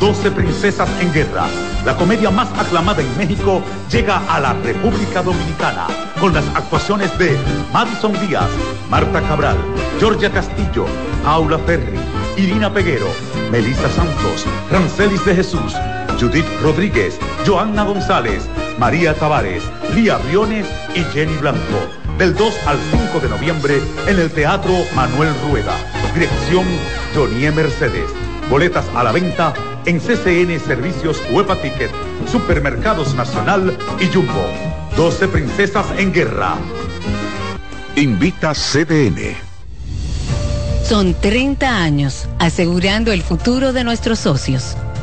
12 Princesas en Guerra. La comedia más aclamada en México llega a la República Dominicana con las actuaciones de Madison Díaz, Marta Cabral, Georgia Castillo, Aula Ferri, Irina Peguero, Melissa Santos, Rancelis de Jesús, Judith Rodríguez, Joanna González, María Tavares, Lía Briones y Jenny Blanco. Del 2 al 5 de noviembre en el Teatro Manuel Rueda. Dirección Jonie Mercedes. Boletas a la venta en CCN Servicios Huepa Ticket, Supermercados Nacional y Jumbo. 12 princesas en guerra. Invita CDN. Son 30 años asegurando el futuro de nuestros socios.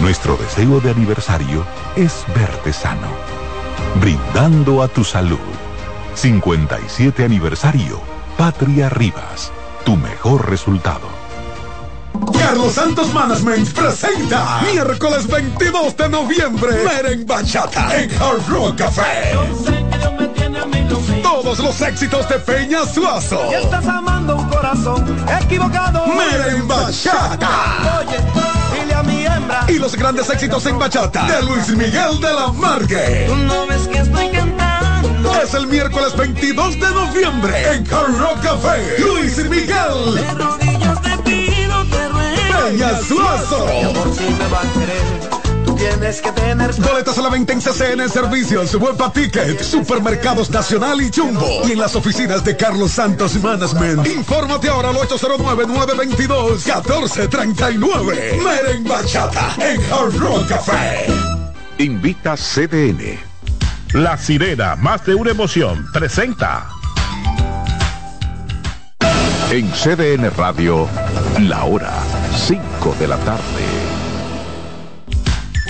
Nuestro deseo de aniversario es verte sano, brindando a tu salud. 57 aniversario, Patria Rivas, tu mejor resultado. Carlos Santos Management presenta miércoles 22 de noviembre Meren Bachata en Hard Rock Café. Todos los éxitos de Peña Suazo. Y estás amando un corazón equivocado. Meren Bachata. Oye, Y los grandes éxitos en bachata de Luis Miguel de la Margue. Tú no ves que estoy cantando. Es el miércoles 22 de noviembre en Hard Rock Café. Luis Miguel. De rodillas te pido, te ruego. Peña Suazo. Mi amor, si me va a querer. Tú tienes que tener. Boletas a la venta en CCN Servicios, Huepa Ticket, Supermercados Nacional y Jumbo. Y en las oficinas de Carlos Santos Management. Infórmate ahora al 809-922-1439. Meren Bachata en Hard Rock Café. Invita CDN. La sirena, más de una emoción, presenta. En CDN Radio, la hora 5 de la tarde.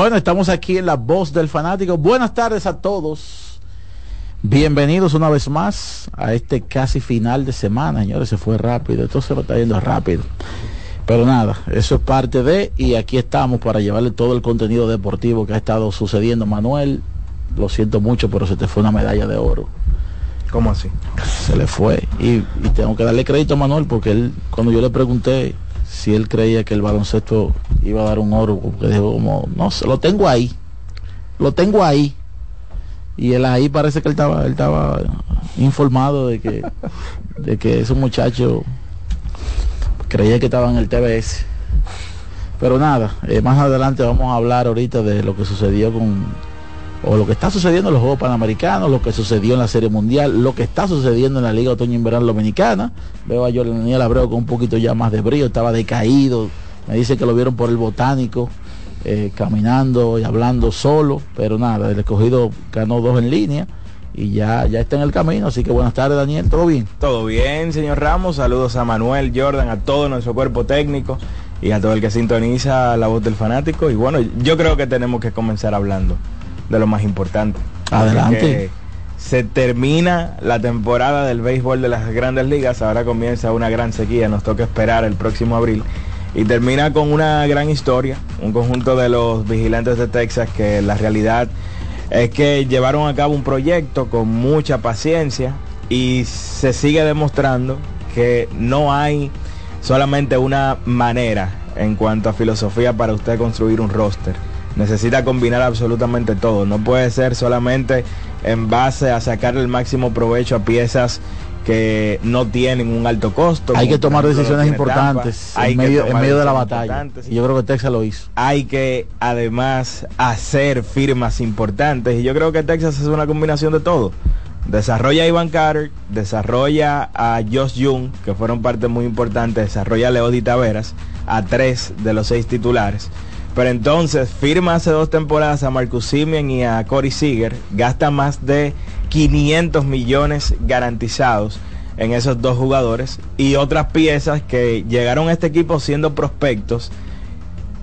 Bueno, estamos aquí en la voz del fanático. Buenas tardes a todos. Bienvenidos una vez más a este casi final de semana, señores. Se fue rápido, esto se lo está yendo rápido. Pero nada, eso es parte de, y aquí estamos para llevarle todo el contenido deportivo que ha estado sucediendo. Manuel, lo siento mucho, pero se te fue una medalla de oro. ¿Cómo así? Se le fue. Y, y tengo que darle crédito a Manuel porque él, cuando yo le pregunté si él creía que el baloncesto iba a dar un oro, porque dijo como, no sé, lo tengo ahí, lo tengo ahí. Y él ahí parece que él estaba, él estaba informado de que, de que esos muchachos creía que estaban en el TBS. Pero nada, eh, más adelante vamos a hablar ahorita de lo que sucedió con, o lo que está sucediendo en los Juegos Panamericanos, lo que sucedió en la Serie Mundial, lo que está sucediendo en la Liga Otoño Invernal Dominicana. Veo a Daniel Abreu con un poquito ya más de brillo, estaba decaído. Me dice que lo vieron por el botánico, eh, caminando y hablando solo, pero nada, el escogido ganó dos en línea y ya, ya está en el camino. Así que buenas tardes, Daniel, ¿todo bien? Todo bien, señor Ramos. Saludos a Manuel, Jordan, a todo nuestro cuerpo técnico y a todo el que sintoniza la voz del fanático. Y bueno, yo creo que tenemos que comenzar hablando de lo más importante. Adelante. Se termina la temporada del béisbol de las grandes ligas, ahora comienza una gran sequía, nos toca esperar el próximo abril. Y termina con una gran historia, un conjunto de los vigilantes de Texas que la realidad es que llevaron a cabo un proyecto con mucha paciencia y se sigue demostrando que no hay solamente una manera en cuanto a filosofía para usted construir un roster. Necesita combinar absolutamente todo. No puede ser solamente en base a sacar el máximo provecho a piezas que no tienen un alto costo. Hay que tomar decisiones importantes Tampa. En que medio, en tomar medio de la batalla. Y yo creo que Texas lo hizo. Hay que además hacer firmas importantes y yo creo que Texas es una combinación de todo. Desarrolla a Ivan Carter, desarrolla a Josh Young, que fueron parte muy importante, desarrolla a Leody Taveras, a tres de los seis titulares. Pero entonces firma hace dos temporadas a Marcus Simeon y a Corey Seager, gasta más de 500 millones garantizados en esos dos jugadores. Y otras piezas que llegaron a este equipo siendo prospectos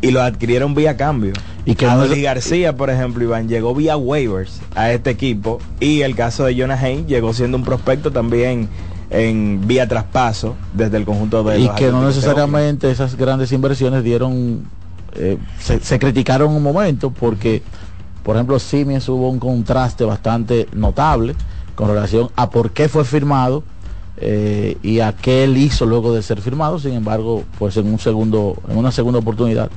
y lo adquirieron vía cambio. Y que a no- García, por ejemplo, Iván, llegó vía waivers a este equipo. Y el caso de Jonah Haynes llegó siendo un prospecto también en vía traspaso desde el conjunto de y los que no necesariamente esas grandes inversiones dieron eh, se, criticaron un momento porque por ejemplo Siemens hubo un contraste bastante notable con relación a por qué fue firmado eh, y a qué él hizo luego de ser firmado. Sin embargo pues en un segundo en una segunda oportunidad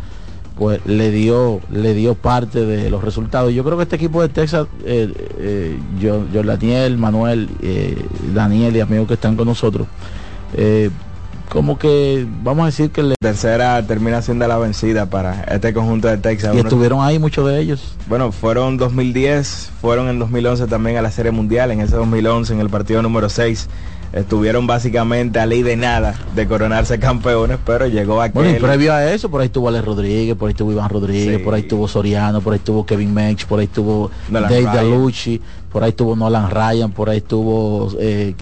pues le dio le dio parte de los resultados. Yo creo que este equipo de Texas eh, eh, yo, yo Daniel Manuel Daniel y amigos que están con nosotros como que vamos a decir que le Tercera termina siendo la vencida para este conjunto de Texas. y Uno- estuvieron ahí muchos de ellos Bueno, fueron 2010, fueron en 2011 también a la Serie Mundial, en ese 2011 en el partido número 6. Estuvieron básicamente a ley de nada de coronarse campeones, pero llegó aquel... bueno y previo a eso por ahí estuvo Alex Rodríguez por ahí estuvo Iván Rodríguez Sí. por ahí estuvo Soriano por ahí estuvo Kevin Mench por ahí estuvo Nolan Dave. Dalucci por ahí estuvo Nolan Ryan por ahí estuvo eh,